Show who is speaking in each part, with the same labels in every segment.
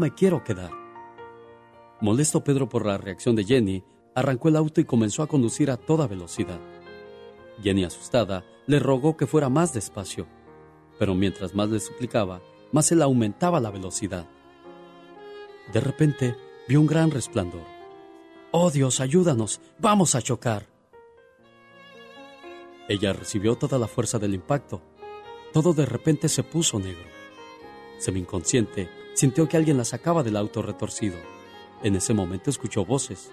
Speaker 1: me quiero quedar. Molesto Pedro por la reacción de Jenny, arrancó el auto y comenzó a conducir a toda velocidad. Jenny, asustada, le rogó que fuera más despacio, pero mientras más le suplicaba, más él aumentaba la velocidad. De repente, vio un gran resplandor. ¡Oh Dios, ayúdanos! ¡Vamos a chocar! Ella recibió toda la fuerza del impacto. Todo de repente se puso negro. Semi-inconsciente, sintió que alguien la sacaba del auto retorcido. En ese momento escuchó voces.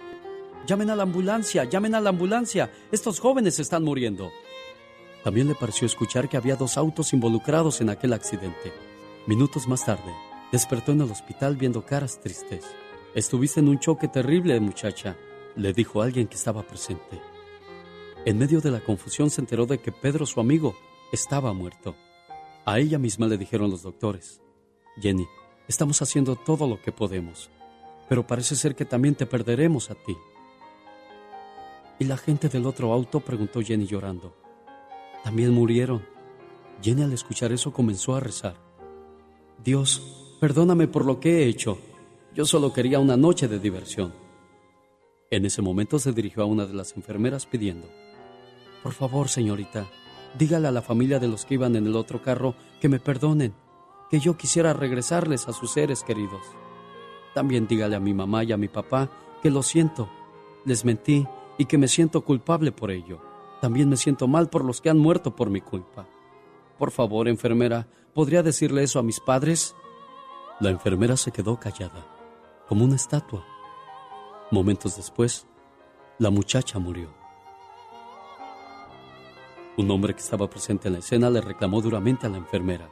Speaker 1: Llamen a la ambulancia, llamen a la ambulancia. Estos jóvenes están muriendo. También le pareció escuchar que había dos autos involucrados en aquel accidente. Minutos más tarde, despertó en el hospital viendo caras tristes. Estuviste en un choque terrible, muchacha, le dijo alguien que estaba presente. En medio de la confusión se enteró de que Pedro, su amigo, estaba muerto. A ella misma le dijeron los doctores, Jenny, estamos haciendo todo lo que podemos, pero parece ser que también te perderemos a ti. ¿Y la gente del otro auto? preguntó Jenny llorando. También murieron. Jenny al escuchar eso comenzó a rezar. Dios, perdóname por lo que he hecho. Yo solo quería una noche de diversión. En ese momento se dirigió a una de las enfermeras pidiendo, Por favor, señorita, dígale a la familia de los que iban en el otro carro que me perdonen, que yo quisiera regresarles a sus seres queridos. También dígale a mi mamá y a mi papá que lo siento, les mentí y que me siento culpable por ello. También me siento mal por los que han muerto por mi culpa. Por favor, enfermera, ¿podría decirle eso a mis padres? La enfermera se quedó callada, como una estatua. Momentos después, la muchacha murió. Un hombre que estaba presente en la escena le reclamó duramente a la enfermera.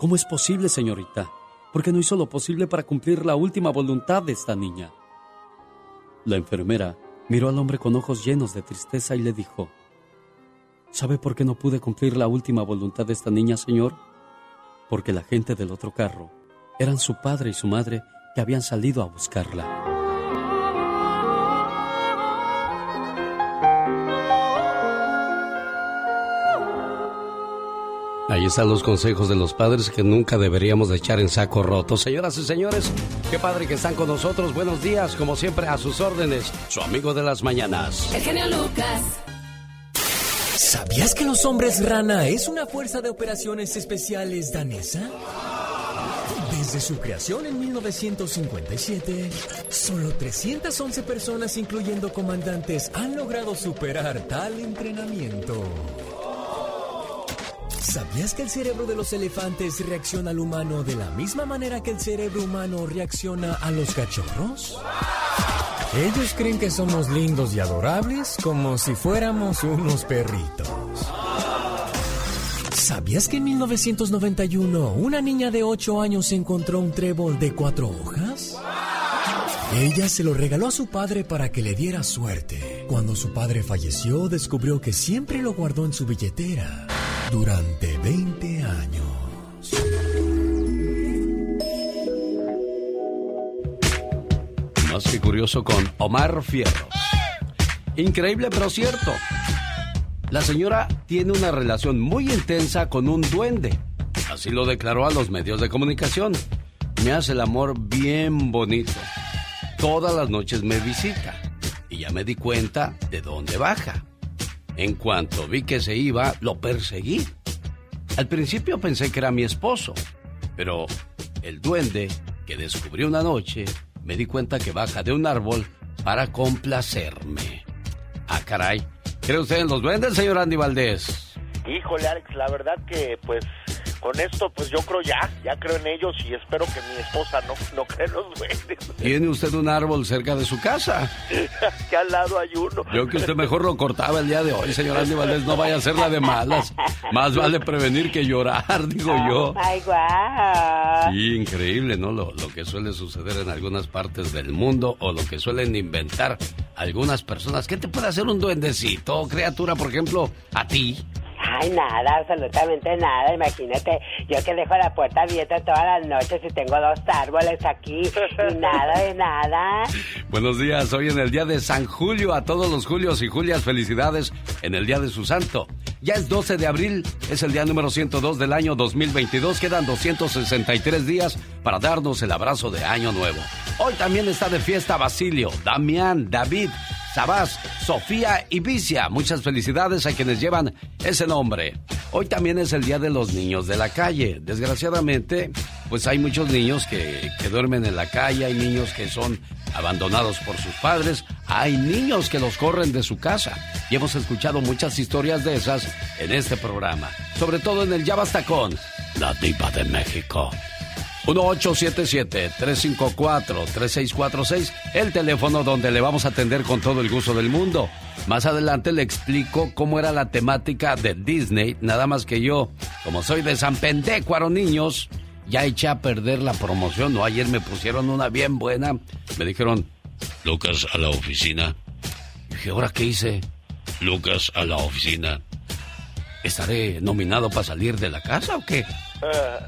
Speaker 1: ¿Cómo es posible, señorita? ¿Por qué no hizo lo posible para cumplir la última voluntad de esta niña? La enfermera miró al hombre con ojos llenos de tristeza y le dijo, ¿Sabe por qué no pude cumplir la última voluntad de esta niña, señor? Porque la gente del otro carro eran su padre y su madre que habían salido a buscarla.
Speaker 2: Ahí están los consejos de los padres que nunca deberíamos de echar en saco roto. Señoras y señores, qué padre que están con nosotros. Buenos días, como siempre, a sus órdenes. Su amigo de las mañanas.
Speaker 3: El genio Lucas.
Speaker 4: ¿Sabías que los hombres rana es una fuerza de operaciones especiales danesa? Desde su creación en 1957, solo 311 personas, incluyendo comandantes, han logrado superar tal entrenamiento. ¿Sabías que el cerebro de los elefantes reacciona al humano de la misma manera que el cerebro humano reacciona a los cachorros? Ellos creen que somos lindos y adorables como si fuéramos unos perritos. ¿Sabías que en 1991 una niña de 8 años encontró un trébol de cuatro hojas? Ella se lo regaló a su padre para que le diera suerte. Cuando su padre falleció, descubrió que siempre lo guardó en su billetera durante 20 años.
Speaker 2: Más que curioso con Omar Fierros. Increíble pero cierto. La señora tiene una relación muy intensa con un duende. Así lo declaró a los medios de comunicación. Me hace el amor bien bonito. Todas las noches me visita. Y ya me di cuenta de dónde baja. En cuanto vi que se iba, lo perseguí. Al principio pensé que era mi esposo, pero el duende que descubrí una noche, me di cuenta que baja de un árbol para complacerme. Ah, caray. ¿Cree usted en los duendes, señor Andy Valdés?
Speaker 5: Híjole, Alex, la verdad que pues con esto, pues yo creo ya, ya creo en ellos y espero que mi esposa no, no cree en los duendes.
Speaker 2: ¿Tiene usted un árbol cerca de su casa?
Speaker 5: que al lado hay uno.
Speaker 2: Yo que usted mejor lo cortaba el día de hoy, señor Andy Valdés, no vaya a ser la de malas. Más vale prevenir que llorar, digo yo.
Speaker 6: Ay, guau.
Speaker 2: Sí, increíble, ¿no? Lo, lo que suele suceder en algunas partes del mundo o lo que suelen inventar algunas personas. ¿Qué te puede hacer un duendecito, criatura, por ejemplo, a ti?
Speaker 6: Ay, nada, absolutamente nada. Imagínate, yo que dejo la puerta abierta todas las noches y tengo dos árboles aquí y nada de nada.
Speaker 2: Buenos días, hoy en el día de San Julio, a todos los Julios y Julias, felicidades en el día de su santo. Ya es 12 de abril, es el día número 102 del año 2022. Quedan 263 días para darnos el abrazo de Año Nuevo. Hoy también está de fiesta Basilio, Damián, David, Sabás, Sofía y Vicia. Muchas felicidades a quienes llevan ese nombre. Hoy también es el Día de los Niños de la Calle. Desgraciadamente, pues hay muchos niños que, que duermen en la calle, hay niños que son abandonados por sus padres, hay niños que los corren de su casa. Y hemos escuchado muchas historias de esas en este programa, sobre todo en el Ya Basta La Diva de México. 1877-354-3646, el teléfono donde le vamos a atender con todo el gusto del mundo. Más adelante le explico cómo era la temática de Disney, nada más que yo, como soy de San Pendecuaro, niños, ya eché a perder la promoción, ¿no? Ayer me pusieron una bien buena, me dijeron, Lucas, a la oficina. Y dije, ¿ahora qué hice? Lucas, a la oficina. ¿Estaré nominado para salir de la casa o qué?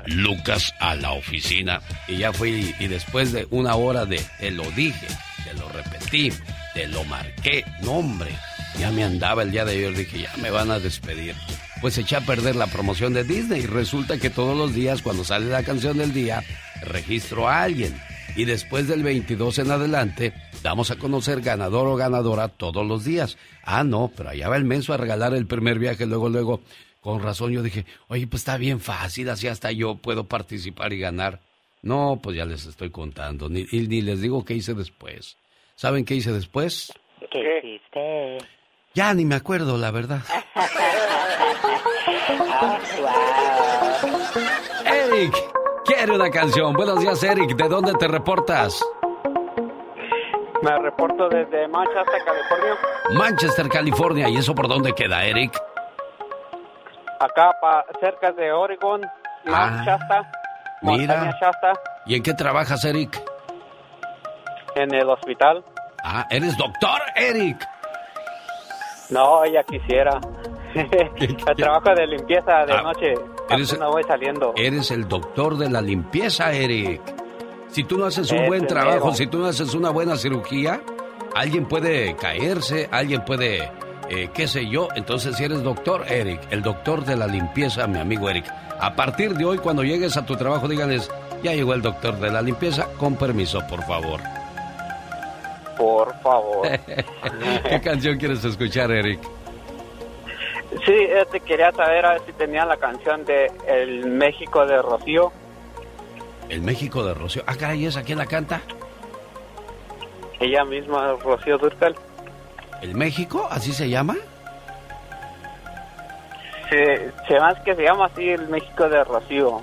Speaker 2: Lucas a la oficina. Y ya fui, y después de una hora de te lo dije, te lo repetí, te lo marqué, nombre. Ya me andaba el día de ayer, dije, ya me van a despedir. Pues eché a perder la promoción de Disney. Y resulta que todos los días, cuando sale la canción del día, registro a alguien. Y después del 22 en adelante, damos a conocer ganador o ganadora todos los días. Ah, no, pero allá va el menso a regalar el primer viaje, luego, luego con razón yo dije, oye, pues está bien fácil, así hasta yo puedo participar y ganar. No, pues ya les estoy contando, ni, y ni les digo qué hice después. ¿Saben qué hice después?
Speaker 6: ¿Qué hiciste?
Speaker 2: Ya ni me acuerdo, la verdad. Eric, quiere una canción. Buenos días, Eric. ¿De dónde te reportas?
Speaker 3: Me reporto desde Manchester, California.
Speaker 2: Manchester, California. ¿Y eso por dónde queda, Eric?
Speaker 3: Acá pa, cerca de Oregon,
Speaker 2: Ah,
Speaker 3: Shasta,
Speaker 2: mira.
Speaker 3: Montaña Shasta,
Speaker 2: ¿Y en qué trabajas, Eric?
Speaker 3: en el hospital.
Speaker 2: Ah, eres doctor, Eric.
Speaker 3: No, ella quisiera. el trabajo de limpieza de
Speaker 2: Ah,
Speaker 3: noche.
Speaker 2: Eres-
Speaker 3: Apenas voy saliendo.
Speaker 2: Eres el doctor de la limpieza, Eric. Si tú no haces un buen trabajo,
Speaker 3: mero.
Speaker 2: si tú no haces una buena cirugía, alguien puede caerse, alguien puede, eh, qué sé yo. Entonces, si eres doctor, Eric, el doctor de la limpieza, mi amigo Eric. A partir de hoy, cuando llegues a tu trabajo, díganles, ya llegó el doctor de la limpieza, con permiso, por favor.
Speaker 3: Por favor.
Speaker 2: ¿Qué canción quieres escuchar, Eric?
Speaker 3: Sí, eh, te quería saber a ver si tenía la canción de El México de Rocío.
Speaker 2: El México de Rocío. Ah, caray, ¿esa quién la canta?
Speaker 3: Ella misma, Rocío Durcal.
Speaker 2: ¿El México? ¿Así se llama?
Speaker 3: Se, se más que se llama así El México de Rocío.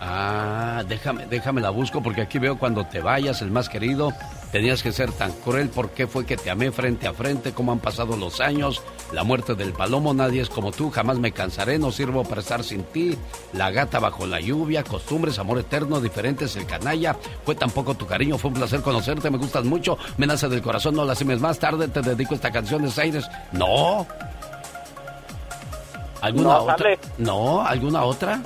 Speaker 2: Ah, déjame, déjame la busco porque aquí veo cuando te vayas, el más querido, tenías que ser tan cruel, ¿por qué fue que te amé frente a frente? ¿Cómo han pasado los años? La muerte del palomo, nadie es como tú, jamás me cansaré, no sirvo para estar sin ti. La gata bajo la lluvia, costumbres, amor eterno, diferentes, el canalla. Fue tampoco tu cariño, fue un placer conocerte, me gustas mucho, me nace del corazón, no la lastimes más tarde, te dedico esta canción de Aires. No. ¿Alguna
Speaker 3: No,
Speaker 2: otra? No, ¿alguna otra?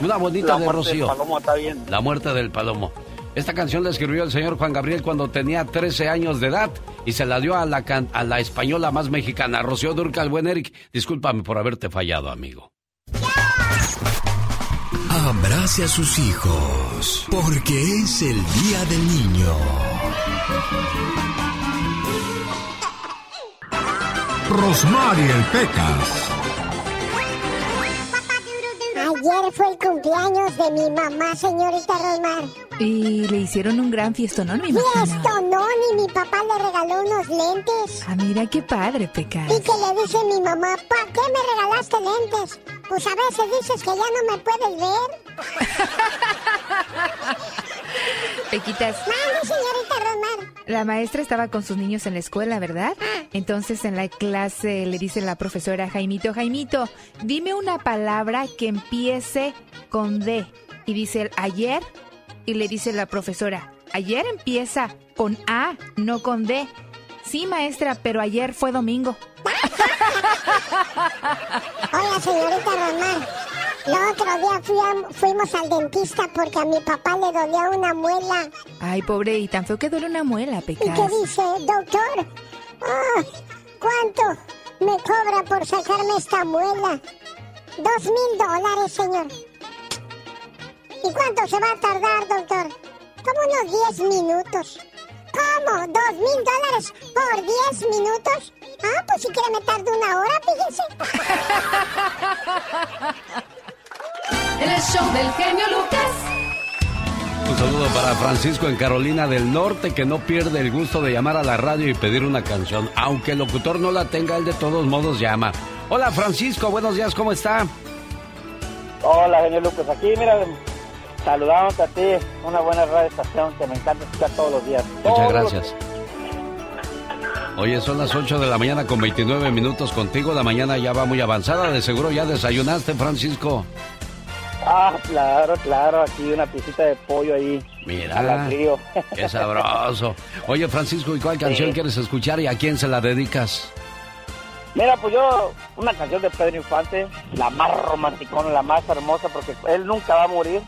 Speaker 2: Una bonita
Speaker 3: La
Speaker 2: de
Speaker 3: muerte del
Speaker 2: Rocío.
Speaker 3: palomo está bien.
Speaker 2: La muerte del palomo. Esta canción la escribió el señor Juan Gabriel cuando tenía 13 años de edad y se la dio a la, can- a la española más mexicana, Rocío Durcal. Buen Eric, discúlpame por haberte fallado, amigo.
Speaker 4: Abrace a sus hijos, porque es el Día del Niño.
Speaker 7: Rosmarie Pecas.
Speaker 8: Ayer fue el cumpleaños de mi mamá, señorita Rosmar.
Speaker 9: Y le hicieron un gran fiestonón, me imagino.
Speaker 8: Fiestonón y mi papá le regaló unos lentes.
Speaker 9: Ah, mira qué padre, Pecas.
Speaker 8: Y que le dice mi mamá, ¿para qué me regalaste lentes? Pues a veces dices que ya no me puedes ver.
Speaker 9: Pequitas,
Speaker 8: Mande, señorita Rosmar.
Speaker 9: la maestra estaba con sus niños en la escuela, ¿verdad? Entonces en la clase le dice la profesora Jaimito, Jaimito, dime una palabra que empiece con D. Y dice él, ayer. Y le dice la profesora, ayer empieza con A, no con D. Sí, maestra, pero ayer fue domingo.
Speaker 8: Oiga, señorita Rosmar. El otro día fui a- fuimos al dentista porque a mi papá le dolía una muela.
Speaker 9: Ay, pobre, y tan feo que duele una muela,
Speaker 8: ¿Y
Speaker 9: Pecas.
Speaker 8: qué dice, doctor? "Ay, cuánto me cobra por sacarme esta muela? Dos mil dólares, señor. ¿Y cuánto se va a tardar, doctor? Como unos diez minutos. ¿Cómo? ¿Dos mil dólares por diez minutos? Ah, pues si quiere me tardo una hora, fíjense.
Speaker 10: El show del genio Lucas.
Speaker 2: Un saludo para Francisco en Carolina del Norte que no pierde el gusto de llamar a la radio y pedir una canción. Aunque el locutor no la tenga, él de todos modos llama. Hola Francisco, buenos días, ¿cómo está?
Speaker 11: Hola, genio Lucas. Aquí, mira, saludamos a ti. Una buena radio estación que me encanta escuchar todos los días.
Speaker 2: Muchas gracias. Oye, son las 8 de la mañana con 29 minutos contigo. La mañana ya va muy avanzada. De seguro ya desayunaste, Francisco.
Speaker 11: Ah, claro, claro. Aquí una piecita de pollo ahí.
Speaker 2: Mira. Qué sabroso. Oye, Francisco, ¿y cuál canción quieres escuchar y a quién se la dedicas?
Speaker 11: Mira, pues yo, una canción de Pedro Infante, la más romanticona, la más hermosa, porque él nunca va a morir.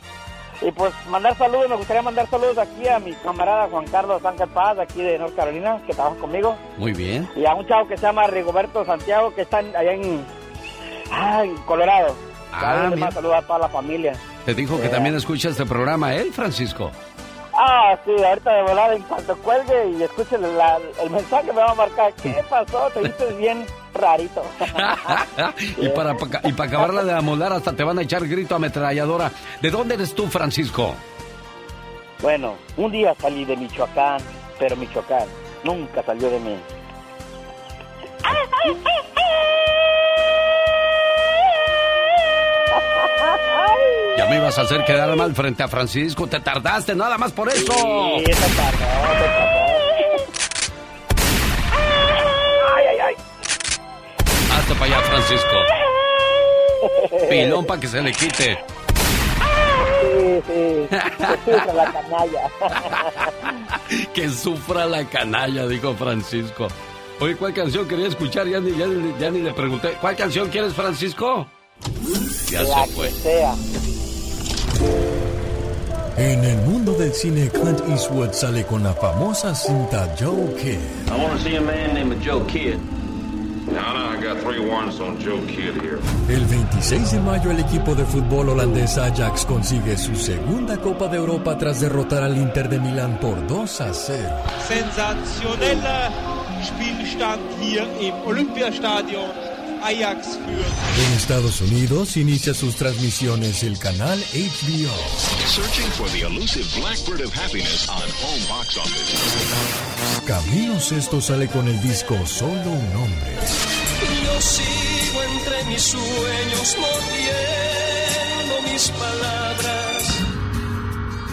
Speaker 11: Y pues mandar saludos, me gustaría mandar saludos aquí a mi camarada Juan Carlos Ángel Paz, aquí de North Carolina, que trabaja conmigo.
Speaker 2: Muy bien.
Speaker 11: Y a un chavo que se llama Rigoberto Santiago, que está allá en, ah, en Colorado.
Speaker 2: Ah,
Speaker 11: saludos a toda la familia.
Speaker 2: Te dijo que
Speaker 11: Eh.
Speaker 2: también escucha este programa, ¿eh, Francisco?
Speaker 11: Ah, sí, ahorita de volada, en cuanto cuelgue y escuche la- el mensaje, me va a marcar, ¿qué pasó? Te viste bien rarito.
Speaker 2: y para y para acabarla de amolar hasta te van a echar grito ametralladora. ¿De dónde eres tú, Francisco?
Speaker 11: Bueno, un día salí de Michoacán, pero Michoacán nunca salió de mí.
Speaker 2: Ya me ibas a hacer quedar mal frente a Francisco. Te tardaste nada más por eso.
Speaker 11: Sí, eso tardó, eso tardó. Ay, ay, ay.
Speaker 2: Hazte para allá, Francisco. Pilón para que se le quite.
Speaker 11: Sí, sí, que sufra la canalla.
Speaker 2: Que sufra la canalla, dijo Francisco. Oye, ¿cuál canción quería escuchar? Ya ni, ya ya ni le pregunté. ¿Cuál canción quieres, Francisco? Ya
Speaker 11: La
Speaker 2: se fue.
Speaker 11: que sea.
Speaker 4: En el mundo del cine, Clint Eastwood sale con la famosa cinta Joe Kidd.
Speaker 12: I want to see a man named Joe Kidd. Now, now, I got three warrants on Joe Kidd here.
Speaker 4: El 26 de mayo el equipo de fútbol holandés Ajax consigue su segunda Copa de Europa tras derrotar al Inter de Milán por 2 a 0.
Speaker 13: Sensationeller Spielstand hier im Olympiastadion. Ajax.
Speaker 4: En Estados Unidos inicia sus transmisiones el canal HBO.
Speaker 14: Searching for the elusive blackbird of happiness on home box office.
Speaker 4: Camilo Sesto sale con el disco Solo un hombre.
Speaker 15: Yo sigo entre mis sueños mordiendo mis palabras.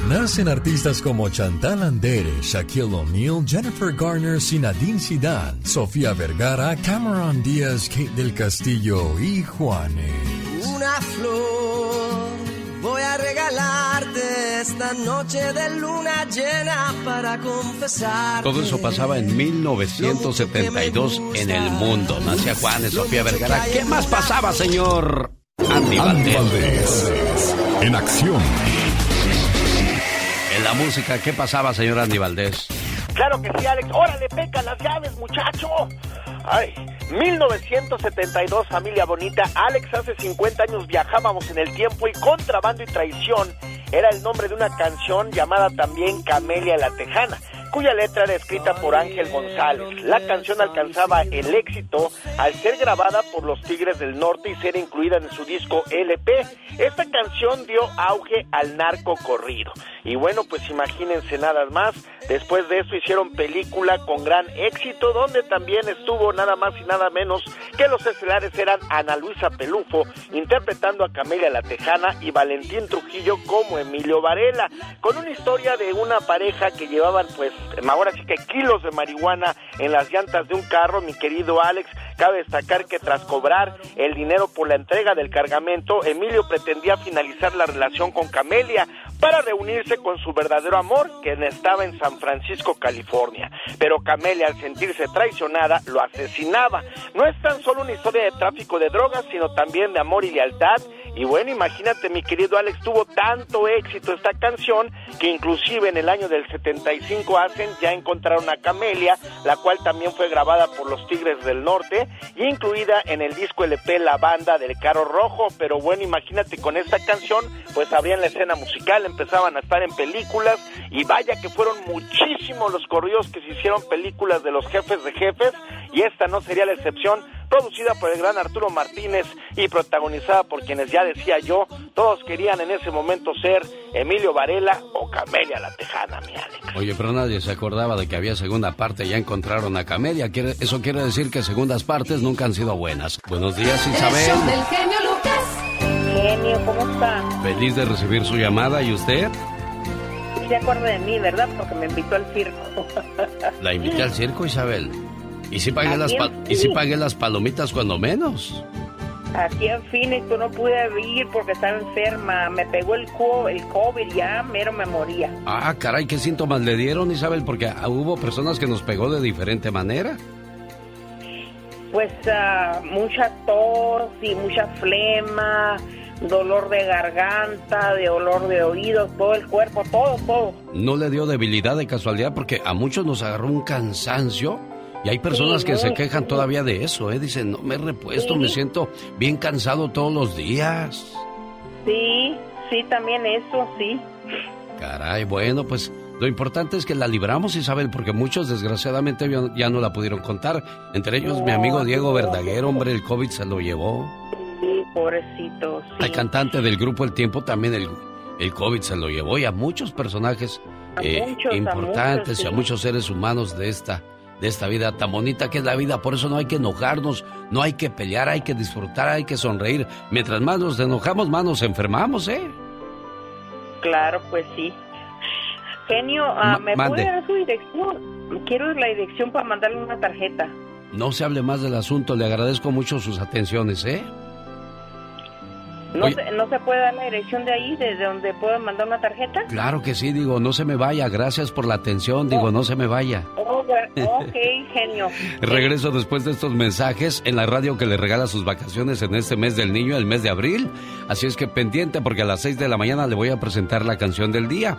Speaker 4: Nacen artistas como Chantal Andere, Shaquille O'Neal, Jennifer Garner, Zinedine Zidane, Sofía Vergara, Cameron Díaz, Kate del Castillo y Juanes.
Speaker 15: Una flor voy a regalarte esta noche de luna llena para confesar.
Speaker 2: Todo eso pasaba en 1972 en el mundo. Nacía Juanes, Sofía Vergara. ¿Qué más pasaba, señor Andy? Valdés.
Speaker 7: En acción.
Speaker 2: La música, ¿qué pasaba, señor Andy Valdés?
Speaker 5: Claro que sí, Alex. ¡Órale, peca las llaves, muchacho! Ay, 1972, familia bonita. Alex, hace 50 años viajábamos en el tiempo y contrabando y traición era el nombre de una canción llamada también Camelia la Tejana, cuya letra era escrita por Ángel González. La canción alcanzaba el éxito al ser grabada por los Tigres del Norte y ser incluida en su disco LP. Esta canción dio auge al narco corrido. Y bueno, pues imagínense nada más. Después de eso hicieron película con gran éxito, donde también estuvo nada más y nada menos que los estelares eran Ana Luisa Pelufo, interpretando a Camelia la Tejana, y Valentín Trujillo como Emilio Varela, con una historia de una pareja que llevaban, pues, ahora sí que kilos de marihuana en las llantas de un carro, mi querido Alex. Cabe destacar que tras cobrar el dinero por la entrega del cargamento, Emilio pretendía finalizar la relación con Camelia para reunirse con su verdadero amor, quien estaba en San Francisco, California. Pero Camelia, al sentirse traicionada, lo asesinaba. No es tan solo una historia de tráfico de drogas, sino también de amor y lealtad, Y bueno, imagínate, mi querido Alex, tuvo tanto éxito esta canción que inclusive en el año del 75 hacen ya encontraron a Camelia, la cual también fue grabada por los Tigres del Norte y incluida en el disco LP La Banda del Caro Rojo. Pero bueno, imagínate, con esta canción, pues abrían la escena musical, empezaban a estar en películas y vaya que fueron muchísimos los corridos que se hicieron películas de los jefes de jefes y esta no sería la excepción producida por el gran Arturo Martínez y protagonizada por quienes ya decía yo, todos querían en ese momento ser Emilio Varela o Camelia la Tejana, mi Alex.
Speaker 2: Oye, pero nadie se acordaba de que había segunda parte, ya encontraron a Camelia, eso quiere decir que segundas partes nunca han sido buenas. Buenos días, Isabel.
Speaker 10: del genio Lucas.
Speaker 16: Genio, ¿cómo está?
Speaker 2: Feliz de recibir su llamada, ¿y usted?
Speaker 16: se acuerda de mí, ¿verdad? Porque me invitó al circo.
Speaker 2: ¿La invité al circo, Isabel? ¿Y si pagué, las, ¿y si pagué las palomitas cuando menos?
Speaker 16: Aquí en Phoenix tú no pude ir porque estaba enferma. Me pegó el, el COVID, ya mero me moría.
Speaker 2: Ah, caray, ¿qué síntomas le dieron, Isabel? Porque hubo personas que nos pegó de diferente manera.
Speaker 16: Pues uh, mucha tos y mucha flema, dolor de garganta, de olor de oídos, todo el cuerpo, todo, todo.
Speaker 2: ¿No le dio debilidad de casualidad? Porque a muchos nos agarró un cansancio y hay personas que se quejan todavía de eso, ¿eh? Dicen, no me he repuesto, me siento bien cansado todos los días.
Speaker 16: Sí, sí, también eso, sí.
Speaker 2: Caray, bueno, pues lo importante es que la libramos, Isabel, porque muchos desgraciadamente ya no la pudieron contar. Entre ellos mi amigo Diego Verdaguer, hombre, el COVID se lo llevó.
Speaker 16: Sí, pobrecito. Sí.
Speaker 2: El cantante del grupo El Tiempo también el, el COVID se lo llevó y a muchos personajes eh, importantes y a muchos seres humanos de esta de esta vida tan bonita que es la vida. Por eso no hay que enojarnos, no hay que pelear, hay que disfrutar, hay que sonreír. Mientras más nos enojamos, más nos enfermamos, ¿eh?
Speaker 16: Claro, pues sí. Genio, ah, ¿me puede dar su dirección? Quiero la dirección para mandarle una tarjeta.
Speaker 2: No se hable más del asunto, le agradezco mucho sus atenciones, ¿eh?
Speaker 16: ¿No se, ¿No se, puede dar la dirección de ahí, desde donde puedo mandar una tarjeta?
Speaker 2: Claro que sí, digo, no se me vaya. Gracias por la atención, digo, no se me vaya.
Speaker 16: Oh, ok, genio.
Speaker 2: Regreso después de estos mensajes en la radio que le regala sus vacaciones en este mes del niño, el mes de abril. Así es que pendiente porque a las 6 de la mañana le voy a presentar la canción del día.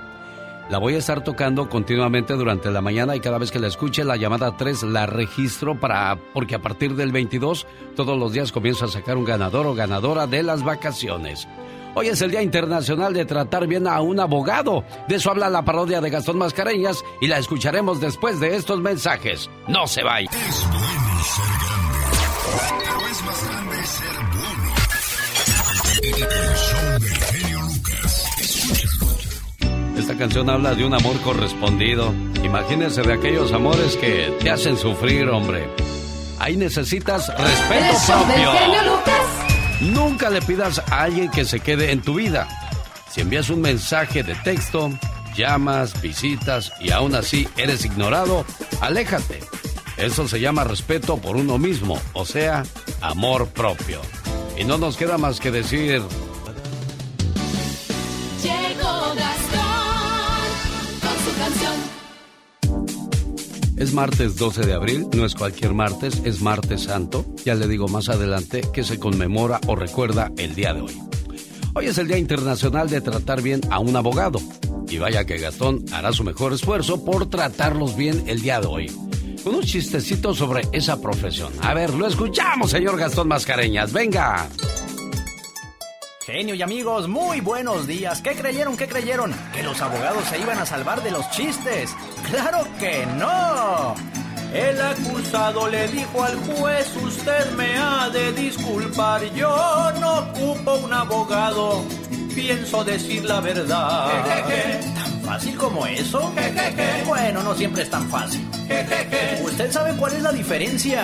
Speaker 2: La voy a estar tocando continuamente durante la mañana y cada vez que la escuche la llamada 3 la registro para porque a partir del 22 todos los días comienzo a sacar un ganador o ganadora de las vacaciones. Hoy es el Día Internacional de Tratar Bien a un Abogado. De eso habla la parodia de Gastón Mascareñas y la escucharemos después de estos mensajes. No se vaya.
Speaker 7: Es bueno ser grande, pero es más grande ser bueno. El show. Escúchalo.
Speaker 2: Esta canción habla de un amor correspondido. Imagínense de aquellos amores que te hacen sufrir, hombre. Ahí necesitas respeto propio. Nunca le pidas a alguien que se quede en tu vida. Si envías un mensaje de texto, llamas, visitas y aún así eres ignorado, aléjate. Eso se llama respeto por uno mismo, o sea, amor propio. Y no nos queda más que decir, Es martes 12 de abril, no es cualquier martes, es martes santo. Ya le digo más adelante que se conmemora o recuerda el día de hoy. Hoy es el Día Internacional de Tratar Bien a un Abogado. Y vaya que Gastón hará su mejor esfuerzo por tratarlos bien el día de hoy. Con un chistecito sobre esa profesión. A ver, lo escuchamos, señor Gastón Mascareñas. Venga.
Speaker 17: Genio y amigos, muy buenos días. ¿Qué creyeron? ¿Qué creyeron? ¿Que los abogados se iban a salvar de los chistes? ¡Claro que no!
Speaker 18: El acusado le dijo al juez, usted me ha de disculpar, yo no ocupo un abogado, pienso decir la verdad.
Speaker 17: ¿Tan fácil como eso? Bueno, no siempre es tan fácil. ¿Usted sabe cuál es la diferencia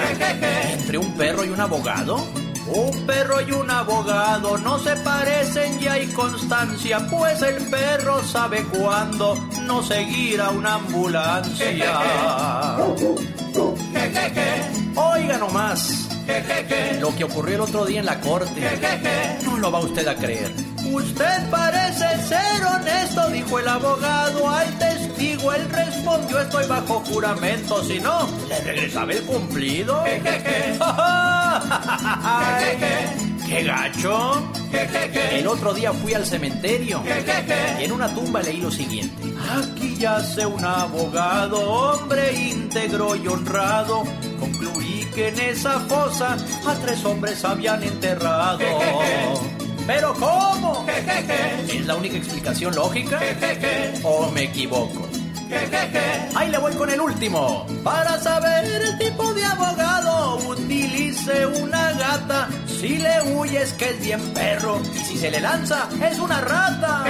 Speaker 17: entre un perro y un abogado?
Speaker 18: Un perro y un abogado no se parecen y hay constancia, pues el perro sabe cuándo no seguir a una ambulancia.
Speaker 17: Oiga nomás. Lo que ocurrió el otro día en la corte. No lo va usted a creer.
Speaker 18: Usted parece ser honesto, dijo el abogado al testigo. Él respondió, estoy bajo juramento, si no, le regresaba el cumplido.
Speaker 19: ¡Qué gacho! El otro día fui al cementerio y en una tumba leí lo siguiente. Aquí yace un abogado, hombre íntegro y honrado. Concluí que en esa fosa a tres hombres habían enterrado. ¿Pero cómo? ¿Es la única explicación lógica? ¿O me equivoco? Ahí le voy con el último. Para saber el tipo de abogado, utilice una gata. Si le huyes que es bien perro. Y si se le lanza, es una rata.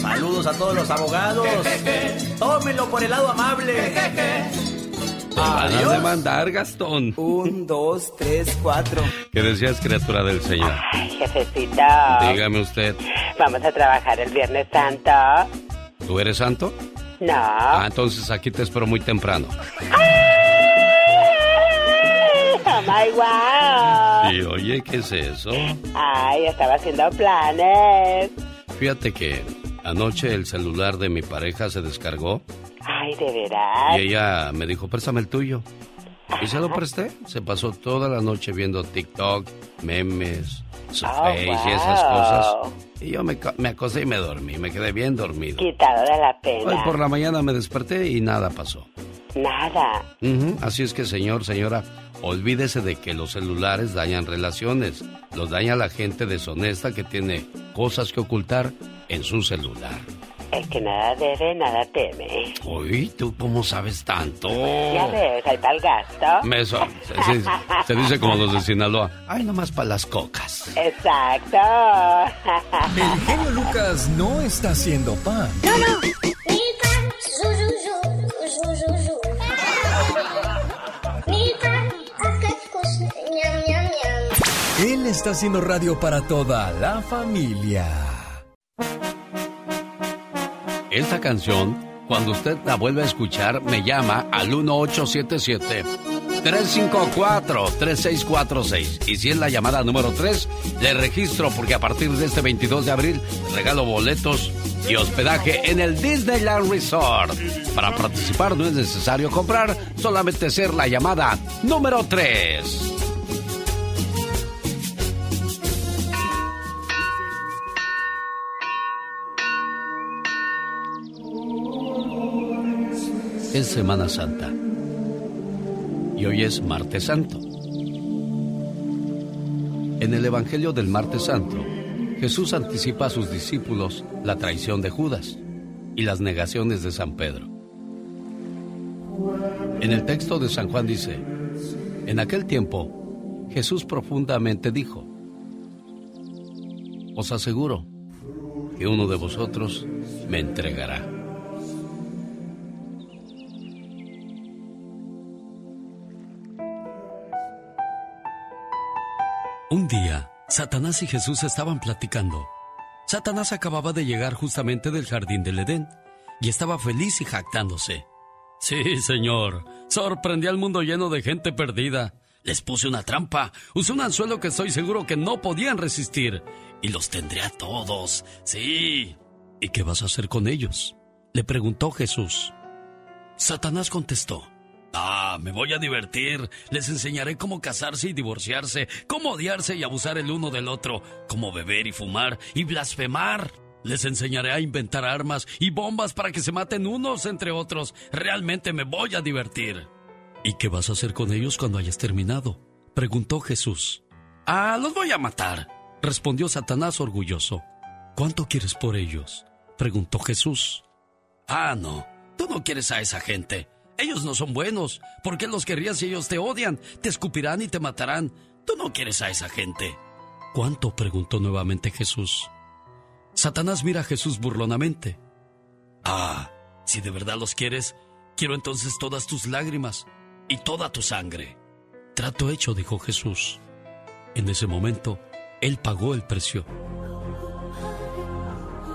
Speaker 19: Saludos a todos los abogados. Tómenlo por el lado amable.
Speaker 2: Te van a demandar, Gastón.
Speaker 20: Un, dos, tres, cuatro.
Speaker 2: ¿Qué decías, criatura del Señor?
Speaker 6: Ay, jefecito.
Speaker 2: Dígame usted,
Speaker 6: Vamos a trabajar el Viernes Santo.
Speaker 2: ¿tú eres santo?
Speaker 6: No.
Speaker 2: Ah, entonces aquí te espero muy temprano.
Speaker 6: Oh my wow.
Speaker 2: Y oye, ¿qué es eso?
Speaker 6: Ay, estaba haciendo planes.
Speaker 2: Fíjate que anoche el celular de mi pareja se descargó
Speaker 6: Ay, de veras.
Speaker 2: y ella me dijo, préstame el tuyo. Y se lo presté. Se pasó toda la noche viendo TikTok, memes, su
Speaker 6: Oh,
Speaker 2: Face y esas cosas. Y yo me, me acosté y me dormí. Me quedé bien dormido.
Speaker 6: Quitado de la
Speaker 2: Hoy
Speaker 6: pena.
Speaker 2: por la mañana me desperté y nada pasó.
Speaker 6: Nada.
Speaker 2: Así es que, señor, señora, olvídese de que los celulares dañan relaciones. Los daña la gente deshonesta que tiene cosas que ocultar en su celular.
Speaker 6: El que nada debe, nada teme.
Speaker 2: Uy, ¿tú cómo sabes tanto?
Speaker 6: Ya ves, ahí está el gasto.
Speaker 2: Me so- se, se- se dice como los de Sinaloa. Ay, nomás para las cocas.
Speaker 6: Exacto.
Speaker 4: El genio Lucas no está haciendo pan. Él está haciendo radio para toda la familia.
Speaker 2: Esta canción, cuando usted la vuelve a escuchar, me llama al 1877 354-3646. Y si es la llamada número 3, le registro porque a partir de este 22 de abril regalo boletos y hospedaje en el Disneyland Resort. Para participar no es necesario comprar, solamente ser la llamada número 3. Es Semana Santa. Y hoy es Martes Santo. En el Evangelio del Martes Santo, Jesús anticipa a sus discípulos la traición de Judas y las negaciones de San Pedro. En el texto de San Juan dice, en aquel tiempo, Jesús profundamente dijo, os aseguro que uno de vosotros me entregará.
Speaker 1: Un día, Satanás y Jesús estaban platicando. Satanás acababa de llegar justamente del jardín del Edén y estaba feliz y jactándose. Sí, señor, sorprendí al mundo lleno de gente perdida. Les puse una trampa, usé un anzuelo que estoy seguro que no podían resistir y los tendré a todos. Sí. ¿Y qué vas a hacer con ellos? Le preguntó Jesús. Satanás contestó. Ah, me voy a divertir. Les enseñaré cómo casarse y divorciarse, cómo odiarse y abusar el uno del otro, cómo beber y fumar y blasfemar. Les enseñaré a inventar armas y bombas para que se maten unos entre otros. Realmente me voy a divertir. ¿Y qué vas a hacer con ellos cuando hayas terminado? Preguntó Jesús. Ah, los voy a matar, respondió Satanás orgulloso. ¿Cuánto quieres por ellos? preguntó Jesús. Ah, no, tú no quieres a esa gente. Ellos no son buenos. ¿Por qué los querrías si ellos te odian? Te escupirán y te matarán. Tú no quieres a esa gente. ¿Cuánto? preguntó nuevamente Jesús. Satanás mira a Jesús burlonamente. Ah, si de verdad los quieres, quiero entonces todas tus lágrimas y toda tu sangre. Trato hecho, dijo Jesús. En ese momento, él pagó el precio.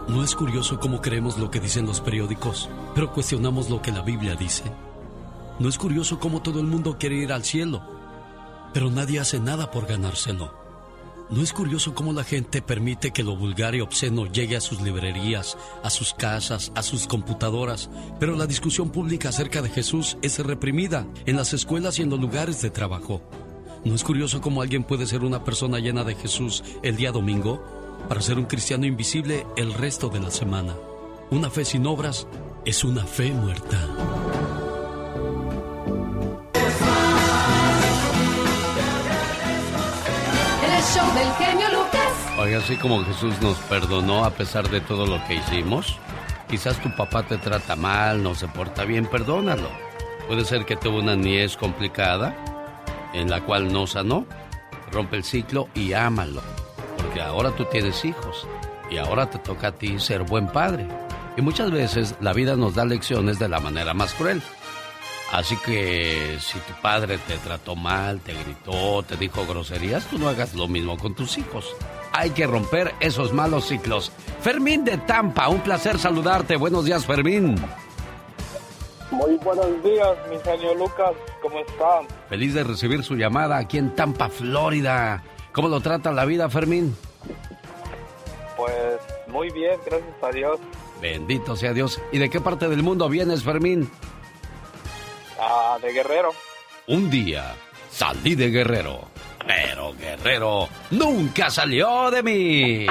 Speaker 1: ¿No es curioso cómo creemos lo que dicen los periódicos, pero cuestionamos lo que la Biblia dice? ¿No es curioso cómo todo el mundo quiere ir al cielo, pero nadie hace nada por ganárselo? ¿No es curioso cómo la gente permite que lo vulgar y obsceno llegue a sus librerías, a sus casas, a sus computadoras, pero la discusión pública acerca de Jesús es reprimida en las escuelas y en los lugares de trabajo? ¿No es curioso cómo alguien puede ser una persona llena de Jesús el día domingo para ser un cristiano invisible el resto de la semana? Una fe sin obras es una fe muerta.
Speaker 10: Del genio Lucas.
Speaker 2: Oiga, así como Jesús nos perdonó a pesar de todo lo que hicimos, quizás tu papá te trata mal, no se porta bien, perdónalo. Puede ser que tuvo una niñez complicada en la cual no sanó. Rompe el ciclo y ámalo. Porque ahora tú tienes hijos y ahora te toca a ti ser buen padre. Y muchas veces la vida nos da lecciones de la manera más cruel. Así que si tu padre te trató mal, te gritó, te dijo groserías, tú no hagas lo mismo con tus hijos. Hay que romper esos malos ciclos. Fermín de Tampa, un placer saludarte. Buenos días, Fermín.
Speaker 21: Muy buenos días, mi señor Lucas. ¿Cómo están?
Speaker 2: Feliz de recibir su llamada aquí en Tampa, Florida. ¿Cómo lo trata la vida, Fermín?
Speaker 21: Pues muy bien, gracias a Dios.
Speaker 2: Bendito sea Dios. ¿Y de qué parte del mundo vienes, Fermín?
Speaker 21: Ah, de Guerrero.
Speaker 2: Un día salí de Guerrero, pero Guerrero nunca salió de mí.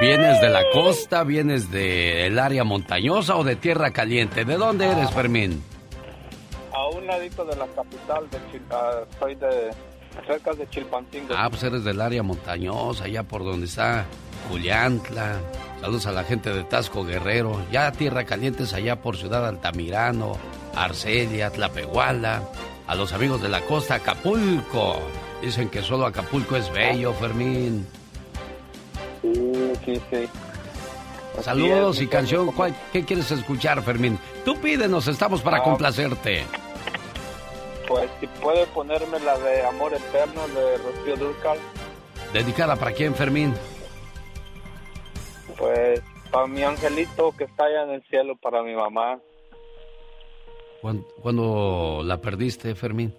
Speaker 2: ¿Vienes de la costa, vienes del área montañosa o de tierra caliente? ¿De dónde eres, Fermín?
Speaker 21: A un ladito de la capital de ah, soy de cerca de Chilpancingo.
Speaker 2: Ah, pues eres del área montañosa, allá por donde está Juliantla. Saludos a la gente de Tasco Guerrero. Ya tierra caliente es allá por Ciudad Altamirano, Arcelia, Tlapehuala. A los amigos de la costa, Acapulco. Dicen que solo Acapulco es bello, Fermín.
Speaker 21: Sí, sí, sí.
Speaker 2: Saludos y canción. ¿Cuál- ¿Qué quieres escuchar, Fermín? Tú pídenos, estamos para
Speaker 21: Ah.
Speaker 2: complacerte.
Speaker 21: Pues si puede ponerme la de Amor Eterno de Rocío Dúrcal,
Speaker 2: ¿Dedicada para quién, Fermín?
Speaker 21: pues para mi angelito que está allá en el cielo, para mi mamá.
Speaker 2: ¿Cuándo, cuándo la perdiste, Fermín?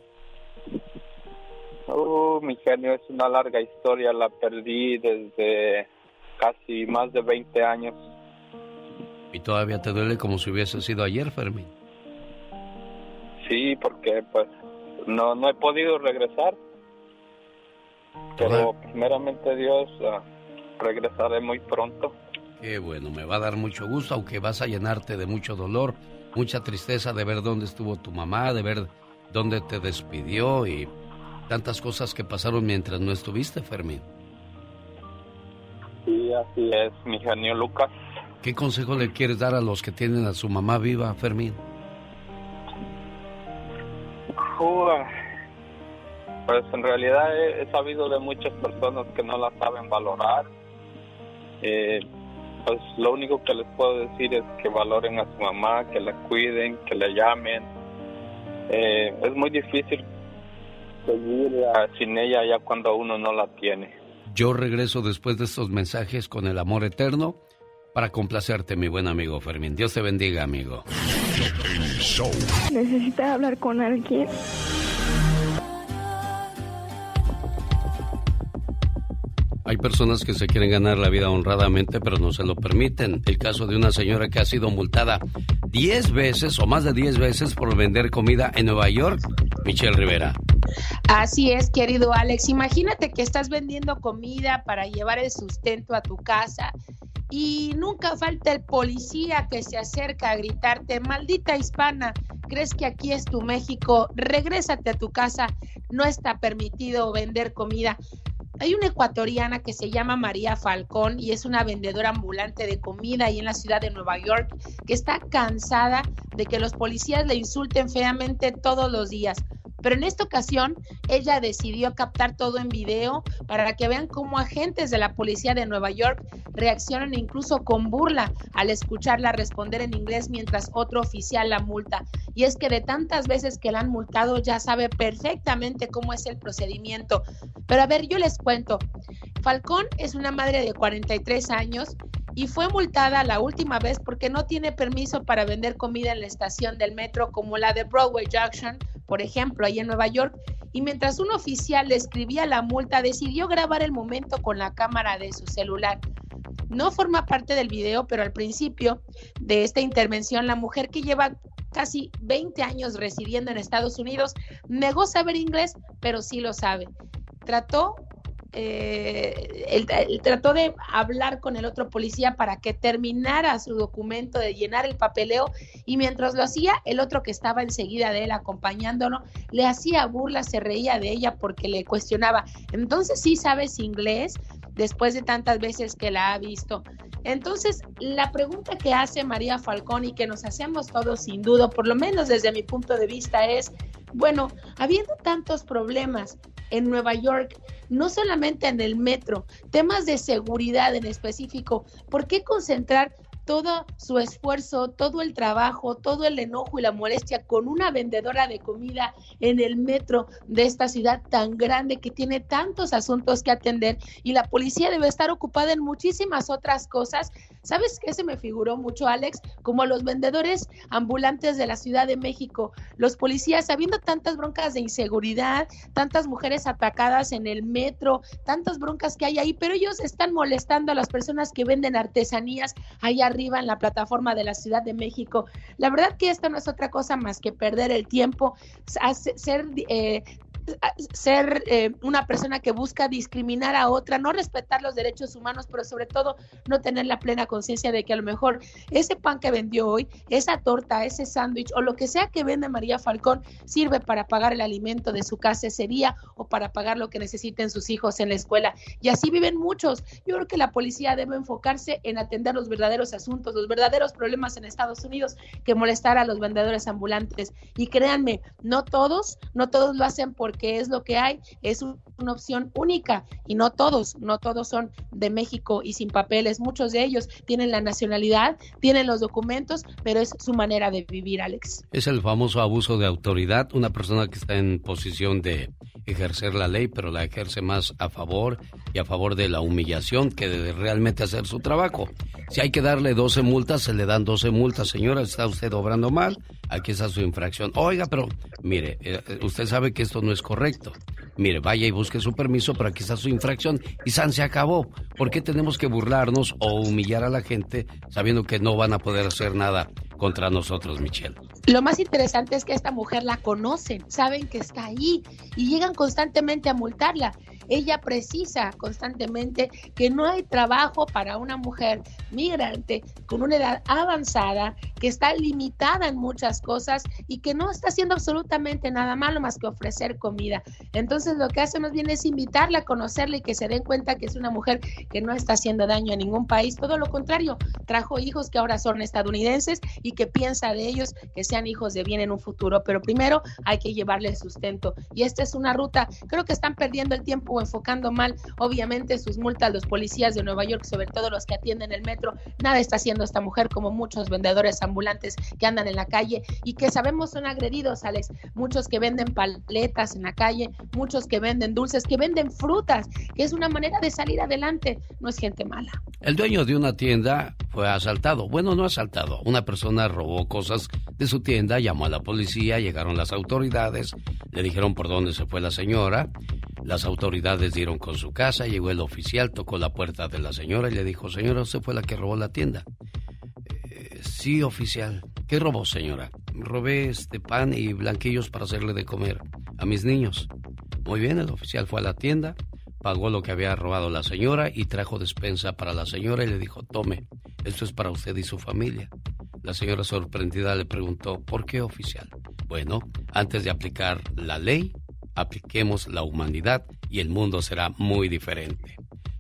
Speaker 21: Uh, mi genio, es una larga historia, la perdí desde casi más de 20 años.
Speaker 2: Y todavía te duele como si hubiese sido ayer, Fermín.
Speaker 21: Sí, porque pues no, no he podido regresar. Pero primeramente Dios, ah, regresaré muy pronto.
Speaker 2: Qué bueno, me va a dar mucho gusto, aunque vas a llenarte de mucho dolor, mucha tristeza de ver dónde estuvo tu mamá, de ver dónde te despidió y tantas cosas que pasaron mientras no estuviste, Fermín.
Speaker 21: Sí, así es, mi genio Lucas.
Speaker 2: ¿Qué consejo le quieres dar a los que tienen a su mamá viva, Fermín?
Speaker 21: Uah, Pues en realidad he, he sabido de muchas personas que no la saben valorar. Eh, pues lo único que les puedo decir es que valoren a su mamá, que la cuiden, que la llamen. Eh, es muy difícil seguir ah, sin ella ya cuando uno no la tiene.
Speaker 2: Yo regreso después de estos mensajes con el amor eterno para complacerte, mi buen amigo Fermín. Dios te bendiga, amigo.
Speaker 22: Necesita hablar con alguien.
Speaker 2: Hay personas que se quieren ganar la vida honradamente, pero no se lo permiten. El caso de una señora que ha sido multada 10 veces o más de 10 veces por vender comida en Nueva York. Michelle Rivera.
Speaker 23: Así es, querido Alex. Imagínate que estás vendiendo comida para llevar el sustento a tu casa y nunca falta el policía que se acerca a gritarte, maldita hispana, ¿crees que aquí es tu México? Regrésate a tu casa, no está permitido vender comida. Hay una ecuatoriana que se llama María Falcón y es una vendedora ambulante de comida ahí en la ciudad de Nueva York que está cansada de que los policías le insulten feamente todos los días. Pero en esta ocasión ella decidió captar todo en video para que vean cómo agentes de la policía de Nueva York reaccionan incluso con burla al escucharla responder en inglés mientras otro oficial la multa. Y es que de tantas veces que la han multado ya sabe perfectamente cómo es el procedimiento. Pero a ver, yo les cuento. Falcón es una madre de 43 años y fue multada la última vez porque no tiene permiso para vender comida en la estación del metro como la de Broadway Junction, por ejemplo, ahí en Nueva York. Y mientras un oficial le escribía la multa, decidió grabar el momento con la cámara de su celular. No forma parte del video, pero al principio de esta intervención, la mujer que lleva casi 20 años residiendo en Estados Unidos, negó saber inglés, pero sí lo sabe. Trató eh, él, trató de hablar con el otro policía para que terminara su documento de llenar el papeleo y mientras lo hacía, el otro que estaba enseguida de él acompañándolo le hacía burla, se reía de ella porque le cuestionaba, entonces sí sabes inglés después de tantas veces que la ha visto. Entonces, la pregunta que hace María Falcón y que nos hacemos todos sin duda, por lo menos desde mi punto de vista, es, bueno, habiendo tantos problemas en Nueva York, no solamente en el metro, temas de seguridad en específico, ¿por qué concentrar todo su esfuerzo, todo el trabajo, todo el enojo y la molestia con una vendedora de comida en el metro de esta ciudad tan grande que tiene tantos asuntos que atender y la policía debe estar ocupada en muchísimas otras cosas. ¿Sabes qué se me figuró mucho, Alex? Como los vendedores ambulantes de la Ciudad de México, los policías, habiendo tantas broncas de inseguridad, tantas mujeres atacadas en el metro, tantas broncas que hay ahí, pero ellos están molestando a las personas que venden artesanías allá arriba en la plataforma de la Ciudad de México. La verdad que esto no es otra cosa más que perder el tiempo, ser eh, ser eh, una persona que busca discriminar a otra, no respetar los derechos humanos, pero sobre todo no tener la plena conciencia de que a lo mejor ese pan que vendió hoy, esa torta, ese sándwich o lo que sea que vende María Falcón sirve para pagar el alimento de su casa ese día o para pagar lo que necesiten sus hijos en la escuela. Y así viven muchos. Yo creo que la policía debe enfocarse en atender los verdaderos asuntos, los verdaderos problemas en Estados Unidos que molestar a los vendedores ambulantes. Y créanme, no todos, no todos lo hacen por que es lo que hay, es una opción única y no todos, no todos son de México y sin papeles, muchos de ellos tienen la nacionalidad, tienen los documentos, pero es su manera de vivir, Alex.
Speaker 2: Es el famoso abuso de autoridad, una persona que está en posición de ejercer la ley, pero la ejerce más a favor y a favor de la humillación que de realmente hacer su trabajo. Si hay que darle 12 multas, se le dan 12 multas. Señora, está usted obrando mal, aquí está su infracción. Oiga, pero mire, eh, usted sabe que esto no es correcto. Mire, vaya y busque su permiso, pero aquí está su infracción y San se acabó. ¿Por qué tenemos que burlarnos o humillar a la gente sabiendo que no van a poder hacer nada contra nosotros, Michelle?
Speaker 23: Lo más interesante es que esta mujer la conocen, saben que está ahí y llegan constantemente a multarla. Ella precisa constantemente que no hay trabajo para una mujer migrante con una edad avanzada, que está limitada en muchas cosas y que no está haciendo absolutamente nada malo más que ofrecer comida. Entonces lo que hace más bien es invitarla a conocerla y que se den cuenta que es una mujer que no está haciendo daño a ningún país. Todo lo contrario, trajo hijos que ahora son estadounidenses y que piensa de ellos que sean hijos de bien en un futuro. Pero primero hay que llevarle sustento. Y esta es una ruta, creo que están perdiendo el tiempo enfocando mal, obviamente, sus multas los policías de Nueva York, sobre todo los que atienden el metro. Nada está haciendo esta mujer como muchos vendedores ambulantes que andan en la calle y que sabemos son agredidos, Alex. Muchos que venden paletas en la calle, muchos que venden dulces, que venden frutas, que es una manera de salir adelante. No es gente mala.
Speaker 2: El dueño de una tienda fue asaltado. Bueno, no asaltado. Una persona robó cosas de su tienda, llamó a la policía, llegaron las autoridades, le dijeron por dónde se fue la señora. Las autoridades dieron con su casa, llegó el oficial, tocó la puerta de la señora y le dijo, señora, usted fue la que robó la tienda. Eh, sí, oficial. ¿Qué robó, señora? Robé este pan y blanquillos para hacerle de comer a mis niños. Muy bien, el oficial fue a la tienda, pagó lo que había robado la señora y trajo despensa para la señora y le dijo, tome, esto es para usted y su familia. La señora sorprendida le preguntó, ¿por qué oficial? Bueno, antes de aplicar la ley, apliquemos la humanidad y el mundo será muy diferente.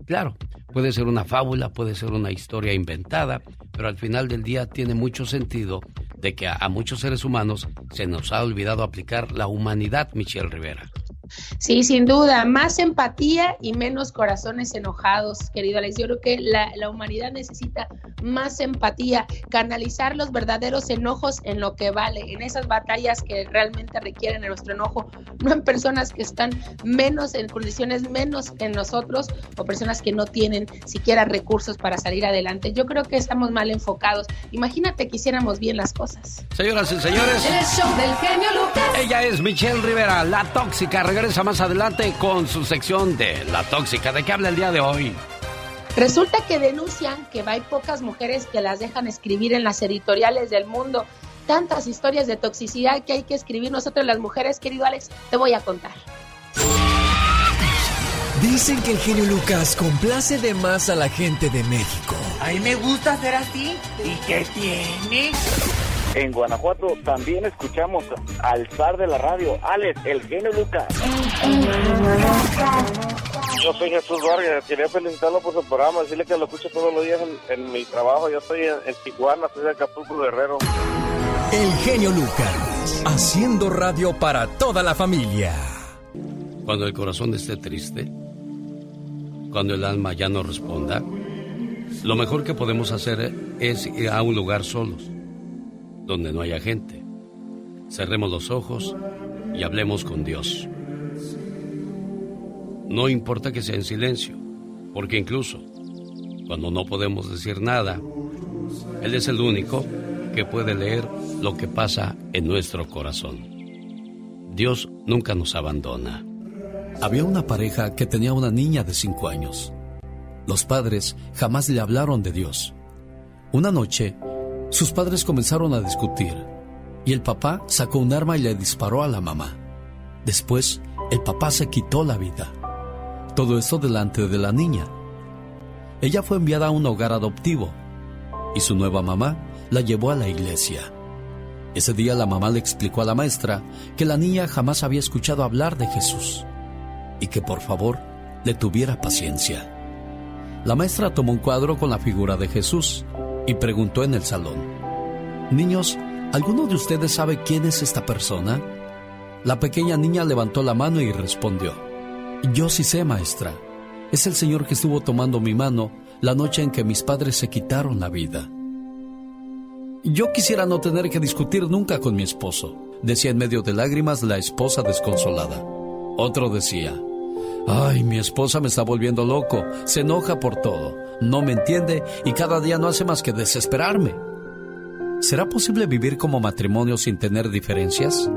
Speaker 2: Claro, puede ser una fábula, puede ser una historia inventada, pero al final del día tiene mucho sentido de que a, muchos seres humanos se nos ha olvidado aplicar la humanidad, Michelle Rivera.
Speaker 23: Sí, sin duda, más empatía y menos corazones enojados, querido Alex. Yo creo que la, humanidad necesita más empatía, canalizar los verdaderos enojos en lo que vale, en esas batallas que realmente requieren nuestro enojo, no en personas que están menos, en condiciones menos en nosotros o personas que no tienen siquiera recursos para salir adelante. Yo creo que estamos mal enfocados. Imagínate que hiciéramos bien las cosas.
Speaker 2: Señoras y señores,
Speaker 10: el show del genio Lucas.
Speaker 2: Ella es Michelle Rivera, la tóxica regresa más adelante con su sección de La Tóxica. ¿De qué habla el día de hoy?
Speaker 23: Resulta que denuncian que hay pocas mujeres que las dejan escribir en las editoriales del mundo. tantas historias de toxicidad que hay que escribir nosotros las mujeres, querido Alex, te voy a contar.
Speaker 4: Dicen que el genio Lucas complace de más a la gente de México.
Speaker 24: A mí me gusta ser así. ¿Y qué tiene?
Speaker 25: En Guanajuato también escuchamos al zar de la radio, Alex, el genio Lucas. Yo soy Jesús Vargas, quería felicitarlo por su programa, decirle que lo escucho todos los días en, mi trabajo. Yo estoy en, en Tijuana, soy de Acapulco Guerrero.
Speaker 4: El genio Lucas, haciendo radio para toda la familia.
Speaker 2: Cuando el corazón esté triste, cuando el alma ya no responda, lo mejor que podemos hacer es ir a un lugar solos, donde no haya gente. Cerremos los ojos y hablemos con Dios. No importa que sea en silencio, porque incluso cuando no podemos decir nada, Él es el único que puede leer lo que pasa en nuestro corazón. Dios nunca nos abandona.
Speaker 1: Había una pareja que tenía una niña de cinco años. Los padres jamás le hablaron de Dios. Una noche, sus padres comenzaron a discutir y el papá sacó un arma y le disparó a la mamá. Después, el papá se quitó la vida. Todo esto delante de la niña. Ella fue enviada a un hogar adoptivo y su nueva mamá la llevó a la iglesia. Ese día la mamá le explicó a la maestra que la niña jamás había escuchado hablar de Jesús y que por favor le tuviera paciencia. La maestra tomó un cuadro con la figura de Jesús y preguntó en el salón, Niños, ¿alguno de ustedes sabe quién es esta persona? La pequeña niña levantó la mano y respondió, Yo sí sé, maestra. Es el Señor que estuvo tomando mi mano la noche en que mis padres se quitaron la vida. Yo quisiera no tener que discutir nunca con mi esposo, decía en medio de lágrimas la esposa desconsolada. Otro decía, ay, mi esposa me está volviendo loco, se enoja por todo, no me entiende y cada día no hace más que desesperarme. ¿Será posible vivir como matrimonio sin tener diferencias?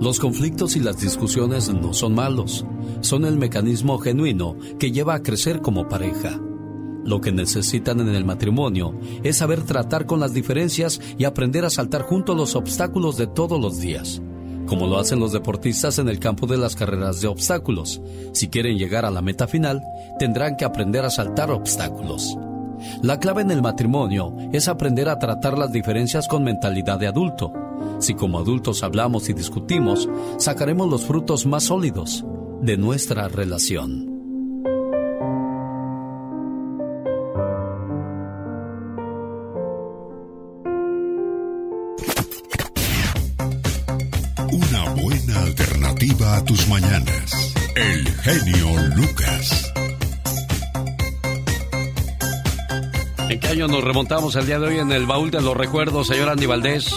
Speaker 1: Los conflictos y las discusiones no son malos, son el mecanismo genuino que lleva a crecer como pareja. Lo que necesitan en el matrimonio es saber tratar con las diferencias y aprender a saltar juntos los obstáculos de todos los días como lo hacen los deportistas en el campo de las carreras de obstáculos. Si quieren llegar a la meta final, tendrán que aprender a saltar obstáculos. La clave en el matrimonio es aprender a tratar las diferencias con mentalidad de adulto. Si como adultos hablamos y discutimos, sacaremos los frutos más sólidos de nuestra relación.
Speaker 7: Tus mañanas. El genio Lucas.
Speaker 2: ¿En qué año nos remontamos el día de hoy en el baúl de los recuerdos, señor Andy Valdés?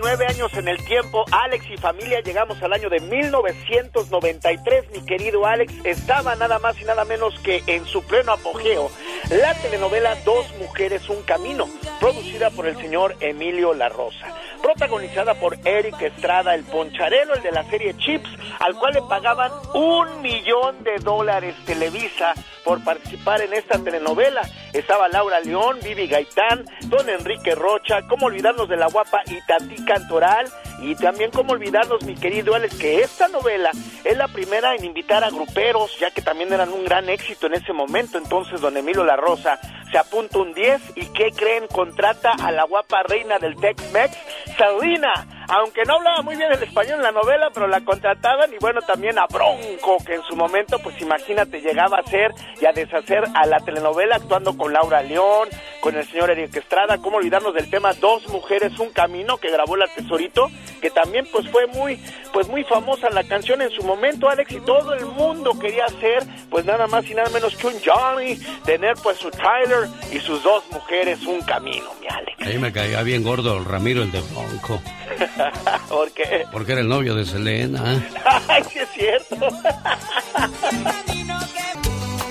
Speaker 5: 29 años en el tiempo, Alex y familia, llegamos al año de 1993, mi querido Alex, estaba nada más y nada menos que en su pleno apogeo la telenovela Dos Mujeres, Un Camino, producida por el señor Emilio La Rosa protagonizada por Eric Estrada, el poncharelo, el de la serie Chips, al cual le pagaban un millón de dólares Televisa por participar en esta telenovela. Estaba Laura León, Vivi Gaitán, Don Enrique Rocha, cómo olvidarnos de la guapa Itatí Cantoral y también cómo olvidarnos, mi querido Alex, que esta novela es la primera en invitar a gruperos, ya que también eran un gran éxito en ese momento. Entonces, don Emilio La Rosa se apunta un 10 y ¿qué creen? Contrata a la guapa reina del Tex-Mex, Sabrina aunque no hablaba muy bien el español en la novela, pero la contrataban y bueno, también a Bronco, que en su momento, pues imagínate, llegaba a ser y a deshacer a la telenovela actuando con Laura León, con el señor Eric Estrada, cómo olvidarnos del tema Dos Mujeres, Un Camino, que grabó la Tesorito, que también pues fue muy, pues muy famosa la canción en su momento, Alex, y todo el mundo quería hacer, pues nada más y nada menos que un Johnny, tener pues su Tyler y sus dos mujeres, Un Camino, mi Alex.
Speaker 2: Ahí me caía bien gordo el Ramiro, el de Bronco.
Speaker 5: ¿Por qué?
Speaker 2: Porque era el novio de Selena.
Speaker 5: Ay, sí es cierto.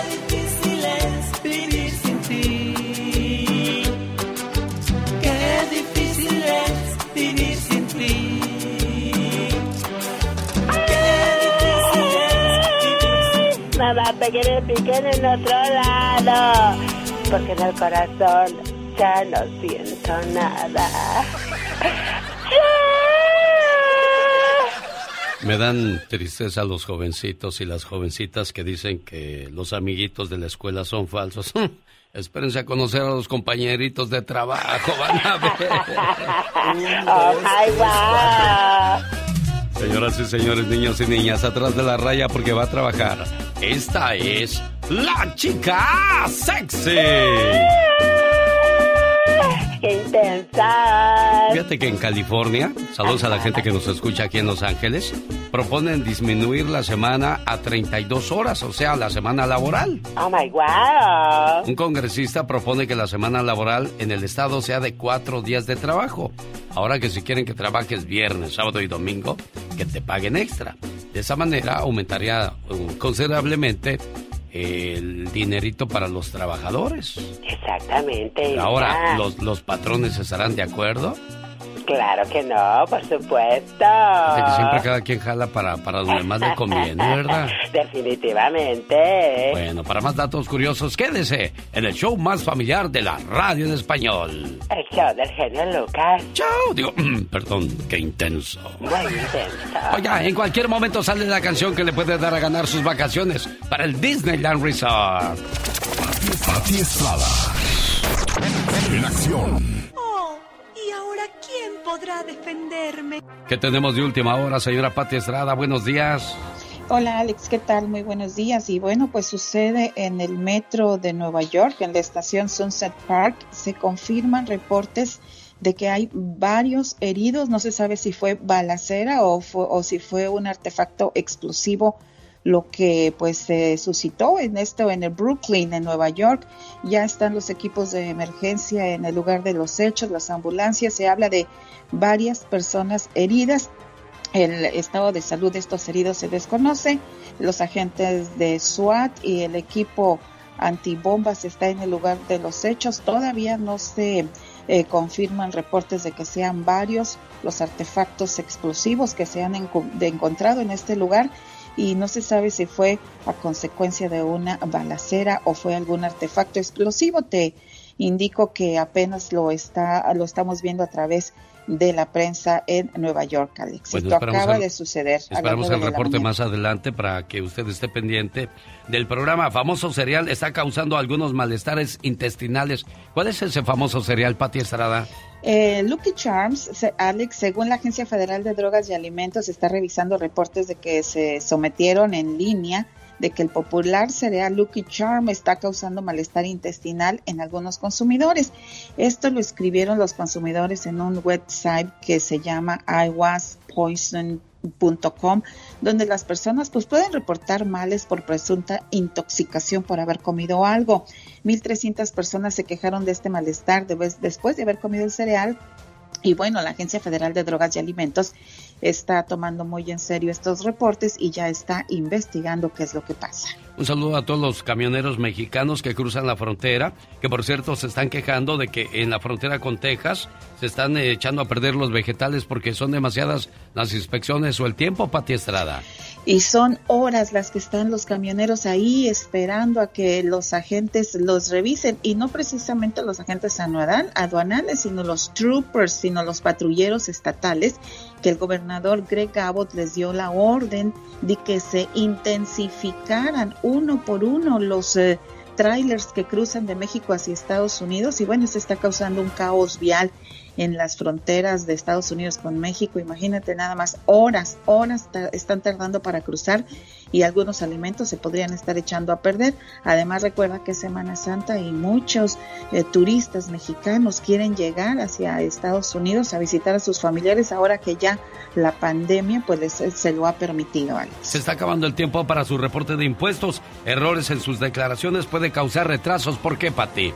Speaker 15: difícil es vivir sin ti. Qué difícil es vivir sin ti. Qué difícil es vivir
Speaker 6: Nada te quiere picar en otro lado. Porque en el corazón ya no siento nada.
Speaker 2: Me dan tristeza los jovencitos y las jovencitas que dicen que los amiguitos de la escuela son falsos. Espérense a conocer a los compañeritos de trabajo, van a ver. oh, Señoras y señores, niños y niñas, atrás de la raya porque va a trabajar. Esta es la chica sexy.
Speaker 6: ¡Qué intensa!
Speaker 2: Fíjate que en California, saludos a la gente que nos escucha aquí en Los Ángeles, proponen disminuir la semana a 32 horas, o sea, la semana laboral.
Speaker 6: ¡Oh, my God!
Speaker 2: Un congresista propone que la semana laboral en el estado sea de cuatro días de trabajo. Ahora que si quieren que trabajes viernes, sábado y domingo, que te paguen extra. De esa manera aumentaría uh, considerablemente el dinerito para los trabajadores.
Speaker 6: Exactamente.
Speaker 2: Ahora, ¿los, ¿los patrones estarán de acuerdo?
Speaker 6: Claro que no, por supuesto.
Speaker 2: Así que siempre cada quien jala para, para donde más le conviene, ¿verdad?
Speaker 6: Definitivamente.
Speaker 2: Bueno, para más datos curiosos, quédese en el show más familiar de la radio en español.
Speaker 6: El show del genio Lucas.
Speaker 2: Chao, digo, perdón, qué intenso.
Speaker 6: Muy intenso.
Speaker 2: Oiga, en cualquier momento sale la canción que le puede dar a ganar sus vacaciones para el Disneyland Resort.
Speaker 7: Pati Estrada. En acción.
Speaker 2: ¿Qué tenemos de última hora, señora Pati Estrada? Buenos días.
Speaker 26: Hola Alex, ¿qué tal? Muy buenos días. Y bueno, pues sucede en el metro de Nueva York, en la estación Sunset Park, se confirman reportes de que hay varios heridos. No se sabe si fue balacera o, fue, o si fue un artefacto explosivo lo que pues se suscitó en esto en el Brooklyn, en Nueva York. Ya están los equipos de emergencia en el lugar de los hechos, las ambulancias. Se habla de varias personas heridas. El estado de salud de estos heridos se desconoce. Los agentes de SWAT y el equipo antibombas está en el lugar de los hechos. Todavía no se eh, confirman reportes de que sean varios los artefactos explosivos que se han encontrado en este lugar y no se sabe si fue a consecuencia de una balacera o fue algún artefacto explosivo. Te indico que apenas lo está lo estamos viendo a través de la prensa en Nueva York, Alex. Esto acaba de suceder.
Speaker 2: Esperamos el reporte más adelante para que usted esté pendiente del programa. Famoso cereal está causando algunos malestares intestinales. ¿Cuál es ese famoso cereal, Pati Estrada?
Speaker 26: Eh, Lucky Charms, Alex, según la Agencia Federal de Drogas y Alimentos, está revisando reportes de que se sometieron en línea de que el popular cereal Lucky Charm está causando malestar intestinal en algunos consumidores. Esto lo escribieron los consumidores en un website que se llama iwaspoison.com, donde las personas pues pueden reportar males por presunta intoxicación por haber comido algo. 1.300 personas se quejaron de este malestar después de haber comido el cereal y bueno, la Agencia Federal de Drogas y Alimentos está tomando muy en serio estos reportes y ya está investigando qué es lo que pasa.
Speaker 2: Un saludo a todos los camioneros mexicanos que cruzan la frontera, que por cierto se están quejando de que en la frontera con Texas se están echando a perder los vegetales porque son demasiadas las inspecciones o el tiempo, Pati Estrada.
Speaker 26: Y son horas las que están los camioneros ahí esperando a que los agentes los revisen y no precisamente los agentes aduanales, sino los troopers, sino los patrulleros estatales que el gobernador Greg Abbott les dio la orden de que se intensificaran uno por uno los eh, trailers que cruzan de México hacia Estados Unidos y bueno, se está causando un caos vial en las fronteras de Estados Unidos con México. Imagínate nada más horas, horas están tardando para cruzar y algunos alimentos se podrían estar echando a perder. Además recuerda que es Semana Santa y muchos eh, turistas mexicanos quieren llegar hacia Estados Unidos a visitar a sus familiares ahora que ya la pandemia pues se lo ha permitido.
Speaker 2: Se está acabando el tiempo para su reporte de impuestos. Errores en sus declaraciones puede causar retrasos. ¿Por qué, Pati?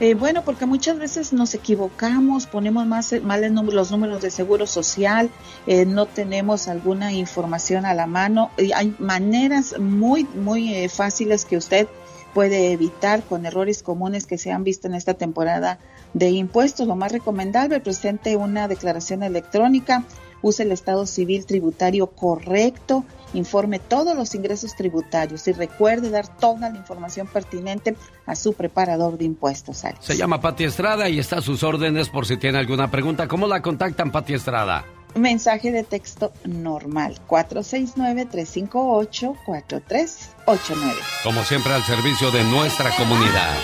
Speaker 26: Eh, bueno, porque muchas veces nos equivocamos, ponemos más mal los números de seguro social, eh, no tenemos alguna información a la mano. Y hay maneras muy, muy eh, fáciles que usted puede evitar con errores comunes que se han visto en esta temporada de impuestos. Lo más recomendable, presente una declaración electrónica use el estado civil tributario correcto, informe todos los ingresos tributarios y recuerde dar toda la información pertinente a su preparador de impuestos.
Speaker 2: Se llama Pati Estrada y está a sus órdenes por si tiene alguna pregunta. ¿Cómo la contactan, Pati Estrada?
Speaker 26: Mensaje de texto normal 469-358-4389.
Speaker 2: Como siempre al servicio de nuestra comunidad.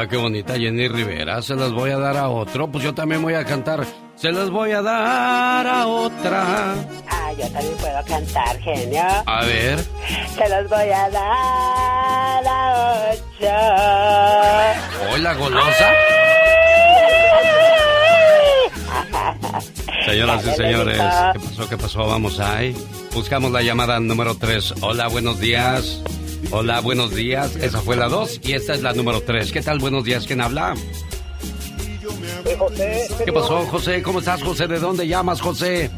Speaker 2: Mira qué bonita Jenny Rivera, se las voy a dar a otro, pues yo también voy a cantar, se las voy a dar a otra.
Speaker 6: Ah, yo también puedo cantar, genio.
Speaker 2: A ver.
Speaker 6: Se los voy a dar a ocho.
Speaker 2: Hola, golosa. Señoras y señores, ¿qué pasó? ¿Qué pasó? Vamos ahí. Buscamos la llamada número 3. Hola, buenos días. Hola, buenos días. Esa fue la 2 y esta es la número 3. ¿Qué tal? Buenos días. ¿Quién habla?
Speaker 25: José.
Speaker 2: ¿Qué pasó, José? ¿Cómo estás, José? ¿De dónde llamas, José?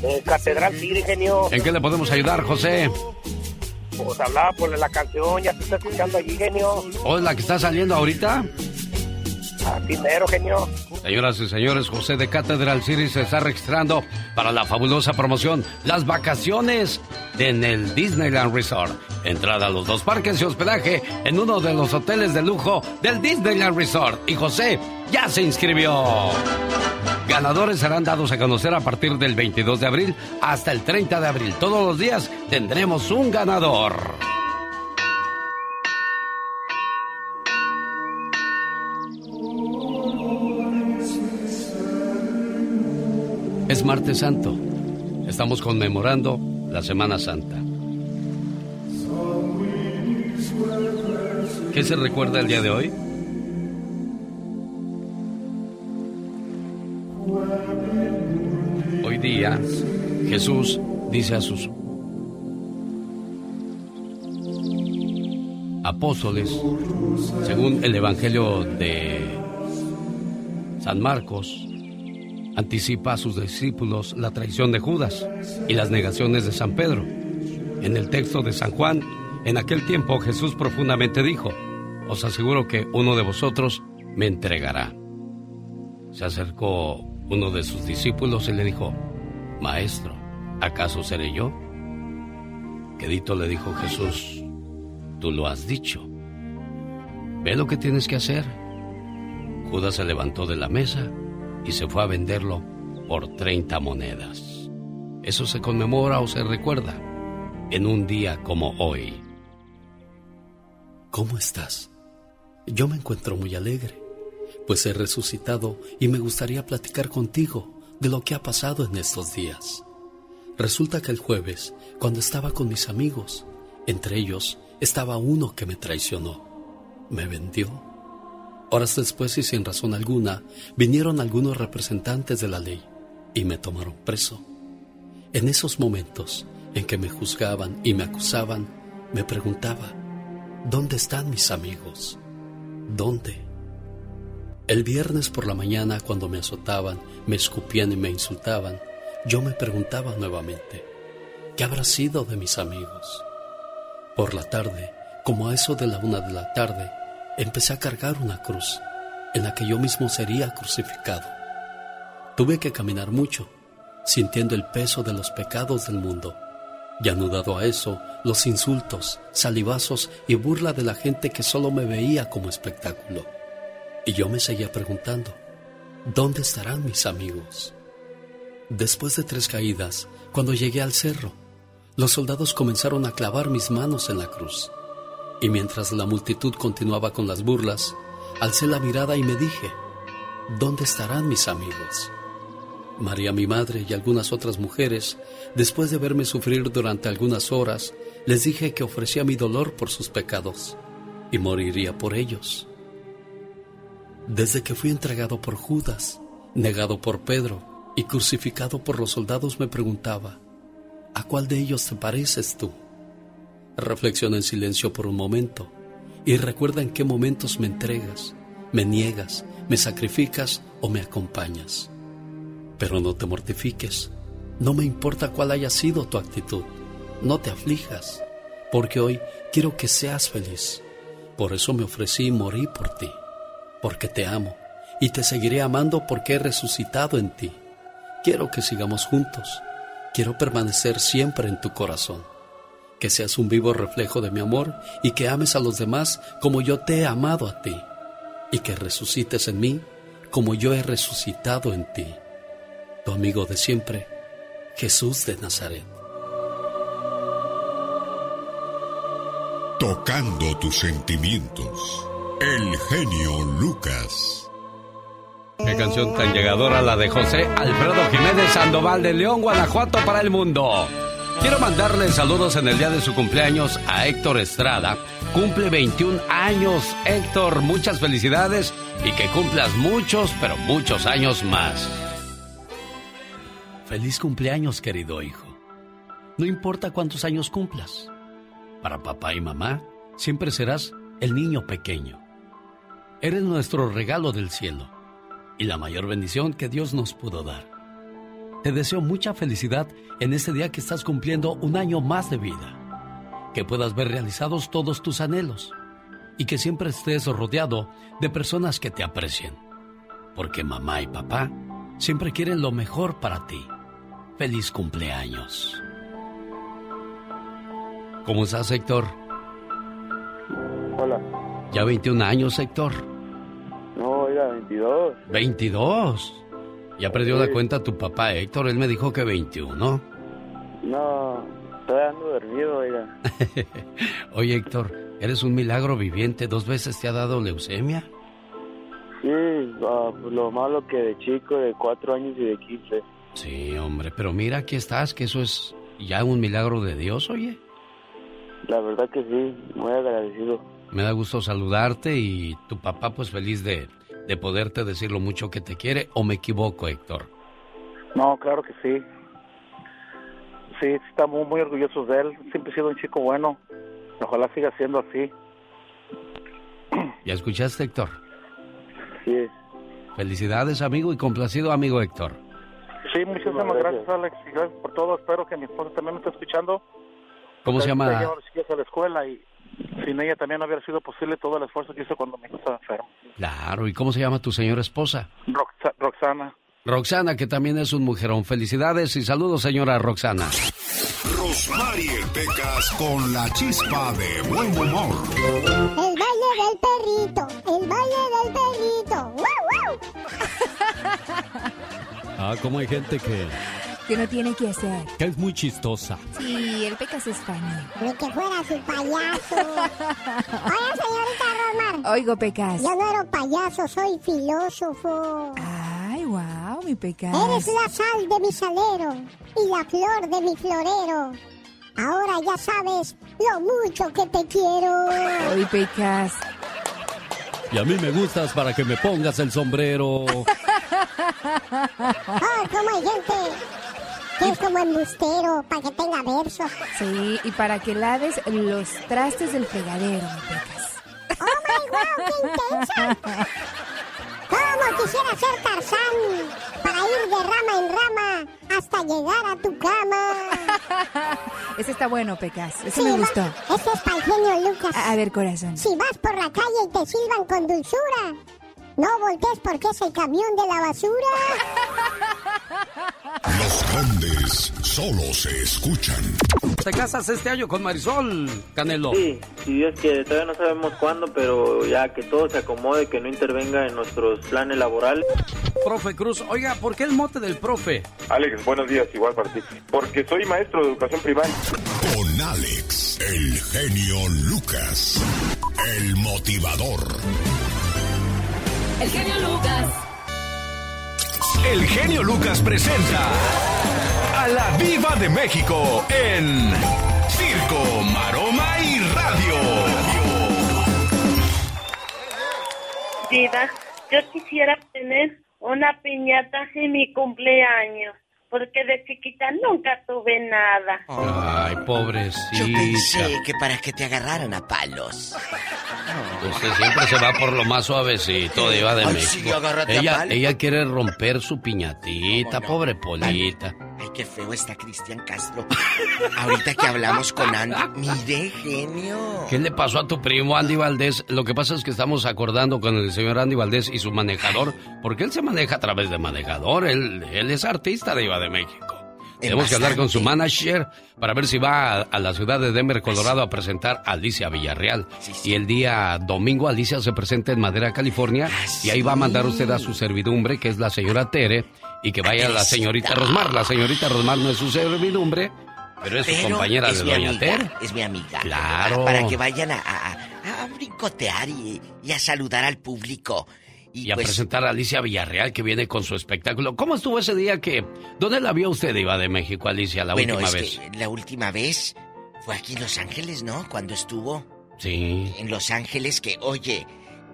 Speaker 25: De Catedral Tigre, genio.
Speaker 2: ¿En qué le podemos ayudar, José?
Speaker 25: Pues hablaba por la canción, ya se está escuchando allí, genio.
Speaker 2: ¿O es la que está saliendo ahorita?
Speaker 25: Primero, genio.
Speaker 2: Señoras y señores, José de Catedral City se está registrando para la fabulosa promoción Las vacaciones en el Disneyland Resort. Entrada a los dos parques y hospedaje en uno de los hoteles de lujo del Disneyland Resort. Y José ya se inscribió. Ganadores serán dados a conocer a partir del 22 de abril hasta el 30 de abril. Todos los días tendremos un ganador. Es martes santo. Estamos conmemorando la Semana Santa. ¿Qué se recuerda el día de hoy? Hoy día Jesús dice a sus apóstoles, según el Evangelio de San Marcos, anticipa a sus discípulos la traición de Judas y las negaciones de San Pedro. En el texto de San Juan, en aquel tiempo Jesús profundamente dijo, os aseguro que uno de vosotros me entregará. Se acercó uno de sus discípulos y le dijo, Maestro, ¿acaso seré yo? Quedito le dijo Jesús, tú lo has dicho. Ve lo que tienes que hacer. Judas se levantó de la mesa y se fue a venderlo por 30 monedas. Eso se conmemora o se recuerda en un día como hoy.
Speaker 1: ¿Cómo estás? Yo me encuentro muy alegre, pues he resucitado y me gustaría platicar contigo de lo que ha pasado en estos días. Resulta que el jueves, cuando estaba con mis amigos, entre ellos estaba uno que me traicionó, me vendió Horas después y sin razón alguna, vinieron algunos representantes de la ley y me tomaron preso. En esos momentos en que me juzgaban y me acusaban, me preguntaba, ¿dónde están mis amigos? ¿Dónde? El viernes por la mañana, cuando me azotaban, me escupían y me insultaban, yo me preguntaba nuevamente, ¿qué habrá sido de mis amigos? Por la tarde, como a eso de la una de la tarde, empecé a cargar una cruz en la que yo mismo sería crucificado. Tuve que caminar mucho, sintiendo el peso de los pecados del mundo. Y anudado a eso, los insultos, salivazos y burla de la gente que solo me veía como espectáculo. Y yo me seguía preguntando, ¿dónde estarán mis amigos? Después de tres caídas, cuando llegué al cerro, los soldados comenzaron a clavar mis manos en la cruz. Y mientras la multitud continuaba con las burlas, alcé la mirada y me dije, ¿dónde estarán mis amigos? María, mi madre y algunas otras mujeres, después de verme sufrir durante algunas horas, les dije que ofrecía mi dolor por sus pecados y moriría por ellos. Desde que fui entregado por Judas, negado por Pedro y crucificado por los soldados, me preguntaba, ¿a cuál de ellos te pareces tú? Reflexiona en silencio por un momento y recuerda en qué momentos me entregas, me niegas, me sacrificas o me acompañas. Pero no te mortifiques, no me importa cuál haya sido tu actitud, no te aflijas, porque hoy quiero que seas feliz. Por eso me ofrecí morir por ti, porque te amo y te seguiré amando porque he resucitado en ti. Quiero que sigamos juntos. Quiero permanecer siempre en tu corazón. Que seas un vivo reflejo de mi amor y que ames a los demás como yo te he amado a ti. Y que resucites en mí como yo he resucitado en ti. Tu amigo de siempre, Jesús de Nazaret.
Speaker 7: Tocando tus sentimientos. El genio Lucas.
Speaker 2: Qué canción tan llegadora la de José Alfredo Jiménez Sandoval de León, Guanajuato para el mundo. Quiero mandarle saludos en el día de su cumpleaños a Héctor Estrada. Cumple 21 años, Héctor. Muchas felicidades y que cumplas muchos, pero muchos años más. Feliz cumpleaños, querido hijo. No importa cuántos años cumplas. Para papá y mamá, siempre serás el niño pequeño. Eres nuestro regalo del cielo y la mayor bendición que Dios nos pudo dar. Te deseo mucha felicidad en este día que estás cumpliendo un año más de vida. Que puedas ver realizados todos tus anhelos y que siempre estés rodeado de personas que te aprecien. Porque mamá y papá siempre quieren lo mejor para ti. Feliz cumpleaños. ¿Cómo estás, Héctor?
Speaker 27: Hola.
Speaker 2: Ya 21 años, Héctor.
Speaker 27: No, era 22.
Speaker 2: 22. Ya perdió la cuenta tu papá, Héctor. Él me dijo que 21.
Speaker 27: No, estoy ando dormido, oiga.
Speaker 2: Oye, Héctor, eres un milagro viviente. ¿Dos veces te ha dado leucemia?
Speaker 27: Sí, ah, pues lo malo que de chico, de cuatro años y de 15.
Speaker 2: Sí, hombre, pero mira, aquí estás, que eso es ya un milagro de Dios, oye.
Speaker 27: La verdad que sí, muy agradecido.
Speaker 2: Me da gusto saludarte y tu papá pues feliz de, de poderte decir lo mucho que te quiere o me equivoco, Héctor.
Speaker 27: No, claro que sí. Sí, estamos muy orgullosos de él. Siempre ha sido un chico bueno. Ojalá siga siendo así.
Speaker 2: ¿Ya escuchaste, Héctor?
Speaker 27: Sí.
Speaker 2: Felicidades, amigo, y complacido, amigo Héctor.
Speaker 27: Sí, muchísimas gracias, Alex. Y gracias por todo. Espero que mi esposa también me esté escuchando.
Speaker 2: ¿Cómo se llama?
Speaker 27: A los chiquillos a la escuela y sin ella también no hubiera sido posible todo el esfuerzo que hizo cuando mi hijo estaba enfermo.
Speaker 2: Claro, ¿y cómo se llama tu señora esposa?
Speaker 27: Roxa- Roxana.
Speaker 2: Roxana, que también es un mujerón. Felicidades y saludos, señora Roxana.
Speaker 7: Rosmarie Pecas con la chispa de buen humor.
Speaker 8: El baile del perrito, el baile del perrito. ¡Wow, wow!
Speaker 1: Ah, como hay gente que,
Speaker 20: Que no tiene que hacer.
Speaker 1: que es muy chistosa.
Speaker 20: Sí, el Pecas es funny.
Speaker 8: Ni que fuera su payaso. Oiga, señorita Rosmar.
Speaker 20: Oigo, Pecas.
Speaker 8: Yo no era payaso, soy filósofo.
Speaker 20: Ay, wow, mi Pecas.
Speaker 8: Eres la sal de mi salero y la flor de mi florero. Ahora ya sabes lo mucho que te quiero.
Speaker 20: Ay, Pecas.
Speaker 1: Y a mí me gustas para que me pongas el sombrero.
Speaker 8: Ah, como hay gente que es como embustero para que tenga versos.
Speaker 20: Sí, y para que laves los trastes del fregadero, Pecas.
Speaker 8: ¡Oh, my wow, qué intensa! ¿Cómo quisiera ser Tarzán para ir de rama en rama hasta llegar a tu cama?
Speaker 20: Ese está bueno, Pecas. Ese
Speaker 8: Sí,
Speaker 20: me
Speaker 8: va-
Speaker 20: gustó.
Speaker 8: Este es para el genio Lucas.
Speaker 20: A, a ver, corazón.
Speaker 8: Si vas por la calle y te silban con dulzura, no voltees porque es el camión de la basura.
Speaker 7: Los grandes solo se escuchan.
Speaker 2: ¿Te casas este año con Marisol, Canelo?
Speaker 28: Sí, si Dios quiere, todavía no sabemos cuándo, pero ya que todo se acomode, que no intervenga en nuestros planes laborales.
Speaker 2: Profe Cruz, oiga, ¿por qué el mote del profe?
Speaker 29: Alex, buenos días, igual para ti. Porque soy maestro de educación primaria.
Speaker 7: Con Alex, el genio Lucas, el motivador.
Speaker 10: El genio Lucas.
Speaker 30: El genio Lucas presenta a la Viva de México en Circo, Maroma y Radio.
Speaker 31: Diva, yo quisiera tener una piñata en mi cumpleaños, porque de chiquita nunca tuve nada.
Speaker 2: Ay, pobrecita.
Speaker 32: Yo pensé que para que te agarraran a palos.
Speaker 2: Usted siempre se va por lo más suavecito, Diva de
Speaker 32: Ay,
Speaker 2: México.
Speaker 32: sí, a
Speaker 2: ella,
Speaker 32: palo.
Speaker 2: ella quiere romper su piñatita, pobre Polita.
Speaker 32: Qué feo está Cristian Castro. Ahorita que hablamos con Andy, mire, genio.
Speaker 2: ¿Qué le pasó a tu primo Andy Valdés? Lo que pasa es que estamos acordando con el señor Andy Valdés y su manejador, porque él se maneja a través de manejador, él, él es artista de Iba de México. Tenemos que hablar con su manager para ver si va a, la ciudad de Denver, Colorado, a presentar a Alicia Villarreal. Y el día domingo Alicia se presenta en Madera, California, y ahí va a mandar usted a su servidumbre, que es la señora Tere, y que vaya la señorita Rosmar. La señorita Rosmar no es su servidumbre, pero es su compañera de Doña Tere.
Speaker 32: Es mi amiga.
Speaker 2: Claro.
Speaker 32: Para que vayan a, a, brincotear y, y a saludar al público.
Speaker 2: Y, a pues presentar a Alicia Villarreal que viene con su espectáculo. ¿Cómo estuvo ese día que... ¿Dónde la vio usted, Iba de México, Alicia, la última vez?
Speaker 32: la última vez fue aquí en Los Ángeles, ¿no? Cuando estuvo.
Speaker 2: Sí.
Speaker 32: En Los Ángeles que, oye,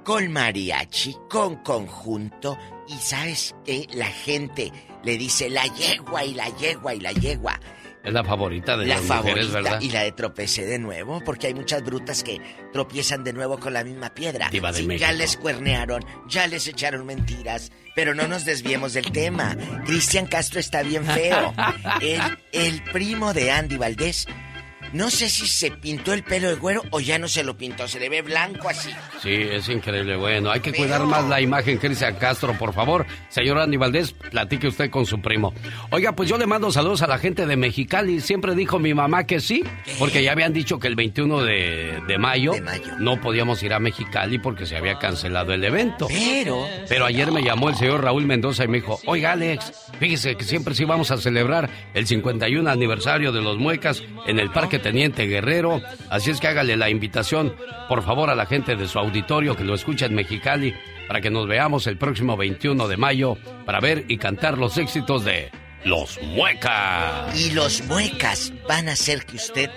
Speaker 32: con mariachi, con conjunto, y sabes que la gente le dice la yegua y la yegua y la yegua.
Speaker 2: Es la favorita de la las mujeres, ¿verdad?
Speaker 32: Y la de tropecé de nuevo, porque hay muchas brutas que tropiezan de nuevo con la misma piedra. ya les cuernearon, ya les echaron mentiras, pero no nos desviemos del tema. Cristian Castro está bien feo. el, el primo de Andy Valdés no sé si se pintó el pelo de güero o ya no se lo pintó, se le ve blanco así.
Speaker 2: Sí, es increíble. Bueno, hay que cuidar más la imagen, Cristian Castro, por favor. Señor Andy Valdés, platique usted con su primo. Oiga, pues yo le mando saludos a la gente de Mexicali. Siempre dijo mi mamá que sí, porque ya habían dicho que el 21 de, mayo, no podíamos ir a Mexicali porque se había cancelado el evento.
Speaker 32: Pero...
Speaker 2: Pero ayer me llamó el señor Raúl Mendoza y me dijo, oiga Alex, fíjese que siempre sí vamos a celebrar el 51 aniversario de los Muecas en el Parque Teniente Guerrero. Así es que hágale la invitación, por favor, a la gente de su auditorio que lo escucha en Mexicali, para que nos veamos el próximo 21 de mayo para ver y cantar los éxitos de Los Muecas.
Speaker 32: Y los Muecas van a hacer que usted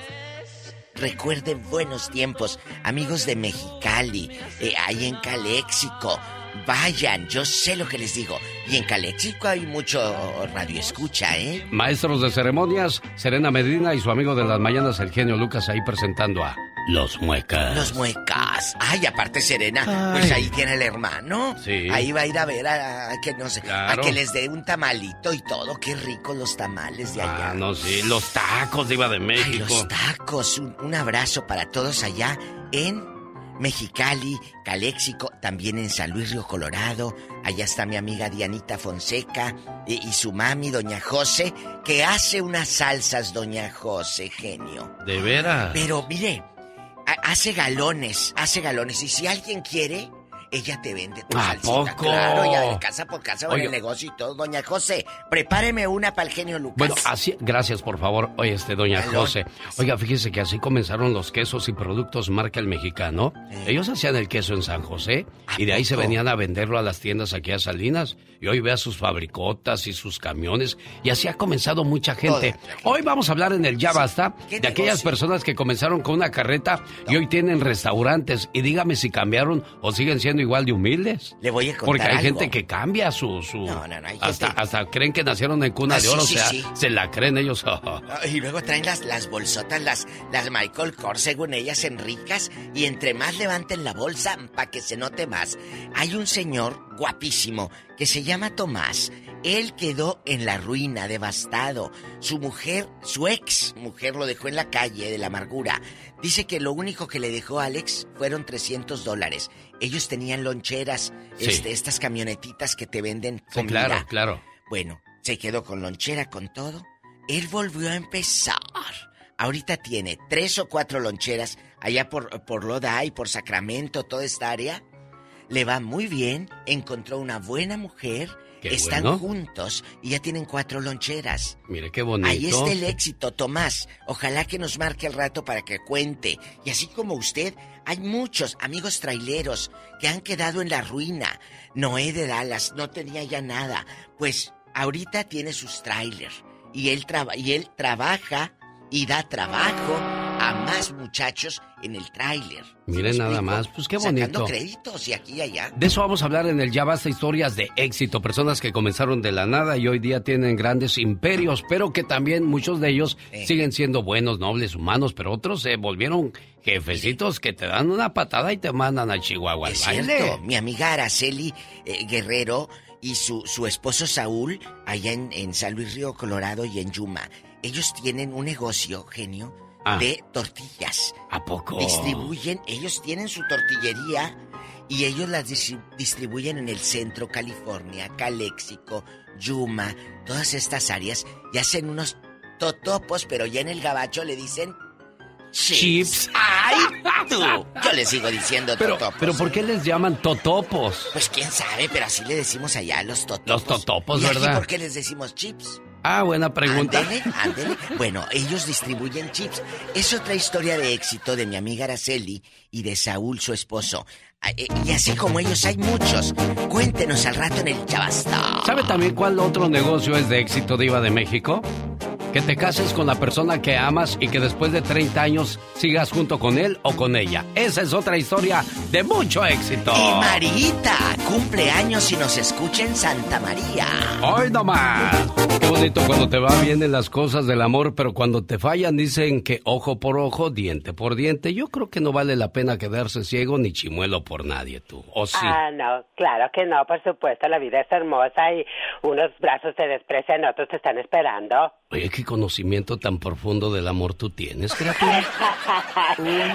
Speaker 32: recuerde buenos tiempos. Amigos de Mexicali, eh, ahí en Caléxico. Vayan, yo sé lo que les digo. Y en Calexico hay mucho radio escucha, ¿eh?
Speaker 2: Maestros de ceremonias, Serena Medina y su amigo de las mañanas, el genio Lucas, ahí presentando a Los Muecas.
Speaker 32: Los Muecas. Ay, aparte Serena, pues ahí tiene el hermano.
Speaker 2: Sí.
Speaker 32: Ahí va a ir a ver a, que no sé, a que les dé un tamalito y todo. Qué rico los tamales de allá.
Speaker 2: Ah, no, sí, los tacos de Iba de México.
Speaker 32: los tacos. un abrazo para todos allá en Mexicali, Caléxico, también en San Luis Río Colorado. Allá está mi amiga Dianita Fonseca y, su mami, Doña José, que hace unas salsas, Doña José, genio.
Speaker 2: ¿De veras?
Speaker 32: Pero mire, hace galones, hace galones. Y si alguien quiere, ella te vende tu
Speaker 2: ¿A poco?
Speaker 32: Claro, ya de casa por casa en el negocio y todo. Doña José, prepáreme una para el genio Lucas.
Speaker 2: Bueno, así, gracias por favor. Oye, este, doña José. Oiga, fíjese que así comenzaron los quesos y productos marca el mexicano. Ellos hacían el queso en San José y de ahí se venían a venderlo a las tiendas aquí a Salinas. Y hoy vea sus fabricotas y sus camiones. Y así ha comenzado mucha gente. Hoy vamos a hablar en el Ya Basta de aquellas personas que comenzaron con una carreta y hoy tienen restaurantes. Y dígame si cambiaron o siguen siendo igual de humildes.
Speaker 32: Le voy a contar
Speaker 2: Porque hay
Speaker 32: algo.
Speaker 2: gente que cambia su... su...
Speaker 32: No, no, no, hay
Speaker 2: hasta, hasta creen que nacieron en cuna
Speaker 32: Ah,
Speaker 2: de oro,
Speaker 32: sí, sí,
Speaker 2: o sea,
Speaker 32: sí.
Speaker 2: se la creen ellos.
Speaker 32: Y luego traen las, las bolsotas, las, las Michael Kors, según ellas, en ricas. Y entre más levanten la bolsa, para que se note más. Hay un señor guapísimo que se llama Tomás. Él quedó en la ruina, devastado. Su mujer, su ex mujer, lo dejó en la calle de la amargura. Dice que lo único que le dejó a Alex fueron 300 dólares. Ellos tenían loncheras,
Speaker 2: Sí.
Speaker 32: este, estas camionetitas que te venden
Speaker 2: Sí,
Speaker 32: comida.
Speaker 2: claro, claro.
Speaker 32: Bueno, se quedó con lonchera, con todo. Él volvió a empezar. Ahorita tiene tres o cuatro loncheras allá por, por Loda y por Sacramento, toda esta área. Le va muy bien, encontró una buena mujer,
Speaker 2: Qué
Speaker 32: están
Speaker 2: bueno.
Speaker 32: juntos y ya tienen cuatro loncheras.
Speaker 2: Mire qué bonito.
Speaker 32: Ahí está el éxito, Tomás. Ojalá que nos marque el rato para que cuente. Y así como usted, hay muchos amigos traileros que han quedado en la ruina. Noé de Dallas no tenía ya nada. Pues ahorita tiene sus trailers. Y él, traba- y él trabaja y da trabajo a más muchachos en el tráiler.
Speaker 2: Miren nada más, pues qué bonito.
Speaker 32: Sacando créditos y aquí y allá.
Speaker 2: De eso vamos a hablar en el Ya Basta Historias de éxito. Personas que comenzaron de la nada y hoy día tienen grandes imperios, pero que también muchos de ellos siguen siendo buenos, nobles, humanos, pero otros se volvieron jefecitos que te dan una patada y te mandan a Chihuahua.
Speaker 32: Es cierto, mi amiga Araceli eh, Guerrero y su, su esposo Saúl, allá en, en San Luis Río Colorado y en Yuma, ellos tienen un negocio, genio,
Speaker 2: Ah.
Speaker 32: de tortillas.
Speaker 2: ¿A poco?
Speaker 32: Distribuyen, ellos tienen su tortillería y ellos las distri- distribuyen en el centro, California, Caléxico, Yuma, todas estas áreas y hacen unos totopos, pero ya en el gabacho le dicen chips.
Speaker 2: Chips.
Speaker 32: ¡Ay, tú! Yo les sigo diciendo
Speaker 2: Pero,
Speaker 32: totopos.
Speaker 2: pero ¿por qué les llaman totopos?
Speaker 32: Pues quién sabe, pero así le decimos allá los totopos.
Speaker 2: Los totopos,
Speaker 32: ¿Y
Speaker 2: ¿verdad?
Speaker 32: por qué les decimos chips?
Speaker 2: Ah, buena pregunta.
Speaker 32: Ándele, ándele. Bueno, ellos distribuyen chips. Es otra historia de éxito de mi amiga Araceli y de Saúl, su esposo. Ah, eh, Y así como ellos hay muchos. Cuéntenos al rato en el Chabasta.
Speaker 2: ¿Sabe también cuál otro negocio es de éxito diva de México? Que te cases con la persona que amas y que después de 30 años sigas junto con él o con ella. Esa es otra historia de mucho éxito.
Speaker 32: Y Marita cumple años y nos escucha en Santa María.
Speaker 2: ¡Hoy nomás! Qué bonito cuando te va bien en las cosas del amor, pero cuando te fallan dicen que ojo por ojo, diente por diente. Yo creo que no vale la pena quedarse ciego ni chimuelo por nadie, tú. ¿O sí?
Speaker 6: Ah, no, claro que no, por supuesto, la vida es hermosa y unos brazos te desprecian, otros te están esperando.
Speaker 2: Oye, qué conocimiento tan profundo del amor tú tienes, criatura.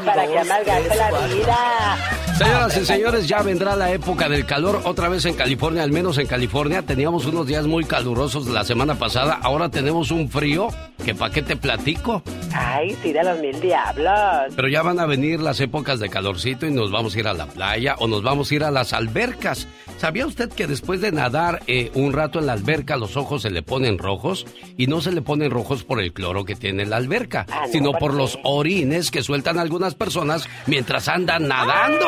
Speaker 6: Para que amargarte la vida.
Speaker 2: Señoras y señores, ya vendrá la época del calor otra vez en California, al menos en California. Teníamos unos días muy calurosos la semana pasada, ahora tenemos un frío que pa' qué te platico.
Speaker 6: Ay, sí, de los mil diablos.
Speaker 2: Pero ya van a venir las épocas de calorcito y nos vamos a ir a la playa o nos vamos a ir a las albercas. ¿Sabía usted que después de nadar eh, un rato en la alberca los ojos se le ponen rojos? Y no se le ponen rojos por el cloro que tiene la alberca,
Speaker 6: Ah, no,
Speaker 2: sino
Speaker 6: ¿por qué?
Speaker 2: los orines que sueltan algunas personas mientras andan nadando.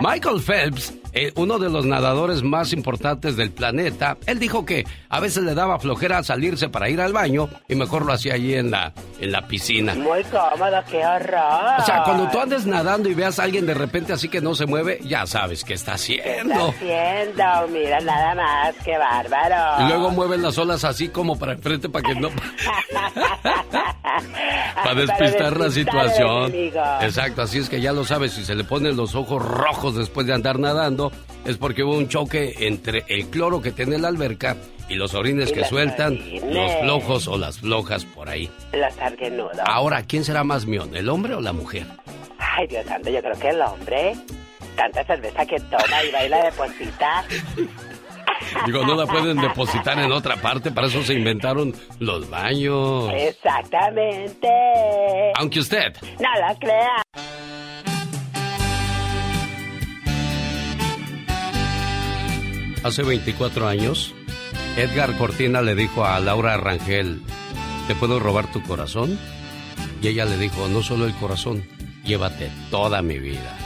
Speaker 2: Michael Phelps, eh, uno de los nadadores más importantes del planeta, él dijo que a veces le daba flojera salirse para ir al baño y mejor lo hacía allí en la, en la piscina.
Speaker 6: Muy cómodo, qué horror.
Speaker 2: O sea, cuando tú andes nadando y veas a alguien de repente así que no se mueve, ya sabes qué está
Speaker 6: ¿Qué está
Speaker 2: haciendo.
Speaker 6: haciendo? Mira, nada más, qué bárbaro.
Speaker 2: Y luego mueven las olas así como para enfrente para que no... para despistar la situación. Exacto, así es que ya lo sabes, si se le ponen los ojos rojos después de andar nadando, es porque hubo un choque entre el cloro que tiene la alberca y los orines
Speaker 6: Y
Speaker 2: que sueltan
Speaker 6: orines.
Speaker 2: los flojos o las flojas por ahí.
Speaker 6: Sarguenudos.
Speaker 2: Ahora, ¿quién será más mión, el hombre o la mujer?
Speaker 6: Ay, Dios santo, yo creo que el hombre. Tanta cerveza que toma y baila de posita.
Speaker 2: Digo, no la pueden depositar en otra parte, para eso se inventaron los baños.
Speaker 6: Exactamente.
Speaker 2: Aunque usted
Speaker 6: No lo crea.
Speaker 2: Hace 24 años, Edgar Cortina le dijo a Laura Rangel, ¿te puedo robar tu corazón? Y ella le dijo, no solo el corazón, llévate toda mi vida.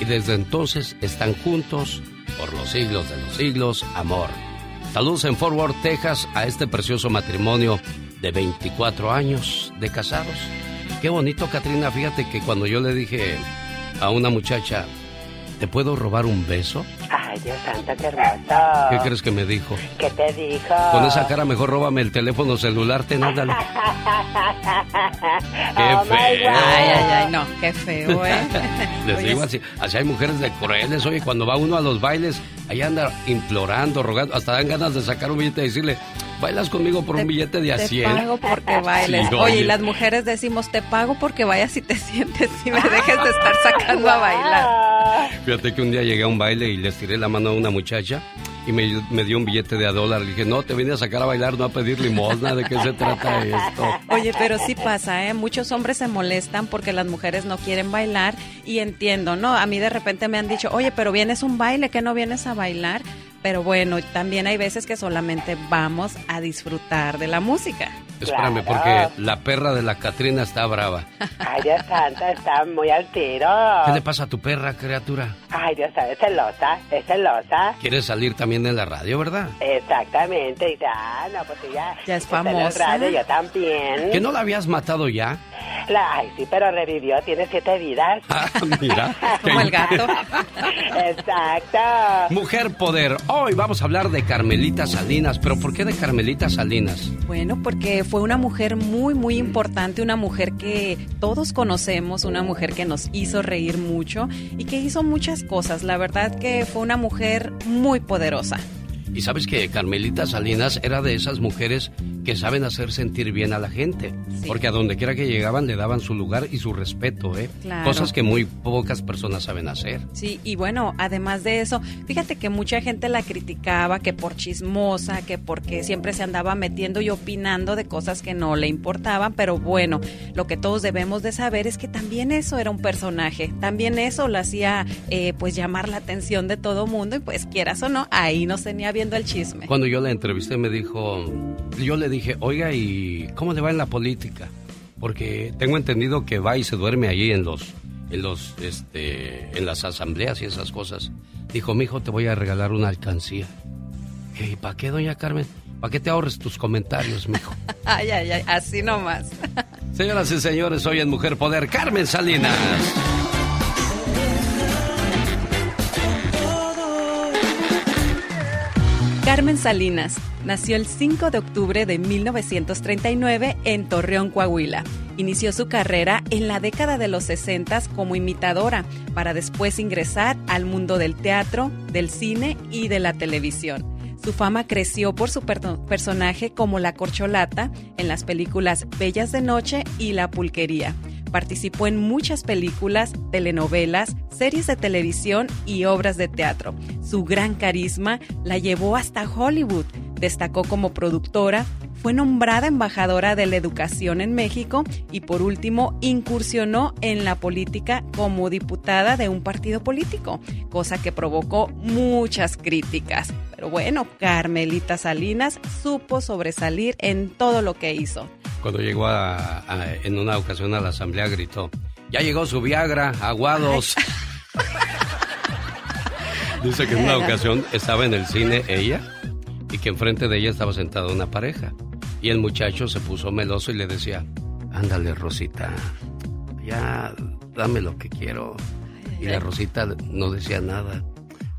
Speaker 2: Y desde entonces están juntos por los siglos de los siglos, amor. Saludos en Fort Worth, Texas, a este precioso matrimonio de 24 años de casados. Qué bonito, Katrina. Fíjate que cuando yo le dije a una muchacha, ¿te puedo robar un beso?
Speaker 6: Ay, Dios santo, qué hermoso.
Speaker 2: ¿Qué crees que me dijo?
Speaker 6: ¿Qué te dijo?
Speaker 2: Con esa cara mejor róbame el teléfono celular, ten, ándale. Qué
Speaker 6: Oh,
Speaker 2: feo.
Speaker 33: Ay, ay, ay, no, qué feo, ¿eh?
Speaker 2: Les digo así, así hay mujeres de crueles, oye, cuando va uno a los bailes, ahí anda implorando, rogando, hasta dan ganas de sacar un billete y decirle, bailas conmigo por un billete de a
Speaker 33: Te
Speaker 2: 100.
Speaker 33: pago porque bailes.
Speaker 2: Sí,
Speaker 33: oye,
Speaker 2: oye.
Speaker 33: y las mujeres decimos, te pago porque vayas y te sientes y me dejes de estar sacando a bailar.
Speaker 2: Fíjate que un día llegué a un baile y les tiré la mano a una muchacha y me, me dio un billete de a dólar. Le dije, no, te vine a sacar a bailar, no a pedir limosna, ¿de qué se trata esto?
Speaker 33: Oye, pero sí pasa, ¿eh? Muchos hombres se molestan porque las mujeres no quieren bailar y entiendo, ¿no? A mí de repente me han dicho, oye, pero vienes a un baile, que no vienes a bailar? Pero bueno, también hay veces que solamente vamos a disfrutar de la música.
Speaker 2: Espérame, porque la perra de la Catrina está brava.
Speaker 6: Ay, Dios santo, está muy al tiro.
Speaker 2: ¿Qué le pasa a tu perra, criatura?
Speaker 6: Ay, Dios santo, es celosa, es celosa.
Speaker 2: ¿Quieres salir también en la radio, verdad?
Speaker 6: Exactamente, y ya, no, pues ya.
Speaker 33: Ya es
Speaker 6: está en el
Speaker 33: famosa.
Speaker 6: radio, yo también.
Speaker 2: ¿Que no la habías matado ya?
Speaker 6: La- ay, sí, pero revivió, tiene siete vidas.
Speaker 2: Ah, mira.
Speaker 33: Como el gato.
Speaker 6: Exacto.
Speaker 2: Mujer Poder. Hoy vamos a hablar de Carmelita Salinas. ¿Pero por qué de Carmelita Salinas?
Speaker 33: Bueno, porque fue una mujer muy, muy importante, una mujer que todos conocemos, una mujer que nos hizo reír mucho y que hizo muchas cosas. La verdad que fue una mujer muy poderosa.
Speaker 2: Y sabes que Carmelita Salinas era de esas mujeres que saben hacer sentir bien a la gente. Porque a donde quiera que llegaban le daban su lugar y su respeto, ¿eh?
Speaker 33: Claro.
Speaker 2: Cosas que muy pocas personas saben hacer.
Speaker 33: Sí, y bueno, además de eso, fíjate que mucha gente la criticaba, que por chismosa, que porque siempre se andaba metiendo y opinando de cosas que no le importaban, pero bueno, lo que todos debemos de saber es que también eso era un personaje, también eso lo hacía eh, pues llamar la atención de todo mundo y pues quieras o no, ahí nos tenía viendo el chisme.
Speaker 2: Cuando yo la entrevisté me dijo, yo le dije, oiga, ¿y cómo le va en la política? Porque tengo entendido que va y se duerme allí en los, en los, este, en las asambleas y esas cosas. Dijo, mijo, te voy a regalar una alcancía. ¿Y para qué, doña Carmen? ¿Para qué te ahorres tus comentarios, mijo?
Speaker 33: Ay, ay, ay, así nomás.
Speaker 2: Señoras y señores, hoy en Mujer Poder, Carmen Salinas.
Speaker 33: Carmen Salinas nació el 5 de octubre de 1939 en Torreón, Coahuila. Inició su carrera en la década de los 60 como imitadora, para después ingresar al mundo del teatro, del cine y de la televisión. Su fama creció por su per- personaje como la corcholata en las películas Bellas de Noche y La Pulquería. Participó en muchas películas, telenovelas, series de televisión y obras de teatro. Su gran carisma la llevó hasta Hollywood. Destacó como productora, fue nombrada embajadora de la educación en México y por último incursionó en la política como diputada de un partido político, cosa que provocó muchas críticas. Pero bueno, Carmelita Salinas supo sobresalir en todo lo que hizo.
Speaker 2: Cuando llegó a- a- en una ocasión a la asamblea gritó, ya llegó su Viagra, aguados. Dice que en una ocasión estaba en el cine ella y que enfrente de ella estaba sentada una pareja. Y el muchacho se puso meloso y le decía, ándale Rosita, ya dame lo que quiero. Y la Rosita no decía nada.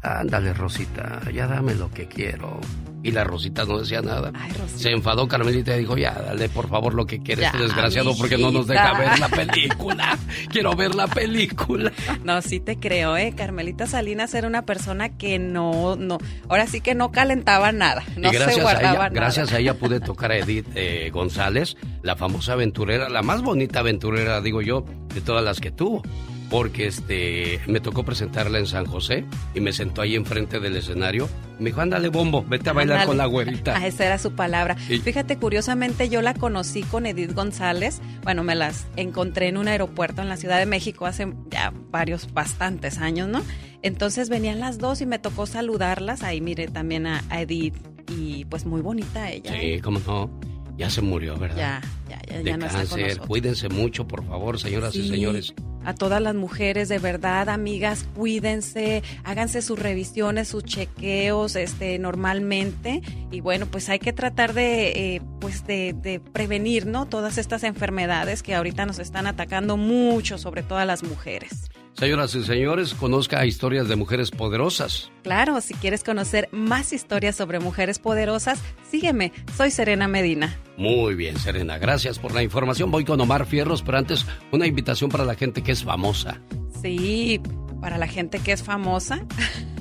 Speaker 2: Ándale Rosita, ya dame lo que quiero. Y la Rosita no decía nada. Se enfadó Carmelita y dijo, ya, dale por favor lo que quieres,
Speaker 33: Ya,
Speaker 2: desgraciado, porque no nos deja ver la película. Quiero ver la película.
Speaker 33: No, sí te creo, ¿eh? Carmelita Salinas era una persona que no, no, ahora sí que no calentaba nada, no
Speaker 2: y gracias
Speaker 33: se
Speaker 2: a
Speaker 33: guardaba
Speaker 2: ella,
Speaker 33: nada.
Speaker 2: gracias a ella pude tocar a Edith eh, González, la famosa aventurera, la más bonita aventurera, digo yo, de todas las que tuvo. Porque este me tocó presentarla en San José y me sentó ahí enfrente del escenario. Me dijo, ándale, bombo, vete a bailar
Speaker 33: Ándale.
Speaker 2: con la güerita.
Speaker 33: Ah, esa era su palabra.
Speaker 2: Y-
Speaker 33: Fíjate, curiosamente yo la conocí con Edith González. Bueno, me las encontré en un aeropuerto en la Ciudad de México hace ya varios, bastantes años, ¿no? Entonces venían las dos y me tocó saludarlas. Ahí miré también a, a Edith y pues muy bonita ella. ¿eh?
Speaker 2: Sí, cómo no. Ya se murió, ¿verdad?
Speaker 33: Ya, ya, ya,
Speaker 2: De
Speaker 33: ya no está con
Speaker 2: cáncer.
Speaker 33: nosotros.
Speaker 2: Cuídense mucho, por favor, señoras y señores.
Speaker 33: A todas las mujeres, de verdad, amigas, cuídense, háganse sus revisiones, sus chequeos, este, normalmente. Y bueno, pues hay que tratar de, eh, pues de, de prevenir, ¿no? Todas estas enfermedades que ahorita nos están atacando mucho, sobre todo a las mujeres.
Speaker 2: Señoras y señores, conozca historias de mujeres poderosas.
Speaker 33: Claro, si quieres conocer más historias sobre mujeres poderosas, sígueme. Soy Serena Medina.
Speaker 2: Muy bien, Serena. Gracias por la información. Voy con Omar Fierros, pero antes una invitación para la gente que es famosa.
Speaker 33: Sí, para la gente que es famosa.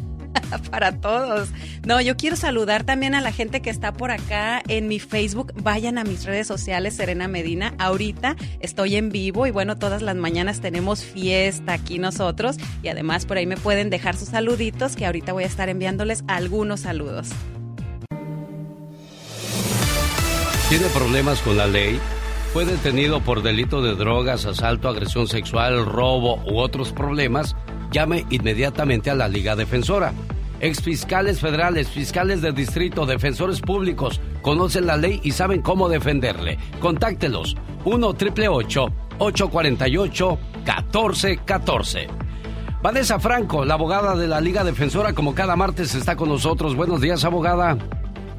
Speaker 33: para todos. No, yo quiero saludar también a la gente que está por acá en mi Facebook. Vayan a mis redes sociales, Serena Medina. Ahorita estoy en vivo y bueno, todas las mañanas tenemos fiesta aquí nosotros. Y además por ahí me pueden dejar sus saluditos que ahorita voy a estar enviándoles algunos saludos.
Speaker 2: ¿Tiene problemas con la ley? ¿Fue detenido por delito de drogas, asalto, agresión sexual, robo u otros problemas? Llame inmediatamente a la Liga Defensora. Exfiscales federales, fiscales de distrito, defensores públicos, conocen la ley y saben cómo defenderle. Contáctelos 1 triple 848 1414. Vanessa Franco, la abogada de la Liga Defensora, como cada martes está con nosotros. Buenos días, abogada.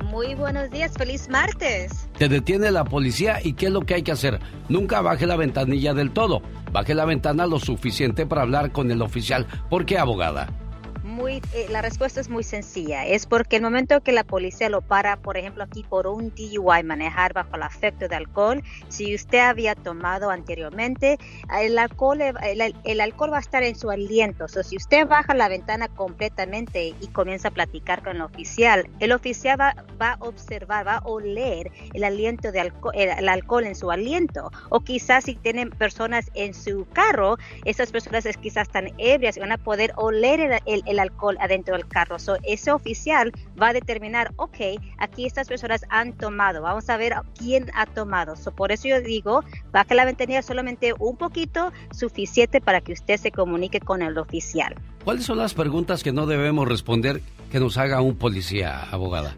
Speaker 34: Muy buenos días, feliz martes.
Speaker 2: Te detiene la policía y ¿qué es lo que hay que hacer? Nunca baje la ventanilla del todo. Baje la ventana lo suficiente para hablar con el oficial. ¿Por qué, abogada?
Speaker 34: Muy, eh, la respuesta es muy sencilla. Es porque el momento que la policía lo para, por ejemplo, aquí por un DUI, manejar bajo el efecto de alcohol, si usted había tomado anteriormente, el alcohol, el, alcohol va a estar en su aliento. O si usted baja la ventana completamente y comienza a platicar con el oficial, el oficial va, va a observar, va a oler el aliento de alcohol, el, alcohol en su aliento. O quizás si tienen personas en su carro, esas personas quizás están ebrias y van a poder oler el, el, el alcohol adentro del carro. So, ese oficial va a determinar, ok, aquí estas personas han tomado, vamos a ver quién ha tomado. So, por eso yo digo, baje la ventanilla solamente un poquito, suficiente para que usted se comunique con el oficial.
Speaker 2: ¿Cuáles son las preguntas que no debemos responder que nos haga un policía, abogada?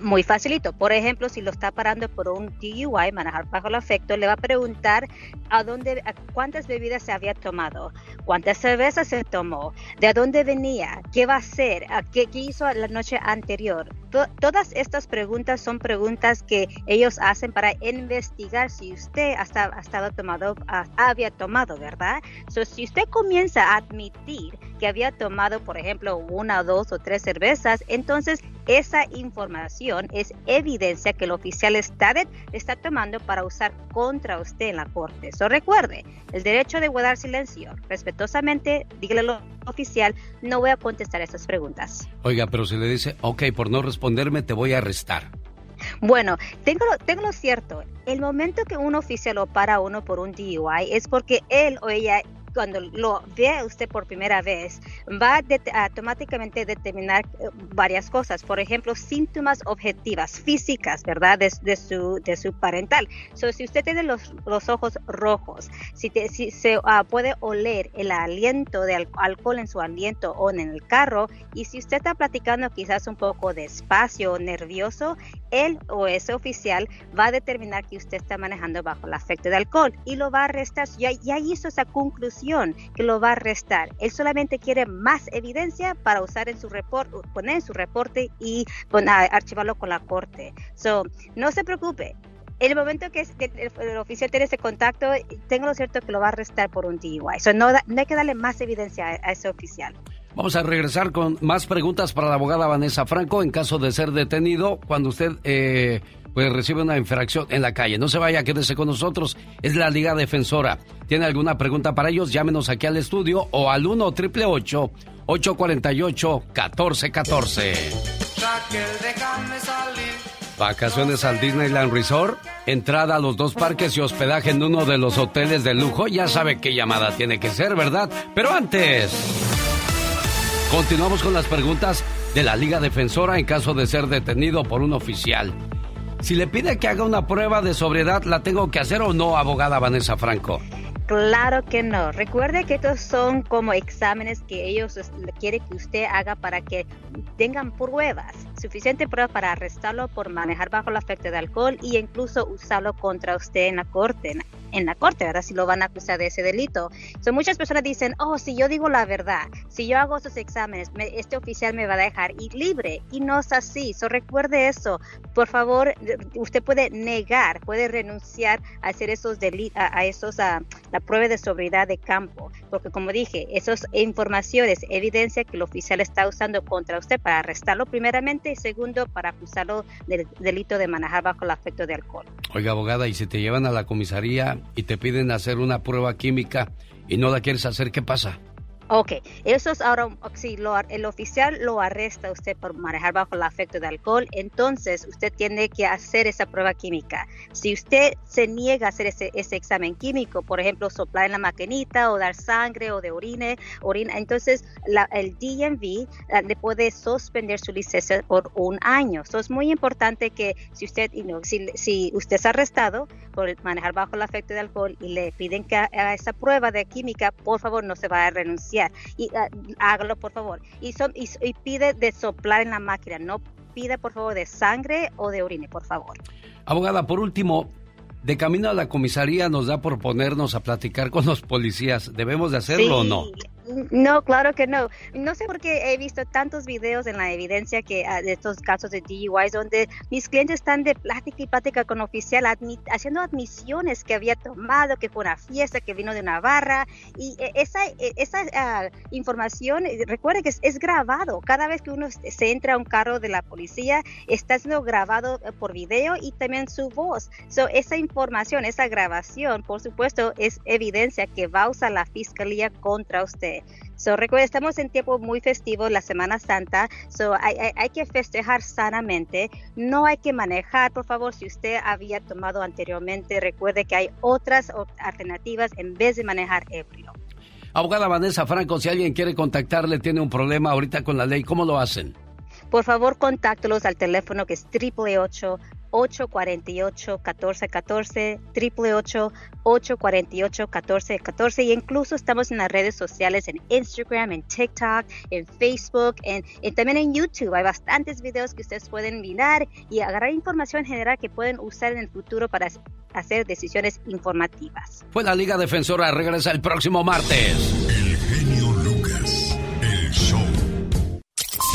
Speaker 34: Muy facilito. Por ejemplo, si lo está parando por un DUI, manejar bajo el afecto, le va a preguntar a dónde, cuántas bebidas se había tomado, cuántas cervezas se tomó, de dónde venía, qué va a hacer, qué, qué hizo la noche anterior. Todas estas preguntas son preguntas que ellos hacen para investigar si usted ha, estado tomado, había tomado, ¿verdad? So, si usted comienza a admitir que había tomado, por ejemplo, una, dos o tres cervezas, entonces esa información es evidencia que el oficial está, está tomando para usar contra usted en la corte. Eso recuerde, el derecho de guardar silencio. Respetuosamente, dígale al oficial, no voy a contestar esas preguntas.
Speaker 2: Oiga, pero si le dice, ok, por no responderme te voy a arrestar.
Speaker 34: Bueno, tengo, tengo lo cierto. El momento que un oficial lo para a uno por un DUI es porque él o ella cuando lo vea usted por primera vez, va a automáticamente determinar eh, varias cosas. Por ejemplo, síntomas objetivas, físicas, ¿verdad? De, su, de su parental. So, si usted tiene los, los ojos rojos, si, si se ah, puede oler el aliento de alcohol en su aliento o en el carro, y si usted está platicando quizás un poco despacio nervioso, él o ese oficial va a determinar que usted está manejando bajo el efecto de alcohol y lo va a arrestar. Ya, ya hizo esa conclusión que lo va a arrestar. Él solamente quiere más evidencia para usar en su reporte, poner en su reporte y archivarlo con la corte. So, no se preocupe. El momento que el, oficial tiene ese contacto, tengo lo cierto que lo va a arrestar por un DUI. No, hay que darle más evidencia a ese oficial.
Speaker 2: Vamos a regresar con más preguntas para la abogada Vanessa Franco en caso de ser detenido cuando usted eh, pues recibe una infracción en la calle. No se vaya, quédese con nosotros. Es la Liga Defensora. ¿Tiene alguna pregunta para ellos? Llámenos aquí al estudio o al 1 888 848 1414 Vacaciones al Disneyland Resort, entrada a los dos parques y hospedaje en uno de los hoteles de lujo. Ya sabe qué llamada tiene que ser, ¿verdad? Pero antes... Continuamos con las preguntas de la Liga Defensora en caso de ser detenido por un oficial. Si le pide que haga una prueba de sobriedad, ¿la tengo que hacer o no, abogada Vanessa Franco?
Speaker 34: Claro que no. Recuerde que estos son como exámenes que ellos quieren que usted haga para que tengan pruebas, suficiente prueba para arrestarlo por manejar bajo el efecto de alcohol e incluso usarlo contra usted en la corte en la corte, ¿verdad? Si lo van a acusar de ese delito. So, muchas personas dicen, oh, si yo digo la verdad, si yo hago esos exámenes, este oficial me va a dejar ir libre. Y no es así. So, recuerde eso. Por favor, usted puede negar, puede renunciar a hacer esos delitos, a, esos, a la prueba de sobriedad de campo. Porque como dije, esas informaciones, evidencia que el oficial está usando contra usted para arrestarlo primeramente y segundo para acusarlo del delito de manejar bajo el afecto de alcohol.
Speaker 2: Oiga, abogada, y si te llevan a la comisaría y te piden hacer una prueba química y no la quieres hacer, ¿qué pasa?
Speaker 34: Ok, eso es ahora, si el oficial lo arresta usted por manejar bajo el afecto de alcohol, entonces usted tiene que hacer esa prueba química. Si usted se niega a hacer ese, examen químico, por ejemplo, soplar en la maquinita o dar sangre o de orine, orina, entonces el DMV le puede suspender su licencia por un año. Eso es muy importante que si usted, si, si usted es arrestado por manejar bajo el afecto de alcohol y le piden que haga esa prueba de química, por favor no se va a renunciar Y ah, hágalo, por favor. Y, son, y, y pide de soplar en la máquina, no pide, por favor, de sangre o de orine, por favor.
Speaker 2: Abogada, por último, de camino a la comisaría nos da por ponernos a platicar con los policías. ¿Debemos de hacerlo o no?
Speaker 34: No, claro que no. No sé por qué he visto tantos videos en la evidencia que ah, de estos casos de DUIs donde mis clientes están de plática y plática con oficial haciendo admisiones que había tomado, que fue una fiesta, que vino de una barra y eh, esa eh, esa ah, información, eh, recuerde que es, grabado. Cada vez que uno se entra a un carro de la policía está siendo grabado por video y también su voz. So, esa información, esa grabación, por supuesto, es evidencia que va a usar la fiscalía contra usted. So, recuerda, estamos en tiempo muy festivo, la Semana Santa, so, hay, hay, que festejar sanamente, no hay que manejar, por favor, si usted había tomado anteriormente, recuerde que hay otras alternativas en vez de manejar ebrio.
Speaker 2: Abogada Vanessa Franco, si alguien quiere contactarle, tiene un problema ahorita con la ley, ¿cómo lo hacen?
Speaker 34: Por favor, contáctelos al teléfono que es 888 848-1414, 888-848-1414 y incluso estamos en las redes sociales, en Instagram, en TikTok, en Facebook, en, también en YouTube. Hay bastantes videos que ustedes pueden mirar y agarrar información general que pueden usar en el futuro para hacer decisiones informativas.
Speaker 2: Fue la Liga Defensora, regresa el próximo martes.
Speaker 7: El genio Lucas, el show.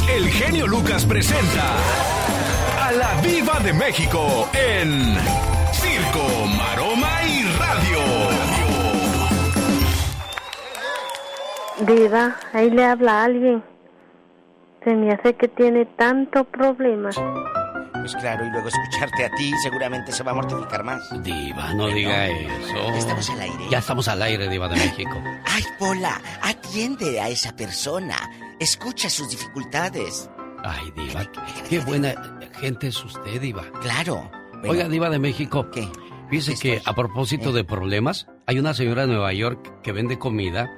Speaker 35: El genio Lucas presenta la Viva de México en Circo, Maroma y Radio.
Speaker 36: Viva, ahí le habla a alguien. Se me hace que tiene tanto problema.
Speaker 32: Pues claro, y luego escucharte a ti seguramente se va a mortificar más.
Speaker 2: Diva, no diga eso.
Speaker 32: Estamos al aire.
Speaker 2: Ya estamos al aire, Diva de México.
Speaker 32: Ay, Pola, atiende a esa persona. Escucha sus dificultades.
Speaker 2: Ay, Diva, qué buena gente es usted, Diva.
Speaker 32: Claro.
Speaker 2: Oiga, Diva de México. ¿Qué? Fíjese que a propósito ¿Eh? de problemas, hay una señora de Nueva York que vende comida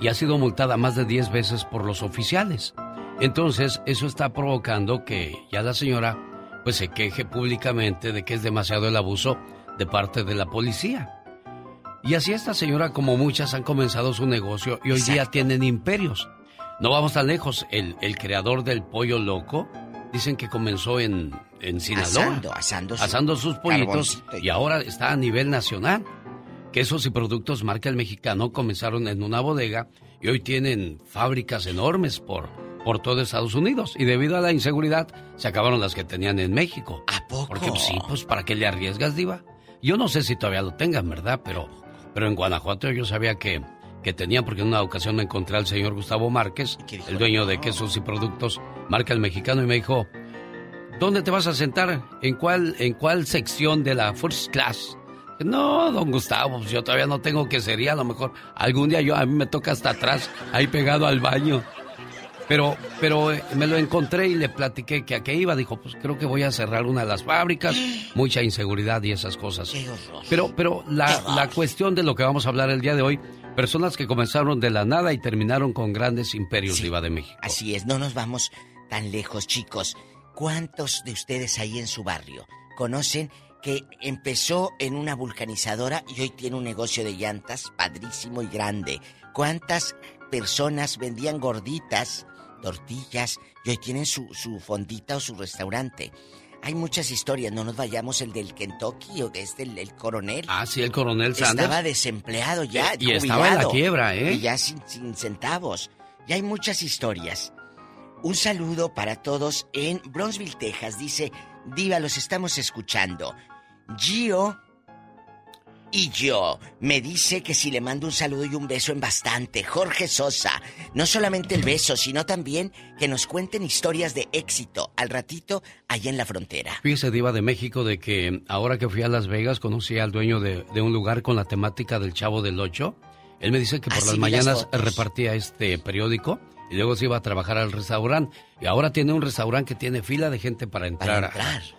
Speaker 2: y ha sido multada más de 10 veces por los oficiales. Entonces, eso está provocando que ya la señora pues se queje públicamente de que es demasiado el abuso de parte de la policía. Y así esta señora como muchas han comenzado su negocio y hoy día tienen imperios. No vamos tan lejos. El, el creador del pollo loco, dicen que comenzó en, en Sinaloa.
Speaker 32: Asando,
Speaker 2: asando, sus pollitos y ahora está a nivel nacional. Quesos y productos marca el mexicano comenzaron en una bodega y hoy tienen fábricas enormes por, por todo Estados Unidos. Y debido a la inseguridad, se acabaron las que tenían en México.
Speaker 32: ¿A poco?
Speaker 2: Porque pues, sí, pues ¿para qué le arriesgas, Diva? Yo no sé si todavía lo tengan, ¿verdad? Pero, pero en Guanajuato yo sabía que que tenía, porque en una ocasión me encontré al señor Gustavo Márquez, el dueño de quesos y productos Marca el Mexicano, y me dijo, ¿dónde te vas a sentar? ¿En cuál, en cuál sección de la First Class? No, don Gustavo, pues yo todavía no tengo que sería, a lo mejor algún día yo a mí me toca hasta atrás, ahí pegado al baño. Pero, pero eh, me lo encontré y le platiqué que a qué iba. Dijo, pues creo que voy a cerrar una de las fábricas, mucha inseguridad y esas cosas. Pero, pero la, la cuestión de lo que vamos a hablar el día de hoy Personas que comenzaron de la nada y terminaron con grandes imperios, sí, de México.
Speaker 32: Así es, no nos vamos tan lejos, chicos. ¿Cuántos de ustedes ahí en su barrio conocen que empezó en una vulcanizadora y hoy tiene un negocio de llantas padrísimo y grande? ¿Cuántas personas vendían gorditas, tortillas y hoy tienen su, su fondita o su restaurante? Hay muchas historias, no nos vayamos el del Kentucky o este el, el coronel.
Speaker 2: Ah, sí, el coronel Sanders.
Speaker 32: Estaba desempleado ya,
Speaker 2: y estaba en la quiebra, ¿eh?
Speaker 32: Y ya sin, sin centavos. Y hay muchas historias. Un saludo para todos en Bronzeville, Texas. Dice, Diva, los estamos escuchando. Gio y yo. Me dice que si le mando un saludo y un beso en bastante. Jorge Sosa. No solamente el beso, sino también que nos cuenten historias de éxito al ratito allá en la frontera.
Speaker 2: Fíjese, Diva de México, de que ahora que fui a Las Vegas conocí al dueño de, un lugar con la temática del Chavo del Ocho. Él me dice que por las mañanas repartía este periódico y luego se iba a trabajar al restaurante. Y ahora tiene un restaurante que tiene fila de gente para entrar,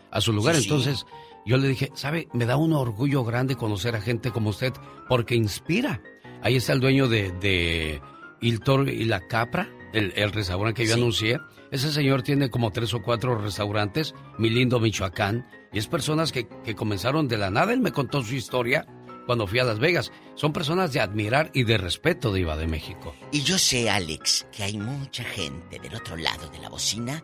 Speaker 2: A, su lugar. Entonces. Yo le dije, ¿sabe? Me da un orgullo grande conocer a gente como usted porque inspira. Ahí está el dueño de, de Il Toro y la Capra, el, restaurante que yo anuncié. Ese señor tiene como tres o cuatro restaurantes, mi lindo Michoacán, y es personas que, que comenzaron de la nada. Él me contó su historia cuando fui a Las Vegas. Son personas de admirar y de respeto, Diva de México.
Speaker 32: Y yo sé, Alex, que hay mucha gente del otro lado de la bocina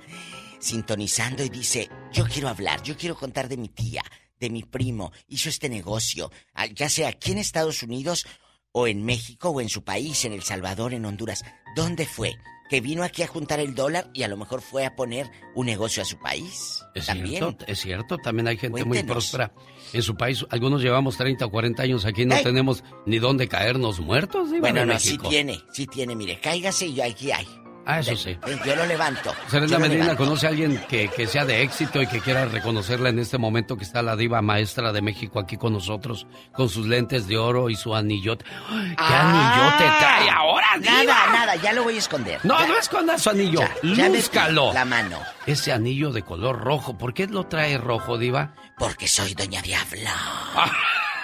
Speaker 32: sintonizando y dice, yo quiero hablar, yo quiero contar de mi tía, de mi primo, hizo este negocio, ya sea aquí en Estados Unidos o en México o en su país, en El Salvador, en Honduras. ¿Dónde fue? Que vino aquí a juntar el dólar y a lo mejor fue a poner un negocio a su país.
Speaker 2: Es
Speaker 32: También.
Speaker 2: cierto, es cierto. También hay gente muy próspera en su país. Algunos llevamos 30 o 40 años aquí, no tenemos ni dónde caernos muertos,
Speaker 32: Bueno, no, sí tiene, sí tiene. Mire, cáigase y yo aquí hay.
Speaker 2: Ah, eso sí.
Speaker 32: Yo lo levanto.
Speaker 2: Serena Medina,
Speaker 32: levanto.
Speaker 2: ¿conoce a alguien que, que sea de éxito y que quiera reconocerla en este momento que está la diva maestra de México aquí con nosotros, con sus lentes de oro y su anillote? ¡Ay, ¿Qué anillote trae ahora, diva?
Speaker 32: Ah. Nada, nada, ya lo voy a esconder.
Speaker 2: No,
Speaker 32: Ya.
Speaker 2: no esconda su anillo.
Speaker 32: Ya,
Speaker 2: Lúzcalo.
Speaker 32: La mano.
Speaker 2: Ese anillo de color rojo, ¿por qué lo trae rojo, diva?
Speaker 32: Porque soy Doña Diabla.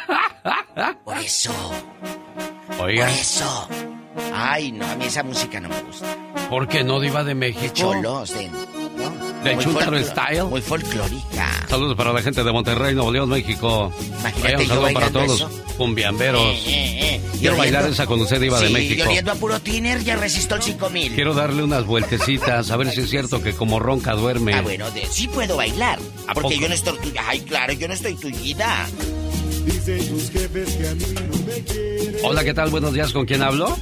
Speaker 32: Por eso,
Speaker 2: Oiga,
Speaker 32: por eso. Ay, no, a mí esa música no me gusta.
Speaker 2: ¿por qué no diva de México?
Speaker 32: Cholos, de.
Speaker 2: ¿De
Speaker 32: Muy
Speaker 2: Style?
Speaker 32: Muy folclórica.
Speaker 2: Saludos para la gente de Monterrey, Nuevo León, México.
Speaker 32: Imagínate
Speaker 2: Vaya, un
Speaker 32: yo
Speaker 2: saludo para todos
Speaker 32: eso.
Speaker 2: los cumbiamberos.
Speaker 32: Eh, eh, eh.
Speaker 2: Quiero bailar esa con usted, diva de
Speaker 32: Sí,
Speaker 2: México.
Speaker 32: Y oliendo a puro tiner, ya resisto el 5000.
Speaker 2: Quiero darle unas vueltecitas, a ver si es cierto que como ronca duerme.
Speaker 32: Ah, bueno, de, sí puedo bailar.
Speaker 2: ¿A
Speaker 32: Porque
Speaker 2: poco?
Speaker 32: yo no estoy tuya. Ay, claro, yo no estoy tullida.
Speaker 2: Hola, ¿qué tal? Buenos días, ¿con quién hablo?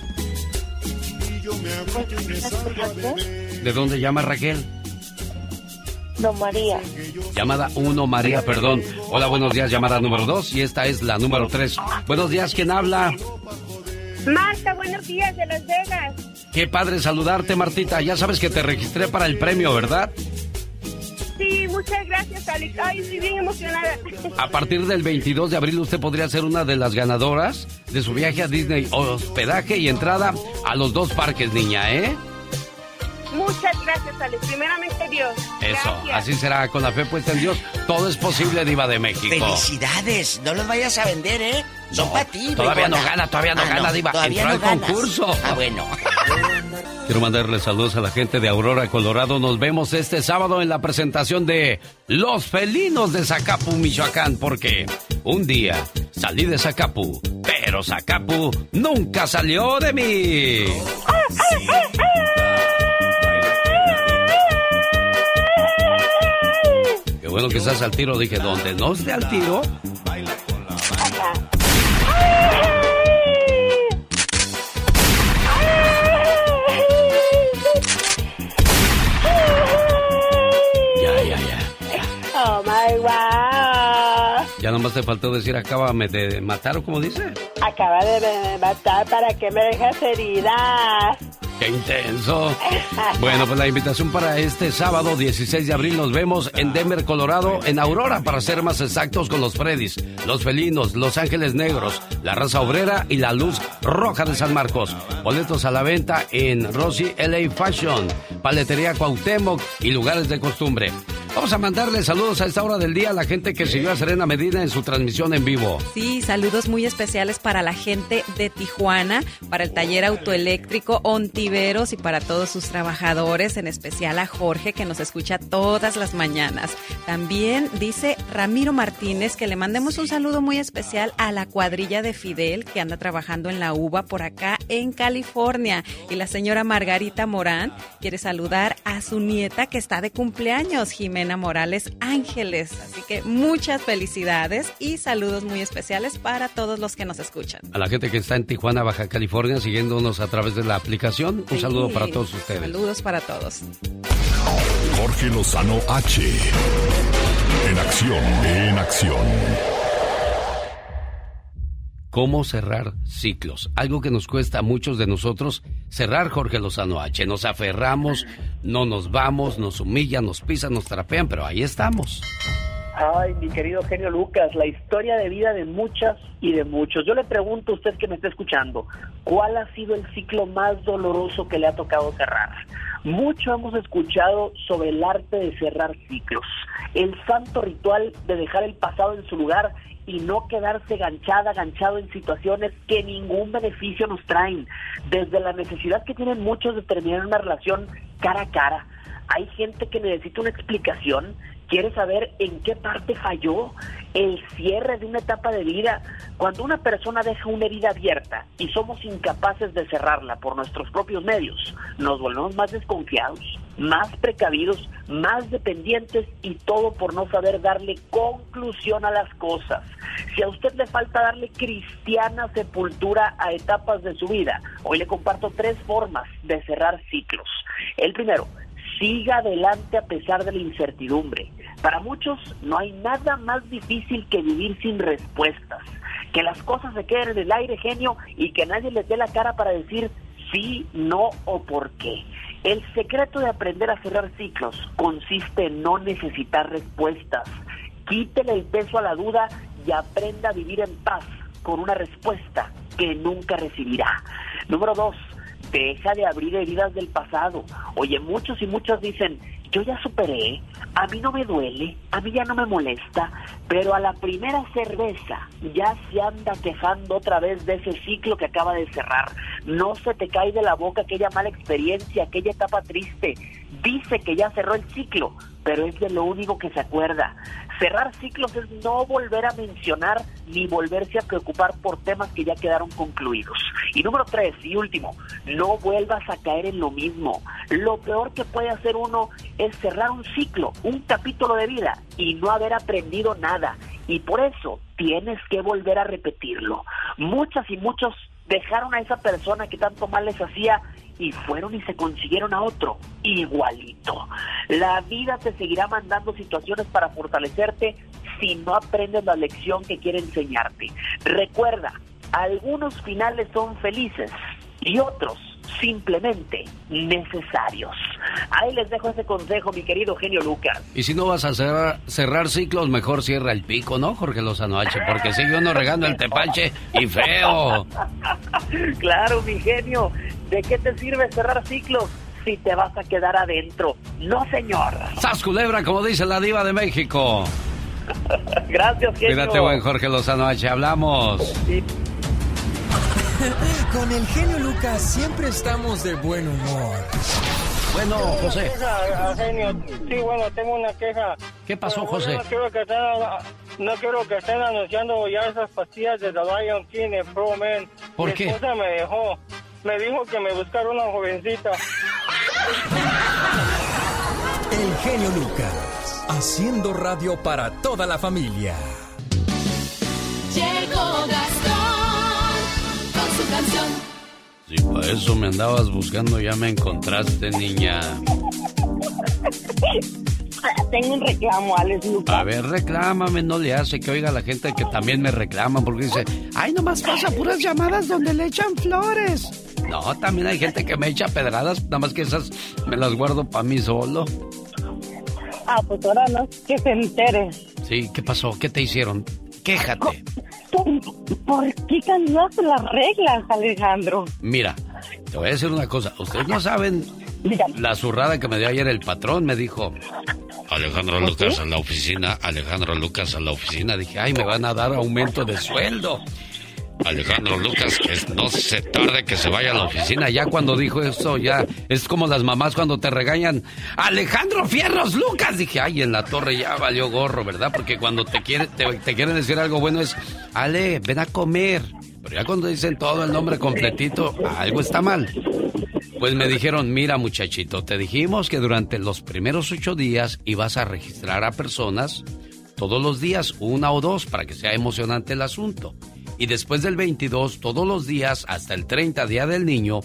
Speaker 2: ¿De dónde llama Raquel?
Speaker 36: No, María.
Speaker 2: Llamada 1, María, perdón. Hola, buenos días, llamada número 2 y esta es la número 3. Buenos días, ¿quién habla?
Speaker 36: Marta, buenos días de Las Vegas.
Speaker 2: Qué padre saludarte, Martita. Ya sabes que te registré para el premio, ¿verdad?
Speaker 36: Muchas gracias, Alex. Ay, estoy bien emocionada.
Speaker 2: A partir del 22 de abril usted podría ser una de las ganadoras de su viaje a Disney, hospedaje y entrada a los dos parques, niña, ¿eh?
Speaker 36: Muchas gracias, Alex. Primeramente Dios.
Speaker 2: Eso,
Speaker 36: Gracias.
Speaker 2: así será con la fe puesta en Dios. Todo es posible, Diva de México.
Speaker 32: Felicidades. No los vayas a vender, ¿eh? Son para ti.
Speaker 2: Todavía no gana, todavía no
Speaker 32: Ah,
Speaker 2: gana, Diva.
Speaker 32: Todavía
Speaker 2: Entró
Speaker 32: no
Speaker 2: al
Speaker 32: ganas.
Speaker 2: concurso.
Speaker 32: Ah, bueno.
Speaker 2: Quiero mandarle saludos a la gente de Aurora, Colorado. Nos vemos este sábado en la presentación de Los Felinos de Zacapu, Michoacán, porque un día salí de Zacapu, pero Zacapu nunca salió de mí. Qué bueno que estás al tiro. Dije, donde no esté al tiro, ya, ya, ya.
Speaker 36: Oh my wow.
Speaker 2: Ya nomás te faltó decir, acábame de matar, o como dice.
Speaker 36: Acaba de matar para que me dejes herida.
Speaker 2: ¡Qué intenso! Bueno, pues la invitación para este sábado 16 de abril nos vemos en Denver, Colorado, en Aurora, para ser más exactos con los Freddys, los Felinos, los Ángeles Negros, la Raza Obrera y la Luz Roja de San Marcos. Boletos a la venta en Rosy LA Fashion, Paletería Cuauhtémoc y lugares de costumbre. Vamos a mandarle saludos a esta hora del día a la gente que siguió a Serena Medina en su transmisión en vivo.
Speaker 33: Sí, saludos muy especiales para la gente de Tijuana, para el taller autoeléctrico Ontiveros y para todos sus trabajadores, en especial a Jorge que nos escucha todas las mañanas. También dice Ramiro Martínez que le mandemos un saludo muy especial a la cuadrilla de Fidel que anda trabajando en la UVA por acá en California. Y la señora Margarita Morán quiere saludar a su nieta que está de cumpleaños, Jimena Morales Ángeles. Así que muchas felicidades y saludos muy especiales para todos los que nos escuchan.
Speaker 2: A la gente que está en Tijuana, Baja California, siguiéndonos a través de la aplicación, un
Speaker 33: Sí.
Speaker 2: saludo para todos ustedes.
Speaker 33: Saludos para todos.
Speaker 7: Jorge Lozano H. En acción, en acción.
Speaker 2: ¿Cómo cerrar ciclos? Algo que nos cuesta a muchos de nosotros cerrar, Jorge Lozano H. Nos aferramos, no nos vamos, nos humillan, nos pisan, nos trapean, pero ahí estamos.
Speaker 25: Ay, mi querido genio Lucas, la historia de vida de muchas y de muchos. Yo le pregunto a usted que me está escuchando, ¿cuál ha sido el ciclo más doloroso que le ha tocado cerrar? Mucho hemos escuchado sobre el arte de cerrar ciclos, el santo ritual de dejar el pasado en su lugar y no quedarse ganchada, ganchado en situaciones que ningún beneficio nos traen. Desde la necesidad que tienen muchos de terminar una relación cara a cara, hay gente que necesita una explicación,
Speaker 37: quiere saber en qué parte falló el cierre de una etapa de vida. Cuando una persona deja una herida abierta y somos incapaces de cerrarla por nuestros propios medios, nos volvemos más desconfiados, más precavidos, más dependientes y todo por no saber darle conclusión a las cosas. Si a usted le falta darle cristiana sepultura a etapas de su vida, hoy le comparto tres formas de cerrar ciclos. El primero, siga adelante a pesar de la incertidumbre. Para muchos no hay nada más difícil que vivir sin respuestas, que las cosas se queden en el aire genio y que nadie les dé la cara para decir sí, no o por qué. El secreto de aprender a cerrar ciclos consiste en no necesitar respuestas. Quítele el peso a la duda y aprenda a vivir en paz con una respuesta que nunca recibirá. Número dos, deja de abrir heridas del pasado. Oye, muchos y muchos dicen, yo ya superé, a mí no me duele, a mí ya no me molesta, pero a la primera cerveza ya se anda quejando otra vez de ese ciclo que acaba de cerrar. No se te cae de la boca aquella mala experiencia, aquella etapa triste. Dice que ya cerró el ciclo, pero es de lo único que se acuerda. Cerrar ciclos es no volver a mencionar ni volverse a preocupar por temas que ya quedaron concluidos. Y número tres y último, no vuelvas a caer en lo mismo. Lo peor que puede hacer uno es cerrar un ciclo, un capítulo de vida y no haber aprendido nada. Y por eso tienes que volver a repetirlo. Muchas y muchos dejaron a esa persona que tanto mal les hacía y fueron y se consiguieron a otro igualito. La vida te seguirá mandando situaciones para fortalecerte si no aprendes la lección que quiere enseñarte. Recuerda, algunos finales son felices y otros simplemente necesarios. Ahí les dejo ese consejo, mi querido genio Lucas.
Speaker 2: Y si no vas a cerrar, cerrar ciclos, mejor cierra el pico, ¿no, Jorge Lozano H? Porque sigue uno regando el tepache y feo.
Speaker 37: claro, mi genio. ¿De qué te sirve cerrar ciclos? si te vas a quedar adentro. No, señor.
Speaker 2: ¡Sas culebra, como dice la diva de México!
Speaker 37: Gracias, genio.
Speaker 2: Cuídate, buen Jorge Lozano H. Hablamos.
Speaker 38: Con el genio Lucas siempre estamos de buen humor.
Speaker 2: Bueno, José.
Speaker 39: Sí, bueno, tengo una queja.
Speaker 2: ¿Qué pasó, José?
Speaker 39: No quiero que estén, no quiero que estén anunciando ya esas pastillas de The Lion King en Pro Man.
Speaker 2: ¿Por
Speaker 39: Mi
Speaker 2: qué?
Speaker 39: esposa me dejó. Me dijo que me buscara una jovencita.
Speaker 38: El genio Lucas, haciendo radio para toda la familia.
Speaker 10: Llegó Gastón con su canción.
Speaker 2: Si para eso me andabas buscando, ya me encontraste, niña.
Speaker 37: Tengo un reclamo, Alex Lucas.
Speaker 2: A ver, reclámame, no le hace que oiga la gente que también me reclama porque dice, ay, nomás pasa puras llamadas donde le echan flores. No, también hay gente que me echa pedradas, nada más que esas me las guardo para mí solo.
Speaker 37: Ah, pues ahora no, que se entere.
Speaker 2: Sí, ¿qué pasó? ¿Qué te hicieron? Quéjate.
Speaker 37: ¿Por qué cambiaste las reglas, Alejandro?
Speaker 2: Mira, te voy a decir una cosa. Ustedes no saben la zurrada que me dio ayer el patrón. Me dijo, Alejandro Lucas a la oficina, Alejandro Lucas a la oficina. Dije, ay, me van a dar aumento de sueldo. Alejandro Lucas, que no se tarde que se vaya a la oficina. Ya cuando dijo eso, ya es como las mamás cuando te regañan. Alejandro Fierros Lucas. Dije, ay, en la torre ya valió gorro, ¿verdad? Porque cuando te, quiere, te, te quieren decir algo bueno es, Ale, ven a comer. Pero ya cuando dicen todo el nombre completito, algo está mal. Pues me dijeron, mira muchachito, te dijimos que durante los primeros ocho días ibas a registrar a personas todos los días, una o dos, para que sea emocionante el asunto. Y después del 22, todos los días, hasta el 30 Día del Niño,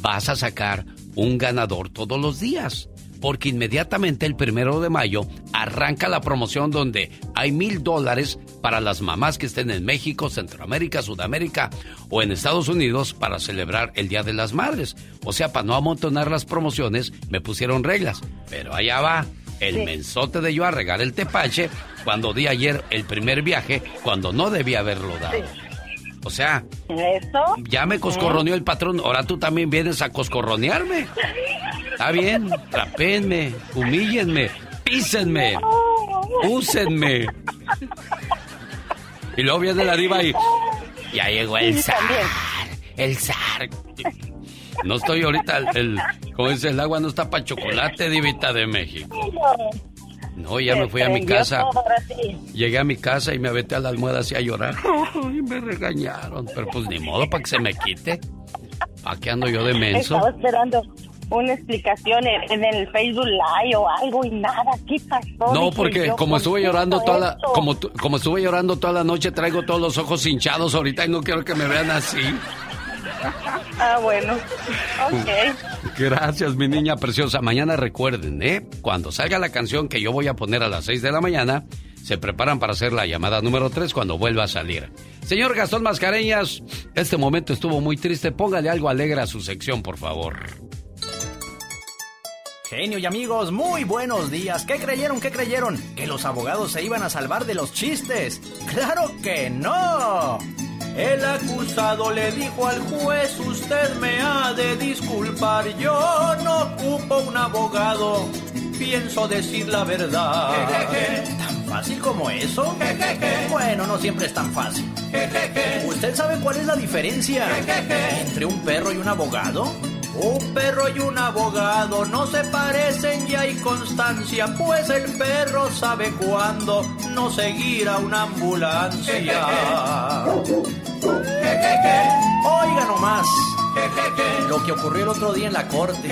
Speaker 2: vas a sacar un ganador todos los días. Porque inmediatamente el primero de mayo arranca la promoción donde hay mil dólares para las mamás que estén en México, Centroamérica, Sudamérica o en Estados Unidos para celebrar el Día de las Madres. O sea, para no amontonar las promociones, me pusieron reglas. Pero allá va el mensote de yo a regar el tepache cuando di ayer el primer viaje cuando no debía haberlo dado. O sea,
Speaker 37: ¿Eso?
Speaker 2: ya me coscorroneó el patrón, ahora tú también vienes a coscorronearme. Está bien, trapéenme, humíllenme, písenme, úsenme. Y luego viene la diva y ya llegó el zar, el zar. No estoy ahorita, el, el- como dice el agua no está para chocolate, divita de México. No, ya me fui a mi casa. Llegué a mi casa y me aventé a la almohada así a llorar. Y me regañaron. Pero pues ni modo para que se me quite. ¿A qué ando yo de menso?
Speaker 36: Estaba esperando una explicación en, el Facebook Live o algo y nada. ¿Qué pasó?
Speaker 2: No, porque como
Speaker 36: ¿por
Speaker 2: estuve llorando toda la, como, como estuve llorando toda la noche, traigo todos los ojos hinchados ahorita y no quiero que me vean así.
Speaker 36: Ah, bueno. Ok.
Speaker 2: Gracias, mi niña preciosa. Mañana recuerden, ¿eh? Cuando salga la canción que yo voy a poner a las 6 de la mañana, se preparan para hacer la llamada número 3 cuando vuelva a salir. Señor Gastón Mascareñas, este momento estuvo muy triste. Póngale algo alegre a su sección, por favor.
Speaker 19: Genio y amigos, muy buenos días. ¿Qué creyeron? ¿Qué creyeron? ¿Que los abogados se iban a salvar de los chistes? ¡Claro que no! El acusado le dijo al juez, usted me ha de disculpar, yo no ocupo un abogado, pienso decir la verdad. ¿Tan fácil como eso? Bueno, no siempre es tan fácil. ¿Usted sabe cuál es la diferencia entre un perro y un abogado? Un perro y un abogado no se parecen y hay constancia, pues el perro sabe cuándo no seguir a una ambulancia. Oiga nomás. Lo que ocurrió el otro día en la corte.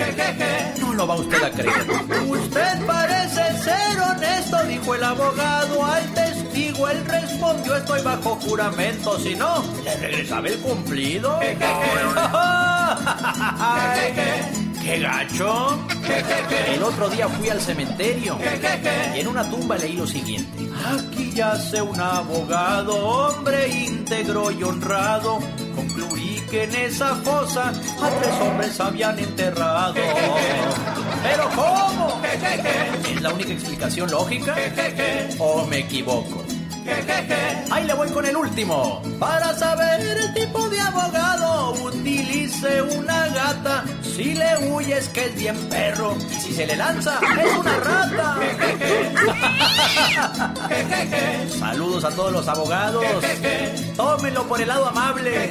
Speaker 19: No lo va usted a creer. Usted parece ser honesto, dijo el abogado al testigo. Él respondió, estoy bajo juramento. Si no, le regresaba el cumplido. ¡Qué gacho! El otro día fui al cementerio y en una tumba leí lo siguiente. Aquí yace un abogado, hombre íntegro y honrado. Concluí que en esa fosa a tres hombres habían enterrado. ¿Pero cómo? ¿Es la única explicación lógica? ¿O me equivoco? Ahí le voy con el último. Para saber el tipo de abogado, utilice una gata. Si le huyes que es bien perro. Y si se le lanza, es una rata. Saludos a todos los abogados. Tómenlo por el lado amable.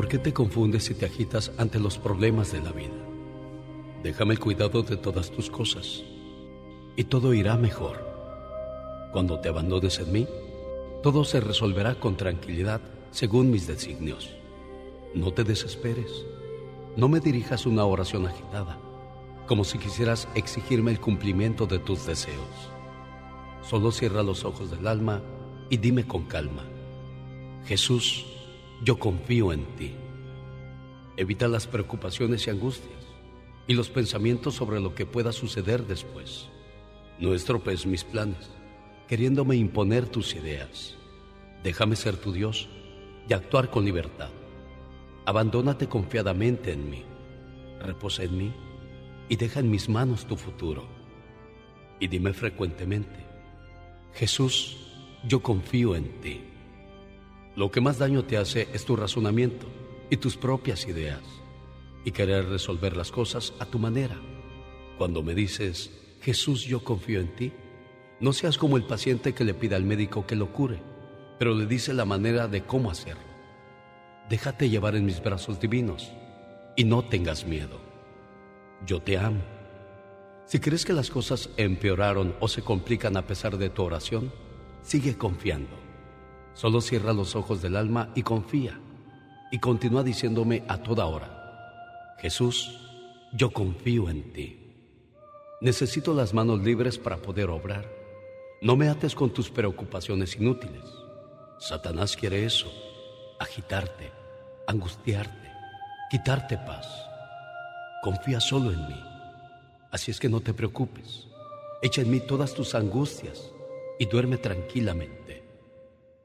Speaker 2: ¿Por qué te confundes y te agitas ante los problemas de la vida? Déjame el cuidado de todas tus cosas y todo irá mejor. Cuando te abandones en mí, todo se resolverá con tranquilidad según mis designios. No te desesperes. No me dirijas una oración agitada, como si quisieras exigirme el cumplimiento de tus deseos. Solo cierra los ojos del alma y dime con calma, Jesús, yo confío en ti. Evita las preocupaciones y angustias y los pensamientos sobre lo que pueda suceder después. No estropees mis planes, queriéndome imponer tus ideas. Déjame ser tu Dios y actuar con libertad. Abandónate confiadamente en mí, reposa en mí y deja en mis manos tu futuro. Y dime frecuentemente, Jesús, yo confío en ti. Lo que más daño te hace es tu razonamiento y tus propias ideas y querer resolver las cosas a tu manera. Cuando me dices, Jesús, yo confío en ti, no seas como el paciente que le pide al médico que lo cure, pero le dice la manera de cómo hacerlo. Déjate llevar en mis brazos divinos y no tengas miedo. Yo te amo. Si crees que las cosas empeoraron o se complican a pesar de tu oración, sigue confiando. Solo cierra los ojos del alma y confía. Y continúa diciéndome a toda hora, Jesús, yo confío en ti. Necesito las manos libres para poder obrar. No me ates con tus preocupaciones inútiles. Satanás quiere eso, agitarte, angustiarte, quitarte paz. Confía solo en mí. Así es que no te preocupes. Echa en mí todas tus angustias y duerme tranquilamente.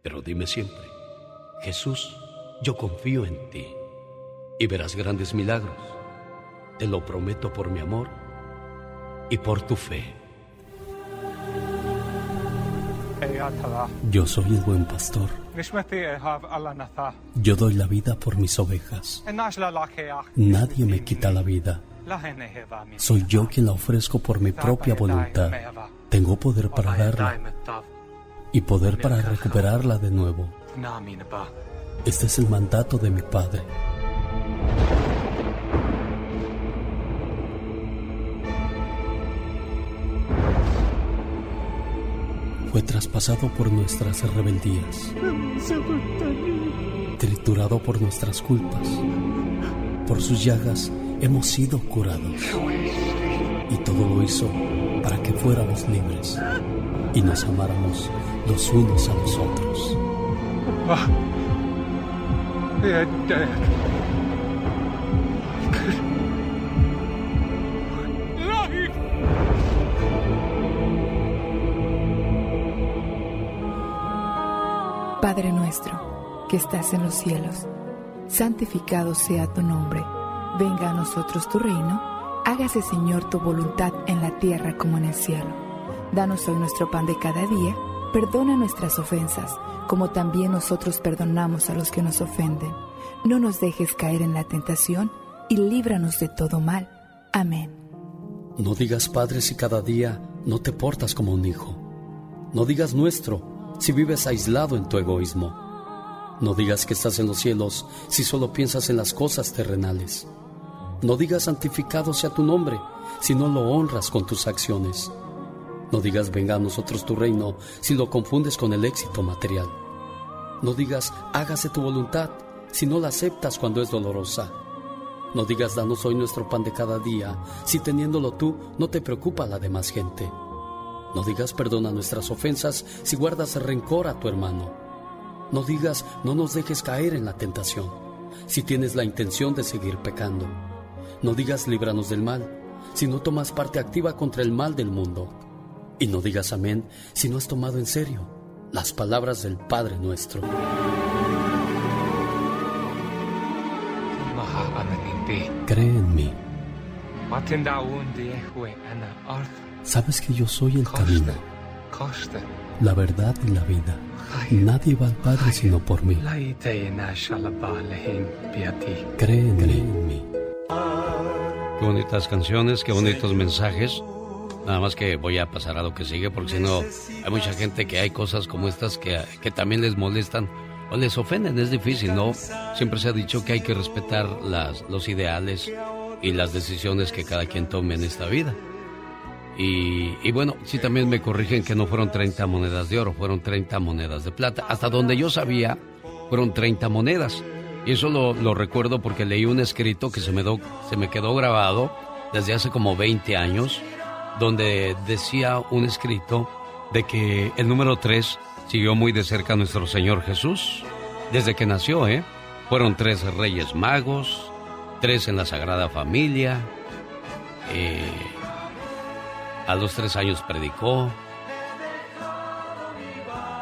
Speaker 2: Pero dime siempre, Jesús, yo confío en ti y verás grandes milagros. Te lo prometo por mi amor y por tu fe.
Speaker 1: Yo soy el buen pastor. Yo doy la vida por mis ovejas. Nadie me quita la vida. Soy yo quien la ofrezco por mi propia voluntad. Tengo poder para darla y poder para recuperarla de nuevo. Este es el mandato de mi Padre. Fue traspasado por nuestras rebeldías, triturado por nuestras culpas. Por sus llagas hemos sido curados. Y todo lo hizo para que fuéramos libres y nos amáramos los unos a los otros.
Speaker 20: Padre nuestro, que estás en los cielos, santificado sea tu nombre. Venga a nosotros tu reino. Hágase, Señor, tu voluntad en la tierra como en el cielo. Danos hoy nuestro pan de cada día. Perdona nuestras ofensas, como también nosotros perdonamos a los que nos ofenden. No nos dejes caer en la tentación y líbranos de todo mal. Amén.
Speaker 1: No digas Padre si cada día no te portas como un hijo. No digas nuestro si vives aislado en tu egoísmo. No digas que estás en los cielos si solo piensas en las cosas terrenales. No digas santificado sea tu nombre si no lo honras con tus acciones. No digas venga a nosotros tu reino si lo confundes con el éxito material. No digas hágase tu voluntad si no la aceptas cuando es dolorosa. No digas danos hoy nuestro pan de cada día si teniéndolo tú no te preocupa la demás gente. No digas perdona nuestras ofensas si guardas rencor a tu hermano. No digas no nos dejes caer en la tentación si tienes la intención de seguir pecando. No digas líbranos del mal si no tomas parte activa contra el mal del mundo. Y no digas amén si no has tomado en serio las palabras del Padre nuestro. Cree en mí. Sabes que yo soy el camino, la verdad y la vida. Nadie va al Padre sino por mí. Cree en mí. en mí.
Speaker 2: Qué bonitas canciones, qué bonitos mensajes. Nada más que voy a pasar a lo que sigue, porque si no, hay mucha gente que hay cosas como estas que, que también les molestan o les ofenden. Es difícil, ¿no? Siempre se ha dicho que hay que respetar las, los ideales y las decisiones que cada quien tome en esta vida. Y, bueno, sí también me corrigen que no fueron 30 monedas de oro, fueron 30 monedas de plata. Hasta donde yo sabía, fueron 30 monedas. Y eso lo, lo recuerdo porque leí un escrito que se me, do, se me quedó grabado desde hace como 20 años, donde decía un escrito de que el número 3 siguió muy de cerca a nuestro Señor Jesús, desde que nació, ¿eh? Fueron tres reyes magos, tres en la Sagrada Familia, eh, a los tres años predicó.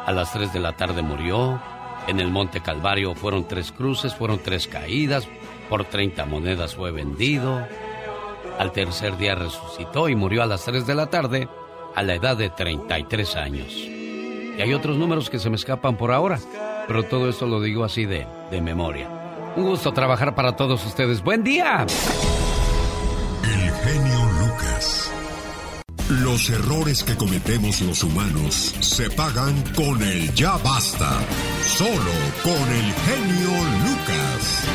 Speaker 2: A las tres de la tarde murió. En el Monte Calvario fueron tres cruces, fueron tres caídas. Por 30 monedas fue vendido. Al tercer día resucitó y murió a las tres de la tarde a la edad de 33 años. Y hay otros números que se me escapan por ahora, pero todo esto lo digo así de, de memoria. Un gusto trabajar para todos ustedes. ¡Buen día!
Speaker 7: El genio Lucas. Los errores que cometemos los humanos se pagan con el ya basta. Solo con el genio Lucas.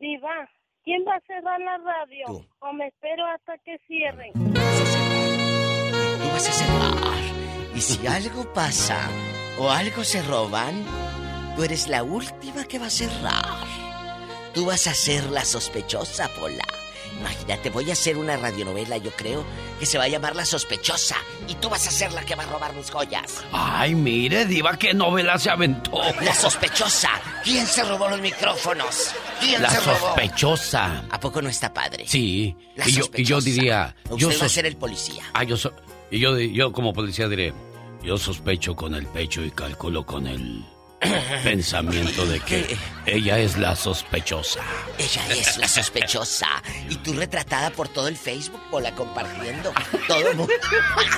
Speaker 36: Diva, ¿quién va a cerrar la radio? O me espero hasta que cierren.
Speaker 32: Tú vas a cerrar. Y si algo pasa o algo se roban, tú eres la última que va a cerrar. Tú vas a ser la sospechosa, Pola. Imagínate, voy a hacer una radionovela, yo creo, que se va a llamar La Sospechosa. Y tú vas a ser la que va a robar mis joyas.
Speaker 2: Ay, mire, Diva, qué novela se aventó.
Speaker 32: La Sospechosa. ¿Quién se robó los micrófonos? ¿Quién
Speaker 2: La
Speaker 32: se robó?
Speaker 2: sospechosa.
Speaker 32: ¿A poco no está padre?
Speaker 2: Sí.
Speaker 32: La
Speaker 2: y, yo, y yo diría.
Speaker 32: Usted
Speaker 2: yo
Speaker 32: va a ser el policía.
Speaker 2: Ah, yo so- Y yo, yo como policía diré. Yo sospecho con el pecho y calculo con el pensamiento de que ella es la sospechosa.
Speaker 32: Ella es la sospechosa. Y tú retratada por todo el Facebook, Pola, compartiendo. Todo el mundo.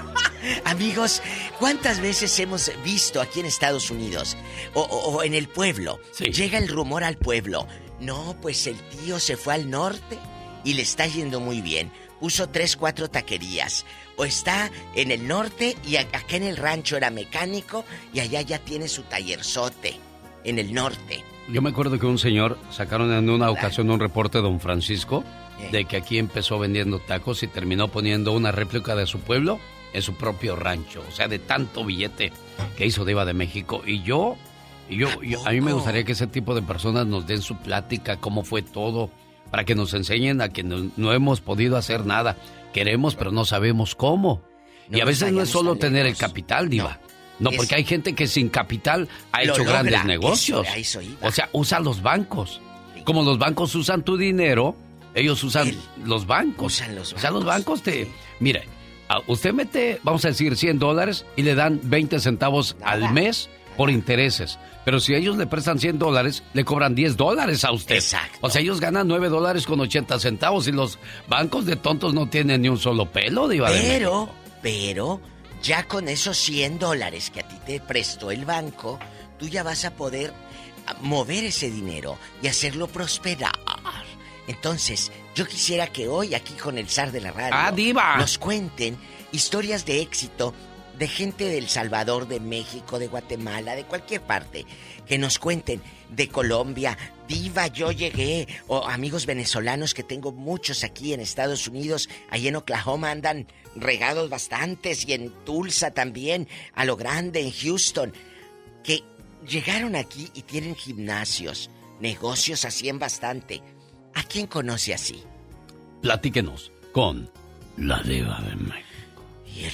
Speaker 32: Amigos, ¿cuántas veces hemos visto aquí en Estados Unidos o, o- o en el pueblo? Llega el rumor al pueblo. No, pues el tío se fue al norte y le está yendo muy bien. Puso tres, cuatro taquerías. O está en el norte y acá en el rancho era mecánico y allá ya tiene su tallerzote. En el norte.
Speaker 2: Yo me acuerdo que un señor sacaron en una ocasión un reporte de don Francisco de que aquí empezó vendiendo tacos y terminó poniendo una réplica de su pueblo en su propio rancho. O sea, de tanto billete que hizo Diva de México. Y yo, y yo, yo- a mí me gustaría que ese tipo de personas nos den su plática, cómo fue todo, para que nos enseñen a que no, no hemos podido hacer nada. Queremos, pero no sabemos cómo.
Speaker 32: No
Speaker 2: y a veces no es solo tener el capital, Diva. No, porque hay gente que sin capital ha hecho
Speaker 32: logra.
Speaker 2: grandes negocios.
Speaker 32: eso.
Speaker 2: O sea, usa los bancos. Como los bancos usan tu dinero, ellos usan los bancos.
Speaker 32: Usan los
Speaker 2: O sea, los
Speaker 32: bancos,
Speaker 2: bancos te... Mire, a- usted mete, vamos a decir, 100 dólares y le dan 20 centavos al mes por intereses. Pero si ellos le prestan 100 dólares, le cobran 10 dólares a usted.
Speaker 32: Exacto.
Speaker 2: O sea, ellos ganan 9 dólares con 80 centavos y los bancos de tontos no tienen ni un solo pelo, Diva
Speaker 32: Pero, pero, ya con esos 100 dólares que a ti te prestó el banco, tú ya vas a poder mover ese dinero y hacerlo prosperar. Entonces, yo quisiera que hoy aquí con el zar de la radio
Speaker 2: ¡Ah, diva!
Speaker 32: nos cuenten historias de éxito de gente del Salvador, de México, de Guatemala, de cualquier parte. Que nos cuenten de Colombia, diva, yo llegué, o amigos venezolanos que tengo muchos aquí en Estados Unidos, ahí en Oklahoma andan regados bastantes y en Tulsa también, a lo grande, en Houston, que llegaron aquí y tienen gimnasios, negocios así en bastante. ¿A quién conoce así?
Speaker 2: Platíquenos con la Diva de México.
Speaker 32: Y el.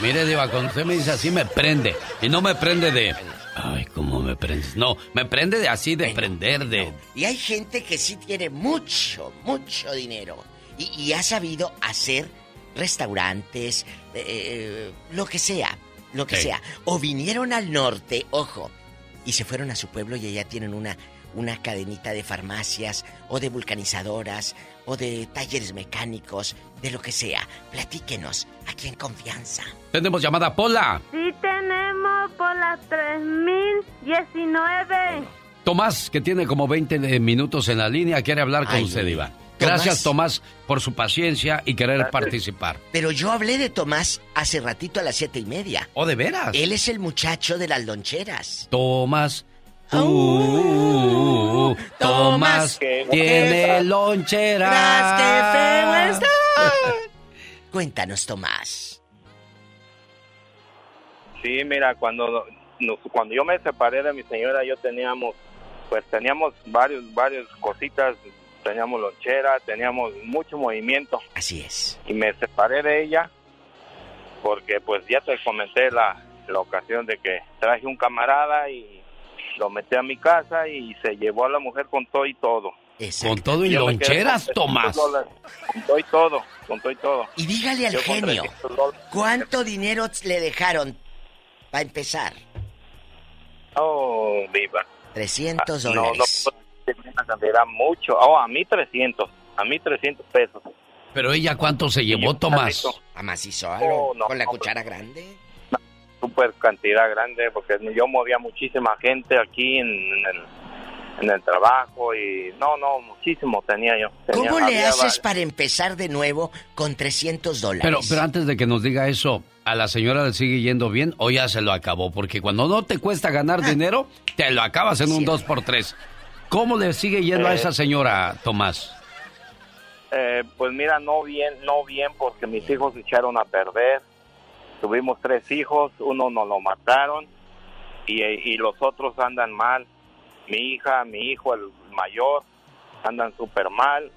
Speaker 2: Mire, Diva, cuando usted me dice así, me prende. Y no me prende de. Ay, ¿cómo me prendes? No, me prende de así, de prender, de.
Speaker 32: Y hay gente que sí tiene mucho, mucho dinero. Y, y ha sabido hacer restaurantes, eh, lo que sea, lo que
Speaker 2: Sí.
Speaker 32: sea. O vinieron al norte, ojo, y se fueron a su pueblo y allá tienen una, una cadenita de farmacias, o de vulcanizadoras, o de talleres mecánicos, de lo que sea. Platíquenos, aquí en confianza.
Speaker 2: Tenemos llamada Pola.
Speaker 36: Sí tenemos por las 3019.
Speaker 2: Tomás, que tiene como 20 de minutos en la línea, quiere hablar con
Speaker 32: Ay,
Speaker 2: usted. Diva. Gracias, Tomás, por su paciencia y querer participar.
Speaker 32: Pero yo hablé de Tomás hace ratito a las siete y media.
Speaker 2: ¿O de veras?
Speaker 32: Él es el muchacho de las loncheras.
Speaker 2: Tomás. Uh, Tomás tiene lonchera.
Speaker 32: Cuéntanos, Tomás.
Speaker 40: Sí, mira, cuando nos- cuando yo me separé de mi señora, yo teníamos, pues teníamos varios, varios cositas, teníamos lonchera, teníamos mucho movimiento.
Speaker 32: Así es.
Speaker 40: Y me separé de ella porque, pues ya te comenté la, la ocasión de que traje un camarada y lo metí a mi casa y se llevó a la mujer con todo y todo.
Speaker 2: Con todo y
Speaker 40: Yo me
Speaker 2: loncheras,
Speaker 40: con 300
Speaker 2: Tomás.
Speaker 40: dólares, Con todo y todo, con todo y todo.
Speaker 32: Y dígale al
Speaker 40: Yo
Speaker 32: genio,
Speaker 40: 300 dólares.
Speaker 32: ¿cuánto dinero le dejaron para empezar?
Speaker 40: Oh, viva.
Speaker 32: 300
Speaker 40: Ah, No, no
Speaker 32: dólares.
Speaker 40: una cantidad mucho. Oh, a mí 300. A mí 300 pesos.
Speaker 2: Pero ella, ¿cuánto se llevó, Tomás?
Speaker 32: ¿A macizo algo?
Speaker 40: Oh, no,
Speaker 32: ¿Con la
Speaker 40: no,
Speaker 32: cuchara grande?
Speaker 40: Super cantidad grande porque yo movía muchísima gente aquí en, en el, en el trabajo y no, no, muchísimo tenía yo. Tenía-
Speaker 32: ¿Cómo le haces
Speaker 40: va-
Speaker 32: para empezar de nuevo con 300 dólares?
Speaker 2: Pero, pero antes de que nos diga eso, ¿a la señora le sigue yendo bien o ya se lo acabó? Porque cuando no te cuesta ganar
Speaker 32: Ah.
Speaker 2: dinero, te lo acabas en un 2 por 3 ¿Cómo le sigue yendo a
Speaker 40: Eh.
Speaker 2: esa señora, Tomás?
Speaker 40: Eh, pues mira, no bien, no bien porque mis hijos se echaron a perder. Tuvimos tres hijos, uno nos lo mataron y, y los otros andan mal. Mi hija, mi hijo, el mayor, andan súper mal.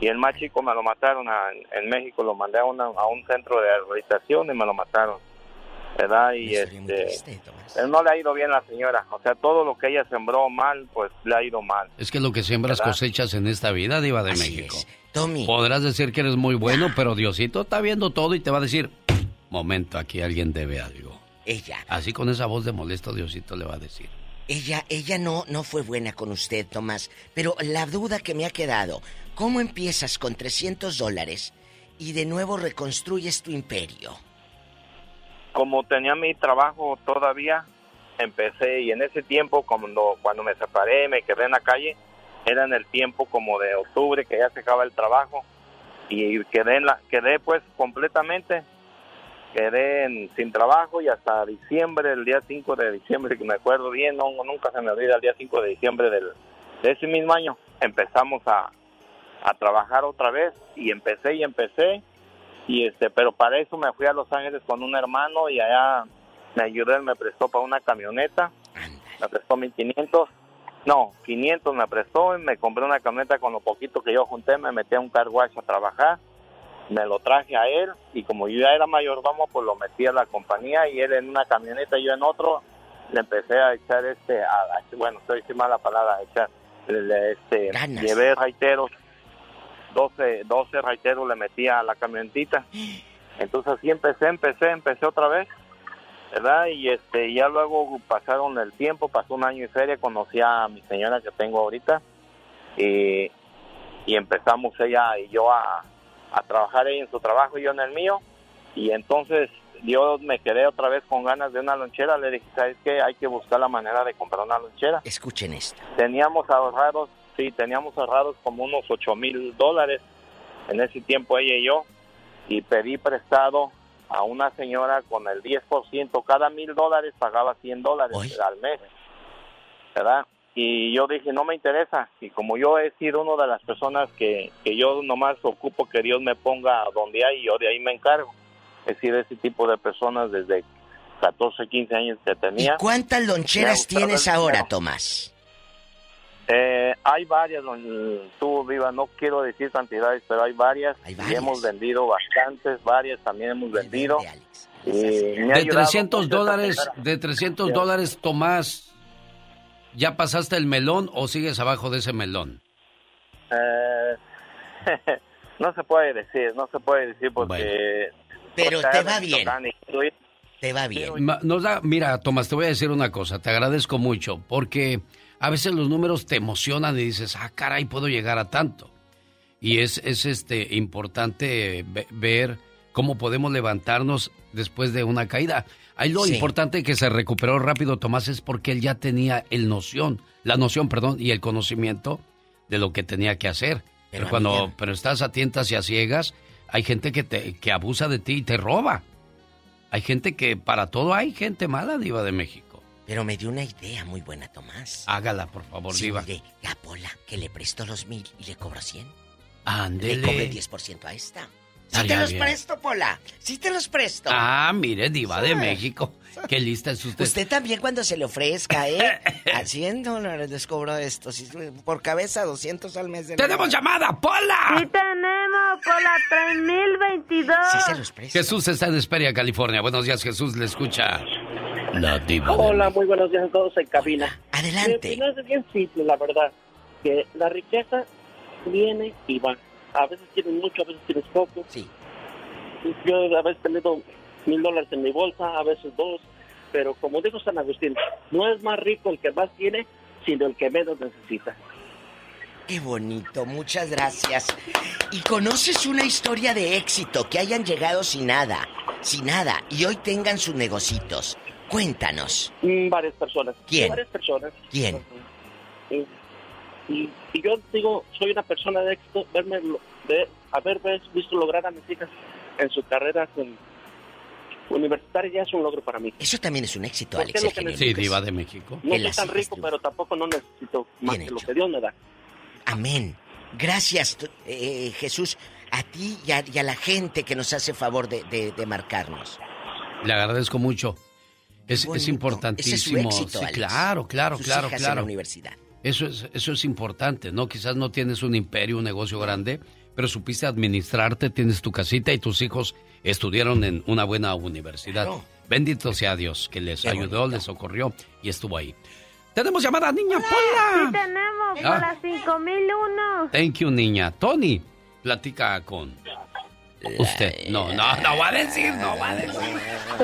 Speaker 40: Y el más chico me lo mataron a- en México, lo mandé a, una- a un centro de rehabilitación y me lo mataron. ¿Verdad? Y este, pero no le ha ido bien a la señora. O sea, todo lo que ella sembró mal, pues le ha ido mal.
Speaker 2: Es que lo que siembras
Speaker 40: ¿Verdad?
Speaker 2: cosechas en esta vida, Diva de México.
Speaker 32: Tommy.
Speaker 2: Podrás decir que eres muy bueno, pero Diosito está viendo todo y te va a decir, momento, aquí alguien debe algo.
Speaker 32: Ella.
Speaker 2: Así con esa voz de molesto, Diosito le va a decir.
Speaker 32: Ella, ella no, no fue buena con usted, Tomás. Pero la duda que me ha quedado, ¿cómo empiezas con 300 dólares y de nuevo reconstruyes tu imperio?
Speaker 40: Como tenía mi trabajo todavía, empecé y en ese tiempo cuando, cuando me separé, me quedé en la calle, era en el tiempo como de octubre que ya se acaba el trabajo y quedé en la quedé pues completamente quedé en- sin trabajo y hasta diciembre, el día 5 de diciembre, que me acuerdo bien, no, nunca se me olvida, el día 5 de diciembre del, de ese mismo año, empezamos a, a trabajar otra vez y empecé y empecé, y este pero para eso me fui a Los Ángeles con un hermano y allá me ayudó, él me prestó para una camioneta, me prestó 1500, no, 500 me prestó y me compré una camioneta con lo poquito que yo junté, me metí a un car wash a trabajar me lo traje a él y como yo ya era mayordomo, pues lo metí a la compañía y él en una camioneta y yo en otro, le empecé a echar este, a, a- bueno, estoy diciendo la palabra, a echar, le- este, llevé raiteros, 12, 12 raiteros le metí a la camionetita, entonces así empecé, empecé, empecé otra vez, ¿verdad? Y este, ya luego pasaron el tiempo, pasó un año y feria, conocí a mi señora que tengo ahorita y, y empezamos ella y yo a, a trabajar ella en su trabajo y yo en el mío. Y entonces yo me quedé otra vez con ganas de una lonchera. Le dije, ¿sabes qué? Hay que buscar la manera de comprar una lonchera.
Speaker 32: Escuchen esto.
Speaker 40: Teníamos ahorrados, sí, teníamos ahorrados como unos 8 mil dólares en ese tiempo ella y yo. Y pedí prestado a una señora con el 10%. Cada mil dólares pagaba 100 dólares al mes. ¿Verdad? Y yo dije, no me interesa. Y como yo he sido una de las personas que, que yo nomás ocupo que Dios me ponga donde hay y yo de ahí me encargo. He sido ese tipo de personas desde 14, 15 años que tenía.
Speaker 32: ¿Cuántas
Speaker 40: Me
Speaker 32: loncheras tienes ahora,
Speaker 40: dinero.
Speaker 32: Tomás?
Speaker 40: Eh, hay varias, don- tú viva, no quiero decir cantidades, pero hay varias. Y hemos vendido bastantes, varias también hemos vendido. Y me
Speaker 2: De
Speaker 40: ayudado
Speaker 2: 300
Speaker 40: mucho esta
Speaker 2: dólares, de 300
Speaker 40: Sí.
Speaker 2: dólares, Tomás, ¿ya pasaste el melón o sigues abajo de ese melón?
Speaker 40: Eh, no se puede decir, no se puede decir porque...
Speaker 32: Pero
Speaker 40: porque
Speaker 32: te va bien. Te va bien.
Speaker 2: Ma- Nos da, mira, Tomás, te voy a decir una cosa, te agradezco mucho, porque a veces los números te emocionan y dices, ah, caray, puedo llegar a tanto. Y es, es este importante ve- ver cómo podemos levantarnos después de una caída. Ahí lo
Speaker 32: Sí.
Speaker 2: importante que se recuperó rápido Tomás es porque él ya tenía el noción, la noción, perdón, y el conocimiento de lo que tenía que hacer. Pero,
Speaker 32: Pero,
Speaker 2: cuando
Speaker 32: amiga.
Speaker 2: pero estás a tientas y a ciegas, hay gente que te que abusa de ti y te roba. Hay gente que para todo hay gente mala, Diva de México.
Speaker 32: Pero me dio una idea muy buena, Tomás.
Speaker 2: Hágala, por favor,
Speaker 32: Sí,
Speaker 2: Diva.
Speaker 32: mire, la Pola que le prestó los mil y le cobró 100.
Speaker 2: Ándele.
Speaker 32: Le cobré 10% a esta. Sí
Speaker 2: Estaría
Speaker 32: te los
Speaker 2: bien.
Speaker 32: presto, Pola. Sí te los presto.
Speaker 2: Ah, mire, Diva de. México. Qué lista es usted.
Speaker 32: Usted también cuando se le ofrezca, ¿eh? A 100 dólares les cobro esto. Si- por cabeza, 200 al mes de
Speaker 2: ¡Tenemos llamada, Pola!
Speaker 36: Sí tenemos por la 3022.
Speaker 32: Sí se los presto.
Speaker 2: Jesús está en Esperia, California. Buenos días, Jesús. Le escucha la Diva
Speaker 25: Hola, muy buenos días a todos en cabina.
Speaker 32: Adelante.
Speaker 25: Mi opinión es bien simple, la verdad. Que la riqueza viene y va. A veces tienes mucho, a veces tienes poco.
Speaker 32: Sí.
Speaker 25: Yo a veces he tenido mil dólares en mi bolsa, a veces dos. Pero como dijo San Agustín, no es más rico el que más tiene, sino el que menos necesita.
Speaker 32: Qué bonito, muchas gracias. ¿Y conoces una historia de éxito que hayan llegado sin nada, sin nada, y hoy tengan sus negocitos? Cuéntanos.
Speaker 25: Mm, varias personas.
Speaker 32: ¿Quién?
Speaker 25: Varias personas.
Speaker 32: ¿Quién?
Speaker 25: Y- y yo digo, soy una persona de éxito, verme, lo- de haber ves- visto lograr a mis hijas en su carrera con- universitaria ya es un logro para mí.
Speaker 32: Eso también es un éxito, Alex.
Speaker 25: es lo que
Speaker 2: Sí. Diva de México.
Speaker 25: No soy tan rico, pero tampoco no necesito más
Speaker 32: Bien
Speaker 25: que lo
Speaker 32: hecho.
Speaker 25: que Dios me da.
Speaker 32: Amén. Gracias, t- eh, Jesús, a ti y a, y a la gente que nos hace favor de, de- de marcarnos.
Speaker 2: Le agradezco mucho. Es, es importantísimo.
Speaker 32: Ese es su éxito,
Speaker 2: sí,
Speaker 32: Alex.
Speaker 2: claro, claro,
Speaker 32: Sus
Speaker 2: claro,
Speaker 32: hijas en
Speaker 2: claro.
Speaker 32: la universidad.
Speaker 2: Eso es, eso es importante, ¿no? Quizás no tienes un imperio, un negocio grande, pero supiste administrarte, tienes tu casita y tus hijos estudiaron en una buena universidad.
Speaker 32: Claro.
Speaker 2: Bendito sea Dios que les
Speaker 32: Qué
Speaker 2: ayudó,
Speaker 32: bonito.
Speaker 2: les socorrió y estuvo ahí. Tenemos llamada, niña Pola.
Speaker 36: Sí tenemos por
Speaker 2: Ah.
Speaker 36: la 5001.
Speaker 2: Thank you, niña. Tony, platica con usted. No, no, no va a decir, no va a decir.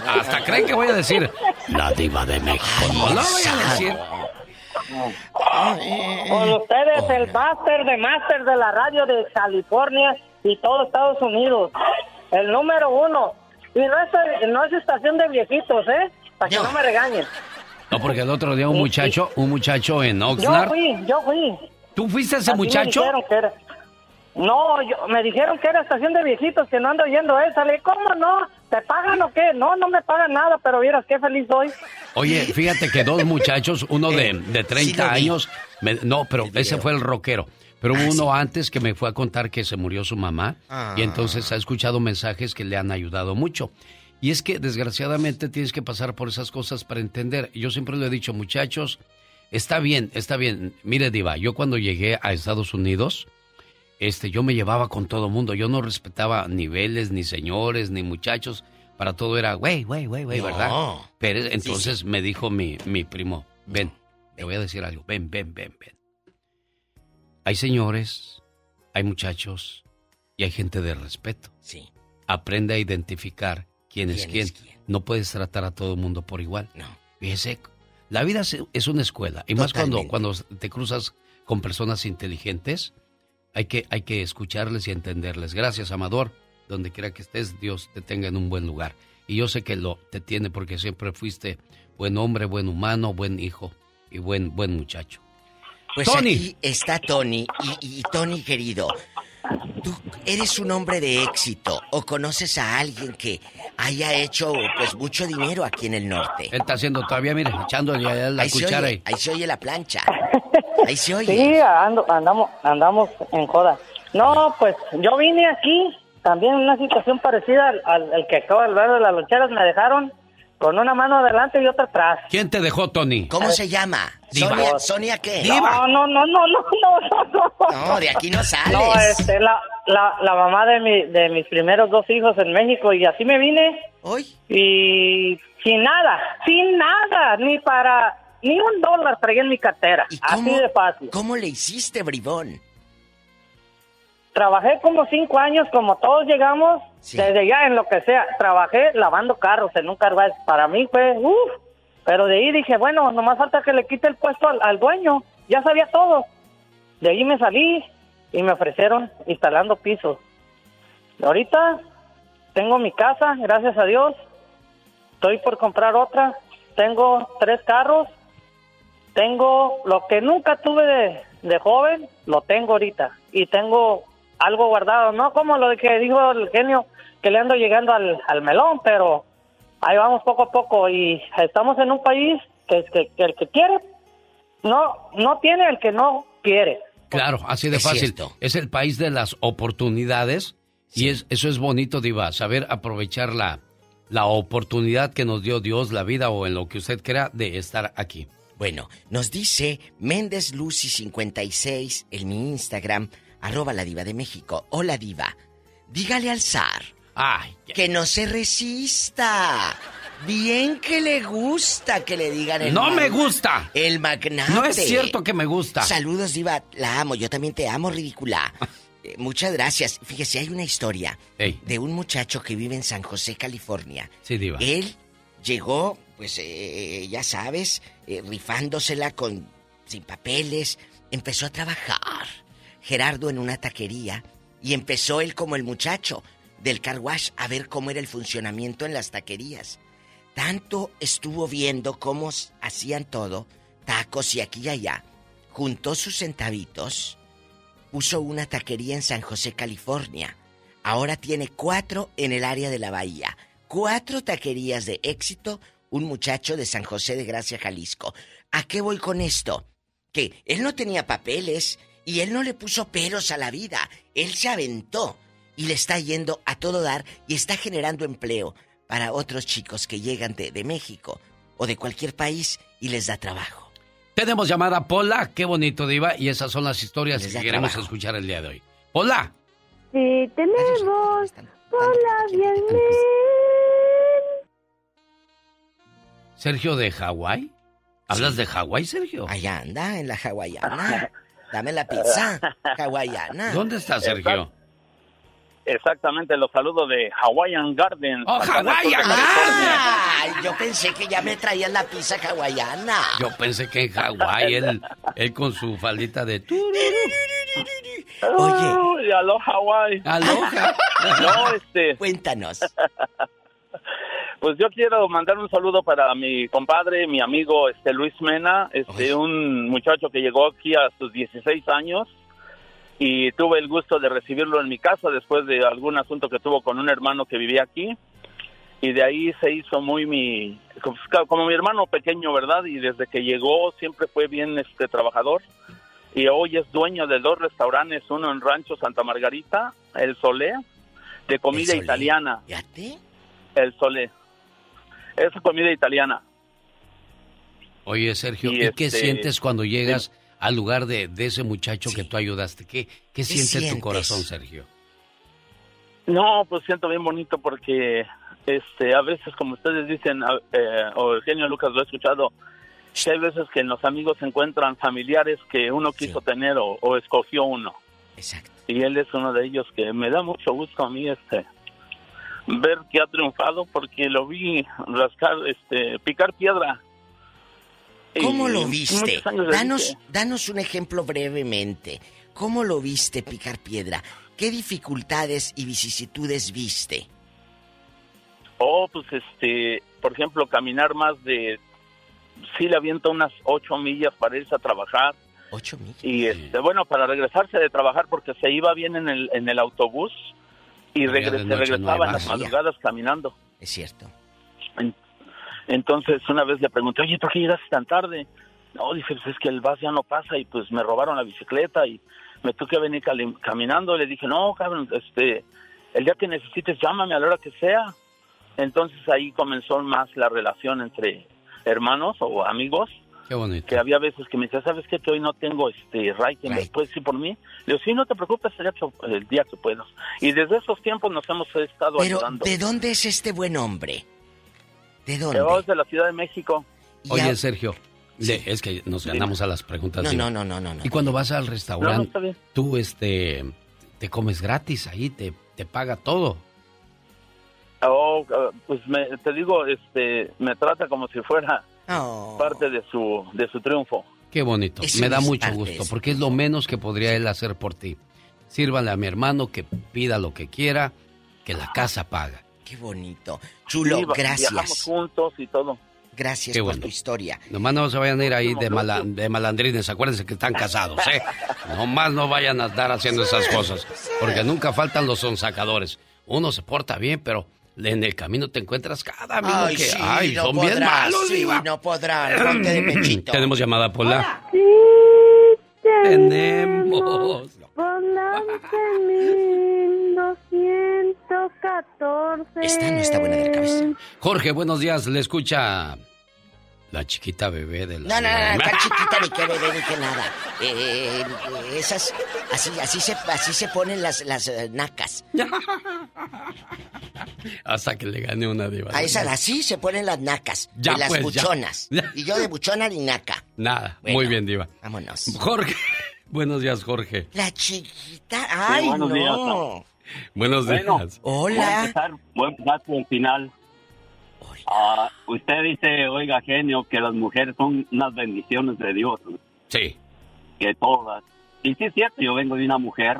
Speaker 2: Hasta creen que voy a decir la diva de México. No lo voy a decir.
Speaker 36: Con ustedes el máster de máster de la radio de California,
Speaker 25: y todo Estados Unidos. El número uno. Y no es, no es estación de viejitos, ¿eh? Para que no me regañen.
Speaker 2: No, porque el otro día un muchacho, un muchacho en
Speaker 25: Yo
Speaker 2: Oxnard.
Speaker 25: fui, yo fui.
Speaker 2: ¿Tú fuiste ese
Speaker 25: Así me
Speaker 2: muchacho?
Speaker 25: dijeron que era. No, yo- me dijeron que era estación de viejitos, que no ando oyendo esa. Le dije, ¿cómo no? ¿Te pagan o qué? No, no me pagan nada, pero vieras qué feliz soy.
Speaker 2: Oye, fíjate que dos muchachos, uno de, de 30
Speaker 25: lo vi.
Speaker 2: años, me- no, pero ese fue el rockero. Pero hubo uno antes que me fue a contar que se murió su mamá
Speaker 32: Ah.
Speaker 2: y entonces ha escuchado mensajes que le han ayudado mucho. Y es que desgraciadamente tienes que pasar por esas cosas para entender. Yo siempre le he dicho, muchachos, está bien, está bien. Mire, Diva, yo cuando llegué a Estados Unidos, este, yo me llevaba con todo mundo. Yo no respetaba niveles, ni señores, ni muchachos. Para todo era, güey, güey, güey, güey,
Speaker 32: No.
Speaker 2: ¿verdad? Pero
Speaker 32: Sí,
Speaker 2: entonces me dijo mi, mi primo, ven, te voy a decir algo, ven, ven, ven, ven. Hay señores, hay muchachos y hay gente de respeto.
Speaker 32: Sí.
Speaker 2: Aprende a identificar quién es
Speaker 32: ¿Quién
Speaker 2: No puedes tratar a todo el mundo por igual.
Speaker 32: No.
Speaker 2: Fíjese, la vida es- una escuela. Y más cuando, cuando te cruzas con personas inteligentes, hay que, hay que escucharles y entenderles. Gracias, Amador. Donde quiera que estés, Dios te tenga en un buen lugar. Y yo sé que lo te tiene porque siempre fuiste buen hombre, buen humano, buen hijo y buen, buen muchacho.
Speaker 32: Pues
Speaker 2: Tony.
Speaker 32: aquí está Tony. Y, y Tony, querido, tú eres un hombre de éxito o conoces a alguien que haya hecho pues mucho dinero aquí en el norte.
Speaker 2: Él está haciendo todavía, mire, echándole la
Speaker 32: ahí, se
Speaker 2: cuchara.
Speaker 32: oye,
Speaker 2: y-
Speaker 32: ahí se oye la plancha. Ahí se oye.
Speaker 25: Sí, ando- andamos, andamos en joda. No, pues yo vine aquí también en una situación parecida al, al- al que acaba de hablar de las loncheras. Me dejaron con una mano adelante y otra atrás.
Speaker 2: ¿Quién te dejó, Tony?
Speaker 32: ¿Cómo se llama?
Speaker 2: Diva.
Speaker 32: ¿Sonia, ¿Sonia qué?
Speaker 25: No, no, no, no, no, no, no, no.
Speaker 32: No, de aquí no sales.
Speaker 25: No, este, la, la, la mamá de, mi, de mis primeros dos hijos en México y así me vine.
Speaker 32: ¿Hoy?
Speaker 25: Y sin nada, sin nada, ni para, ni un dólar traía en mi cartera. Así de fácil.
Speaker 32: ¿Cómo le hiciste, bribón?
Speaker 25: Trabajé como cinco años, como todos llegamos, desde ya en lo que sea. Trabajé lavando carros en un carruaje. Para mí fue, uff. Pero de ahí dije, bueno, nomás falta que le quite el puesto al, al dueño. Ya sabía todo. De ahí me salí y me ofrecieron instalando pisos. Ahorita tengo mi casa, gracias a Dios. Estoy por comprar otra. Tengo tres carros. Tengo lo que nunca tuve de, de joven, lo tengo ahorita. Y tengo algo guardado, no como lo que dijo el genio, que le ando llegando al, al melón, pero ahí vamos poco a poco. Y estamos en un país que, que, que el que quiere, no, no tiene el que no quiere.
Speaker 2: Claro, así de
Speaker 32: Es
Speaker 2: fácil.
Speaker 32: cierto.
Speaker 2: Es el país de las oportunidades y es, eso es bonito, Diva, saber aprovechar la, la oportunidad que nos dio Dios, la vida o en lo que usted crea de estar aquí.
Speaker 32: Bueno, nos dice Méndez Lucy 56 en mi Instagram, arroba la diva de México. Hola diva, dígale al zar
Speaker 2: Ay,
Speaker 32: que no se resista. Bien que le gusta que le digan el
Speaker 2: No me gusta.
Speaker 32: El magnate.
Speaker 2: No es cierto que me gusta.
Speaker 32: Saludos diva, la amo, yo también te amo, ridícula. Eh, muchas gracias. Fíjese, hay una historia
Speaker 2: Ey.
Speaker 32: de un muchacho que vive en San José, California.
Speaker 2: Sí, Diva.
Speaker 32: Él llegó, pues eh, ya sabes, eh, rifándosela con sin papeles, empezó a trabajar. Gerardo en una taquería y empezó él como el muchacho del car wash a ver cómo era el funcionamiento en las taquerías. Tanto estuvo viendo cómo hacían todo, tacos y aquí y allá. Juntó sus centavitos, puso una taquería en San José, California. Ahora tiene cuatro en el área de la bahía. Cuatro taquerías de éxito, un muchacho de San José de Gracia, Jalisco. ¿A qué voy con esto? Que él no tenía papeles y él no le puso peros a la vida. Él se aventó y le está yendo a todo dar y está generando empleo para otros chicos que llegan de, de México o de cualquier país y les da trabajo.
Speaker 2: Tenemos llamada Pola, qué bonito, Diva, y esas son las historias que queremos
Speaker 32: trabajo.
Speaker 2: escuchar el día de hoy. Pola,
Speaker 31: Sí, tenemos. Hola, bien.
Speaker 2: Sergio de Hawái. ¿Hablas de Hawái, Sergio?
Speaker 32: Allá anda, en la hawaiana. Dame la pizza hawaiana.
Speaker 2: ¿Dónde está Sergio?
Speaker 39: Exactamente, los saludos de Hawaiian Garden.
Speaker 2: ¡Oh, Hawaiian!
Speaker 32: Ay, yo pensé que ya me traían la pizza hawaiana.
Speaker 2: Yo pensé que en Hawái él, él con su faldita de...
Speaker 32: Oye.
Speaker 39: Uy, aloha, Hawaii.
Speaker 32: Aloha.
Speaker 39: no, este.
Speaker 32: Cuéntanos.
Speaker 39: Pues yo quiero mandar un saludo para mi compadre, mi amigo este Luis Mena, este un muchacho que llegó aquí a sus 16 años y tuve el gusto de recibirlo en mi casa después de algún asunto que tuvo con un hermano que vivía aquí y de ahí se hizo muy mi como mi hermano pequeño, ¿verdad? Y desde que llegó siempre fue bien este trabajador y hoy es dueño de dos restaurantes, uno en Rancho Santa Margarita, El Solé, de comida
Speaker 32: Solé?
Speaker 39: italiana.
Speaker 32: ¿Fíjate?
Speaker 39: El Solé. Es comida italiana.
Speaker 2: Oye, Sergio,
Speaker 39: Y
Speaker 2: ¿y, qué
Speaker 39: este,
Speaker 2: sientes cuando llegas al lugar de, de ese muchacho que tú ayudaste? ¿Qué, qué siente
Speaker 32: sientes?
Speaker 2: tu corazón, Sergio?
Speaker 39: No, pues siento bien bonito porque este a veces como ustedes dicen eh, o Eugenio Lucas lo he escuchado que hay veces que en los amigos se encuentran familiares que uno quiso tener o, o escogió uno.
Speaker 32: Exacto.
Speaker 39: Y él es uno de ellos que me da mucho gusto a mí este ver que ha triunfado porque lo vi rascar este picar piedra.
Speaker 32: ¿Cómo
Speaker 39: Y
Speaker 32: lo viste? Danos, danos un ejemplo brevemente. ¿Cómo lo viste picar piedra? ¿Qué dificultades y vicisitudes viste?
Speaker 39: Oh, pues este, por ejemplo, caminar más de, sí le aviento unas ocho millas para irse a trabajar.
Speaker 32: Ocho millas.
Speaker 39: Y este, bueno, para regresarse de trabajar porque se iba bien en el, en el autobús y regre- se regresaba en las madrugadas caminando.
Speaker 32: Es cierto.
Speaker 39: En- Entonces una vez le pregunté, oye, ¿por qué llegaste tan tarde? No, dije, pues es que el bus ya no pasa y pues me robaron la bicicleta y me tuve que venir caminando. Le dije, no, cabrón, este, el día que necesites llámame a la hora que sea. Entonces ahí comenzó más la relación entre hermanos o amigos,
Speaker 2: Qué bonito.
Speaker 39: que había veces que me decía, ¿sabes qué? Que hoy no tengo este ride, ¿me puedes ir por mí? Le digo, sí, no te preocupes, el día que, el día que puedas. Y desde esos tiempos nos hemos estado
Speaker 32: Pero,
Speaker 39: ayudando.
Speaker 32: ¿de dónde es este buen hombre? ¿De dónde?
Speaker 39: Yo es de la Ciudad de México.
Speaker 2: Oye, Sergio, le- es que nos ganamos a las preguntas.
Speaker 32: No, no, no, no, no, no.
Speaker 2: Y cuando vas al
Speaker 39: No, no,
Speaker 2: restaurante,
Speaker 39: está bien.
Speaker 2: tú este, te comes gratis ahí, te, te paga todo.
Speaker 39: Oh, uh, pues me, te digo, este, me trata como si fuera
Speaker 32: Oh.
Speaker 39: parte de su, de su triunfo.
Speaker 2: Qué bonito.
Speaker 39: Eso
Speaker 2: Me da mucho gusto porque es lo menos que podría él hacer por ti. Sírvale a mi hermano que pida lo que quiera, que la casa paga.
Speaker 32: Qué bonito. Chulo,
Speaker 39: Sí, va- Viajamos
Speaker 32: gracias.
Speaker 39: juntos y todo.
Speaker 32: Gracias
Speaker 2: Qué
Speaker 32: por
Speaker 2: bueno.
Speaker 32: tu historia.
Speaker 2: Nomás no se vayan a ir ahí de, mala- de malandrines. Acuérdense que están casados, ¿eh? Nomás no vayan a estar haciendo esas cosas. Porque nunca faltan los sonsacadores. Uno se porta bien, pero en el camino te encuentras cada amigo
Speaker 32: Ay,
Speaker 2: que...
Speaker 32: sí,
Speaker 2: ay,
Speaker 32: no
Speaker 2: son bien
Speaker 32: podrás,
Speaker 2: malos,
Speaker 32: sí,
Speaker 2: Diva.
Speaker 32: no podrán. Ponte de pechito.
Speaker 2: Tenemos llamada, Pola. Tenemos.
Speaker 31: Volante 1214.
Speaker 2: Esta no está buena de la cabeza. Jorge, buenos días. Le escucha la chiquita bebé de la...
Speaker 32: No, no, no, no, tan chiquita ni que bebé ni que nada. Eh, eh, esas, así, así se, así se ponen las, las eh, nacas.
Speaker 2: Hasta que le gane una diva.
Speaker 32: A esas así se ponen las nacas.
Speaker 2: Ya,
Speaker 32: de las
Speaker 2: pues, ya.
Speaker 32: buchonas. Y yo de buchona ni naca.
Speaker 2: Nada,
Speaker 32: Bueno.
Speaker 2: muy bien, diva.
Speaker 32: Vámonos.
Speaker 2: Jorge, buenos días, Jorge.
Speaker 32: La chiquita. Ay,
Speaker 39: buenos
Speaker 32: no.
Speaker 39: días.
Speaker 2: Buenos
Speaker 39: Bueno,
Speaker 2: días.
Speaker 39: Voy a empezar, voy a empezar por el final. Ah, usted dice, oiga, genio, que las mujeres son unas bendiciones de Dios.
Speaker 2: Sí.
Speaker 39: Que todas. Y sí es cierto, yo vengo de una mujer.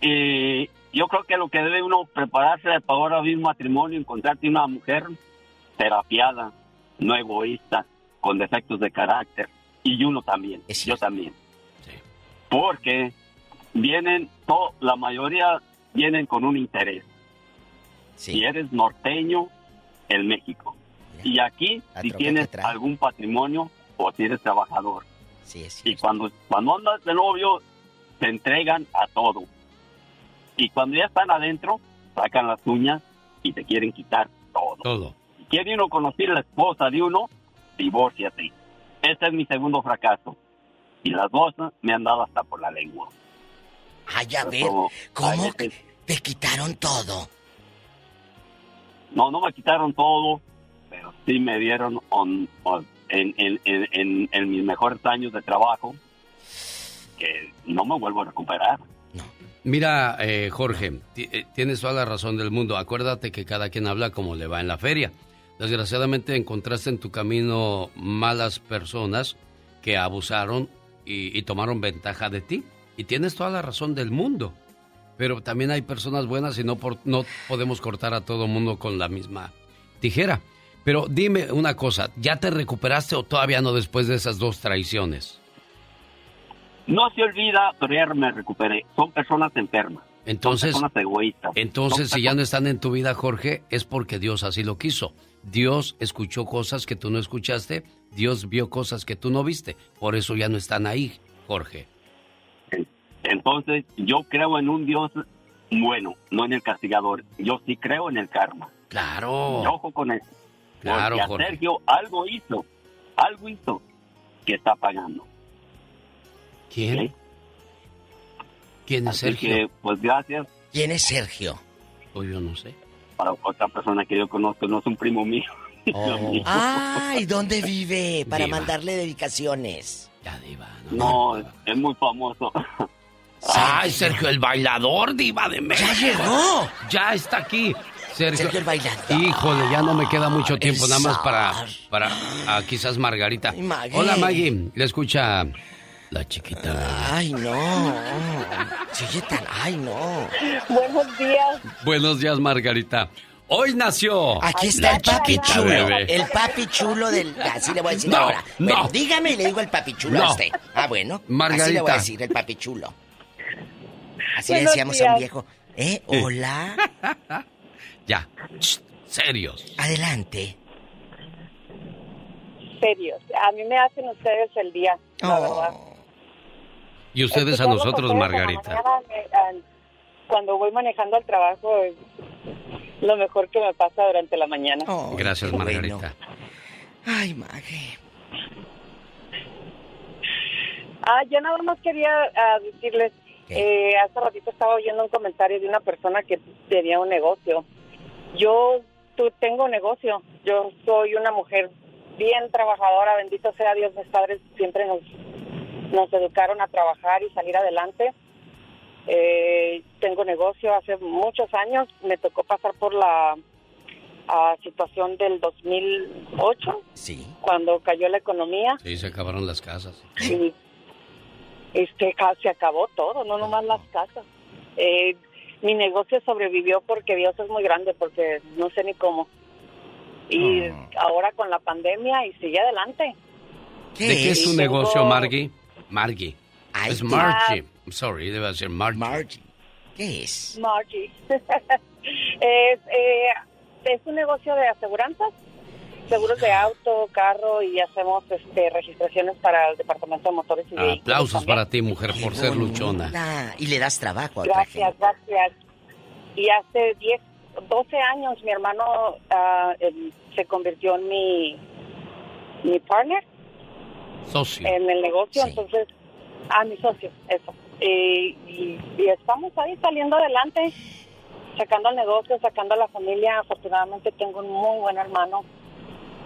Speaker 39: Y yo creo que lo que debe uno prepararse para ahora mismo matrimonio, encontrarte una mujer terapiada, no egoísta, con defectos de carácter. Y uno también, yo también. Porque vienen, to- la mayoría vienen con un interés. Si eres norteño, el México. Y aquí, si tienes algún patrimonio o si eres trabajador.
Speaker 32: Sí, es
Speaker 39: y cuando, cuando andas de novio, te entregan a todo. Y cuando ya están adentro, sacan las uñas y te quieren quitar todo.
Speaker 2: Todo.
Speaker 39: Si quiere uno conocer a la esposa de uno, divórciate. Este es mi segundo fracaso. Y las dos me han dado hasta por la lengua.
Speaker 32: Ay, a ver, ¿cómo te quitaron todo?
Speaker 39: No, no me quitaron todo, pero sí me dieron on- en, mis mejores años de trabajo que no me vuelvo a recuperar.
Speaker 2: Mira, eh, Jorge, eh, tienes toda la razón del mundo. Acuérdate que cada quien habla como le va en la feria. Desgraciadamente encontraste en tu camino malas personas que abusaron y tomaron ventaja de ti. Y tienes toda la razón del mundo. Pero también hay personas buenas y no, por, no podemos cortar a todo mundo con la misma tijera. Pero dime una cosa, ¿ya te recuperaste o todavía no después de esas dos traiciones?
Speaker 37: No se olvida, pero ya me recuperé. Son personas enfermas.
Speaker 2: Entonces,
Speaker 37: son personas egoístas.
Speaker 2: entonces
Speaker 37: Son
Speaker 2: si ya no están en tu vida, Jorge, es porque Dios así lo quiso. Dios escuchó cosas que tú no escuchaste, Dios vio cosas que tú no viste, por eso ya no están ahí, Jorge.
Speaker 37: Entonces, yo creo en un Dios bueno, no en el castigador. Yo sí creo en el karma.
Speaker 2: Claro.
Speaker 37: Y Ojo con eso.
Speaker 2: Claro,
Speaker 37: Porque a
Speaker 2: Jorge.
Speaker 37: Sergio algo hizo, algo hizo que está pagando.
Speaker 2: ¿Quién? ¿Quién es
Speaker 37: Así
Speaker 2: Sergio?
Speaker 37: que, pues gracias.
Speaker 32: ¿Quién es Sergio?
Speaker 2: Pues yo no sé.
Speaker 37: Para otra persona que yo conozco, no es un primo mío.
Speaker 32: Ay, ¿dónde vive? Para
Speaker 37: Diva.
Speaker 32: mandarle dedicaciones.
Speaker 2: Ya, Diva.
Speaker 37: No, es muy famoso.
Speaker 2: ¡Ay, Sergio el bailador, diva de México!
Speaker 32: ¡Ya llegó!
Speaker 2: ¡Ya está aquí! Sergio,
Speaker 32: Sergio el bailador.
Speaker 2: Híjole, ya no me queda mucho tiempo, nada más para, para ah, quizás Margarita.
Speaker 32: Maggie.
Speaker 2: Hola, Maggie. Le escucha la chiquita.
Speaker 32: Ay, no. Sigue tan. Ay, no.
Speaker 36: Buenos días.
Speaker 2: Buenos días, Margarita. Hoy nació.
Speaker 32: Aquí está el papi
Speaker 2: chiquita
Speaker 32: chulo.
Speaker 2: bebé.
Speaker 32: El papi chulo del. Así le voy a decir
Speaker 2: No,
Speaker 32: ahora.
Speaker 2: no.
Speaker 32: Bueno, dígame y le digo el papi chulo
Speaker 2: No.
Speaker 32: a usted. Ah, bueno. Así le
Speaker 2: Margarita.
Speaker 32: voy a decir el papi chulo. Así le decíamos a un viejo. ¿Eh? Hola.
Speaker 2: Ya. Shh, serios.
Speaker 32: Adelante.
Speaker 36: Serios. A mí me hacen ustedes el día, la verdad.
Speaker 2: Y ustedes a nosotros,
Speaker 36: la
Speaker 2: Margarita.
Speaker 36: me- cuando voy manejando al trabajo es lo mejor que me pasa durante la mañana.
Speaker 2: Gracias, Margarita.
Speaker 32: Ay, Mague.
Speaker 36: Ah, yo nada más quería ah, decirles, eh, hace ratito estaba oyendo un comentario de una persona que tenía un negocio. Yo tú, tengo un negocio, yo soy una mujer bien trabajadora, bendito sea Dios, mis padres siempre nos, nos educaron a trabajar y salir adelante. Eh, tengo negocio hace muchos años, me tocó pasar por la ah, situación del 2008,
Speaker 32: Sí.
Speaker 36: cuando cayó la economía.
Speaker 2: Sí, se acabaron las casas.
Speaker 36: Y este, se acabó todo, no nomás las casas. Eh, mi negocio sobrevivió porque Dios es muy grande, porque no sé ni cómo. Y ahora con la pandemia y sigue adelante.
Speaker 2: ¿De qué es tu negocio, Margie? Margie. es Margie. I'm sorry, debe ser Margie.
Speaker 32: ¿Qué es?
Speaker 36: Margie. es, eh, es un negocio de aseguranzas, seguros de auto, carro y hacemos este, registraciones para el Departamento de Motores y Vehículos.
Speaker 2: Aplausos para ti, mujer, por ser luchona.
Speaker 32: Ah, y le das trabajo a otra gente.
Speaker 36: Gracias, gracias. Y hace 10, 12 años mi hermano ah, em, se convirtió en mi, mi partner
Speaker 2: Socio.
Speaker 36: en el negocio, entonces, a mi socio, eso. Y, y- y estamos ahí saliendo adelante, sacando el negocio, sacando a la familia. Afortunadamente tengo un muy buen hermano,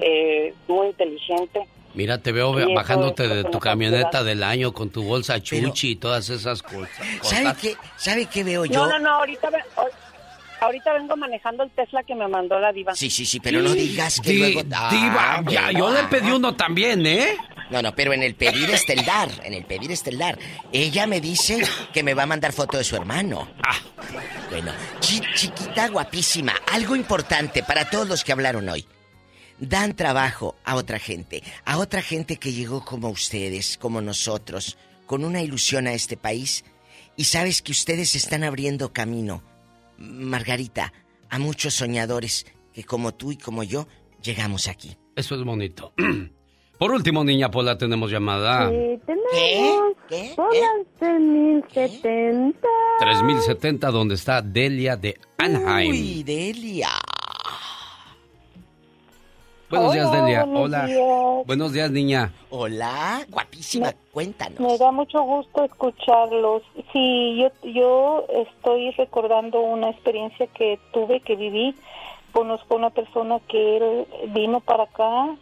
Speaker 36: eh, muy inteligente.
Speaker 2: Mira, te veo
Speaker 36: Y
Speaker 2: bajándote de tu camioneta del año con tu bolsa chuchi y todas esas cosas.
Speaker 32: ¿Sabe qué, ¿Sabe qué veo yo?
Speaker 36: No, no, no, ahorita, ahorita vengo manejando el Tesla que me mandó la diva.
Speaker 32: Sí, sí, sí, pero no digas que
Speaker 2: Di-
Speaker 32: luego...
Speaker 2: diva, ya, yo le pedí uno también, ¿eh?
Speaker 32: No, no, pero en el pedir está el dar, en el pedir está el dar. Ella me dice que me va a mandar foto de su hermano.
Speaker 2: Ah.
Speaker 32: Bueno, chi- chiquita, guapísima, algo importante para todos los que hablaron hoy. Dan trabajo a otra gente, a otra gente que llegó como ustedes, como nosotros, con una ilusión a este país. Y sabes que ustedes están abriendo camino, Margarita, a muchos soñadores que como tú y como yo llegamos aquí.
Speaker 2: Eso es bonito. Por último, niña Pola, tenemos llamada
Speaker 36: Sí,
Speaker 32: tenemos. ¿Qué?
Speaker 36: Por las 3070.
Speaker 2: 3070, donde está Delia de Anaheim.
Speaker 32: Uy, Delia.
Speaker 2: Buenos días, Delia.
Speaker 36: buenos
Speaker 2: Hola.
Speaker 36: días.
Speaker 2: Buenos días, niña.
Speaker 32: Hola, guapísima, cuéntanos.
Speaker 36: Me da mucho gusto escucharlos. Sí, yo, yo estoy recordando una experiencia que tuve, que viví. Conozco a una persona que él vino para acá,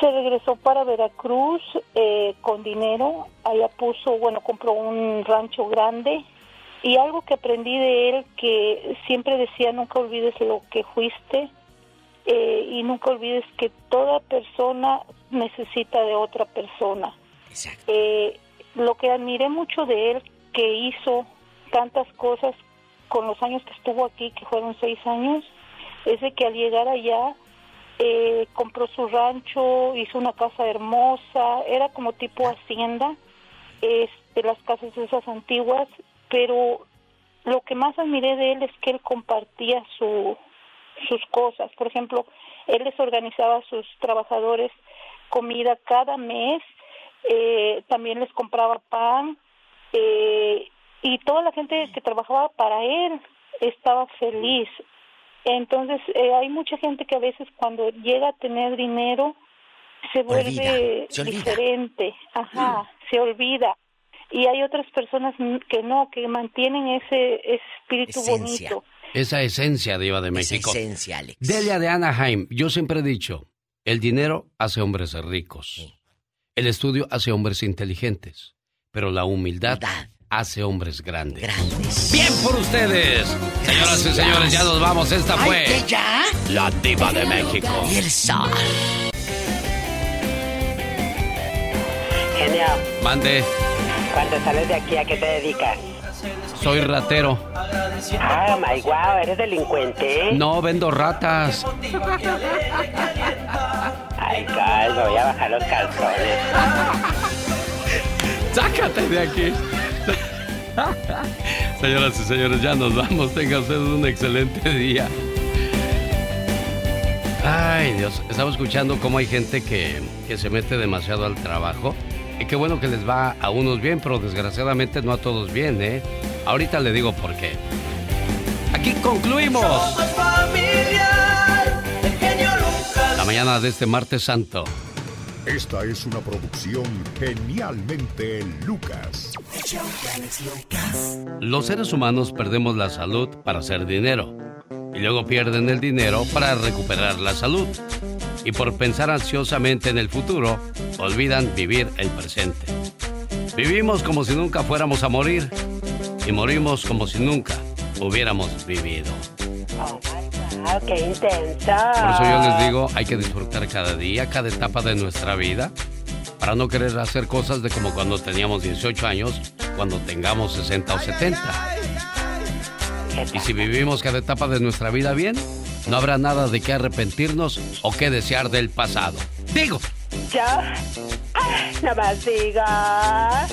Speaker 36: se regresó para Veracruz eh, con dinero. Allá puso, bueno, compró un rancho grande. Y algo que aprendí de él, que siempre decía, nunca olvides lo que fuiste. Eh, y nunca olvides que toda persona necesita de otra persona. Eh,
Speaker 41: lo que admiré mucho de él, que hizo tantas cosas con los años que estuvo aquí, que fueron seis años, es de que al llegar allá eh, compró su rancho, hizo una casa hermosa, era como tipo hacienda, este, las casas esas antiguas, pero lo que más admiré de él es que él compartía su, sus cosas. Por ejemplo, él les organizaba a sus trabajadores comida cada mes, eh, también les compraba pan eh, y toda la gente que trabajaba para él estaba feliz. Entonces, eh, hay mucha gente que a veces cuando llega a tener dinero se vuelve diferente, ajá, mm. se olvida. Y hay otras personas que no, que mantienen ese, espíritu bonito.
Speaker 2: Esa esencia, Diva de México.
Speaker 32: Esa esencia, Alex.
Speaker 2: Delia de Anaheim, yo siempre he dicho, el dinero hace hombres ricos. El estudio hace hombres inteligentes. Pero la humildad hace hombres grandes.
Speaker 32: Grandes.
Speaker 2: Bien por ustedes. Señoras y señores, ya nos vamos. Esta fue
Speaker 32: ya?
Speaker 2: la diva de México.
Speaker 32: Y el sol.
Speaker 6: Genial.
Speaker 2: Mande.
Speaker 6: Cuando sales de aquí, ¿a qué te dedicas?
Speaker 2: Soy ratero.
Speaker 6: Ah, my wow, ¿eres delincuente?
Speaker 2: No, vendo ratas.
Speaker 6: Ay, calma, voy a bajar los calzones.
Speaker 2: Sácate de aquí. Señoras y señores, ya nos vamos. Tengan ustedes un excelente día. Ay, Dios. Estaba escuchando cómo hay gente que, que se mete demasiado al trabajo. Y qué bueno que les va a unos bien, pero desgraciadamente no a todos bien, ¿eh? Ahorita le digo por qué. Aquí concluimos. La mañana de este martes santo.
Speaker 7: Esta es una producción genialmente Lucas.
Speaker 2: Los seres humanos perdemos la salud para hacer dinero y luego pierden el dinero para recuperar la salud. Y por pensar ansiosamente en el futuro, olvidan vivir el presente. Vivimos como si nunca fuéramos a morir y morimos como si nunca hubiéramos vivido.
Speaker 6: Oh, qué intenso.
Speaker 2: Por eso yo les digo, hay que disfrutar cada día, cada etapa de nuestra vida, para no querer hacer cosas de como cuando teníamos 18 años, cuando tengamos 60 o 70. Y si vivimos cada etapa de nuestra vida bien, no habrá nada de qué arrepentirnos o qué desear del pasado. Digo.
Speaker 6: Ya. No más digas.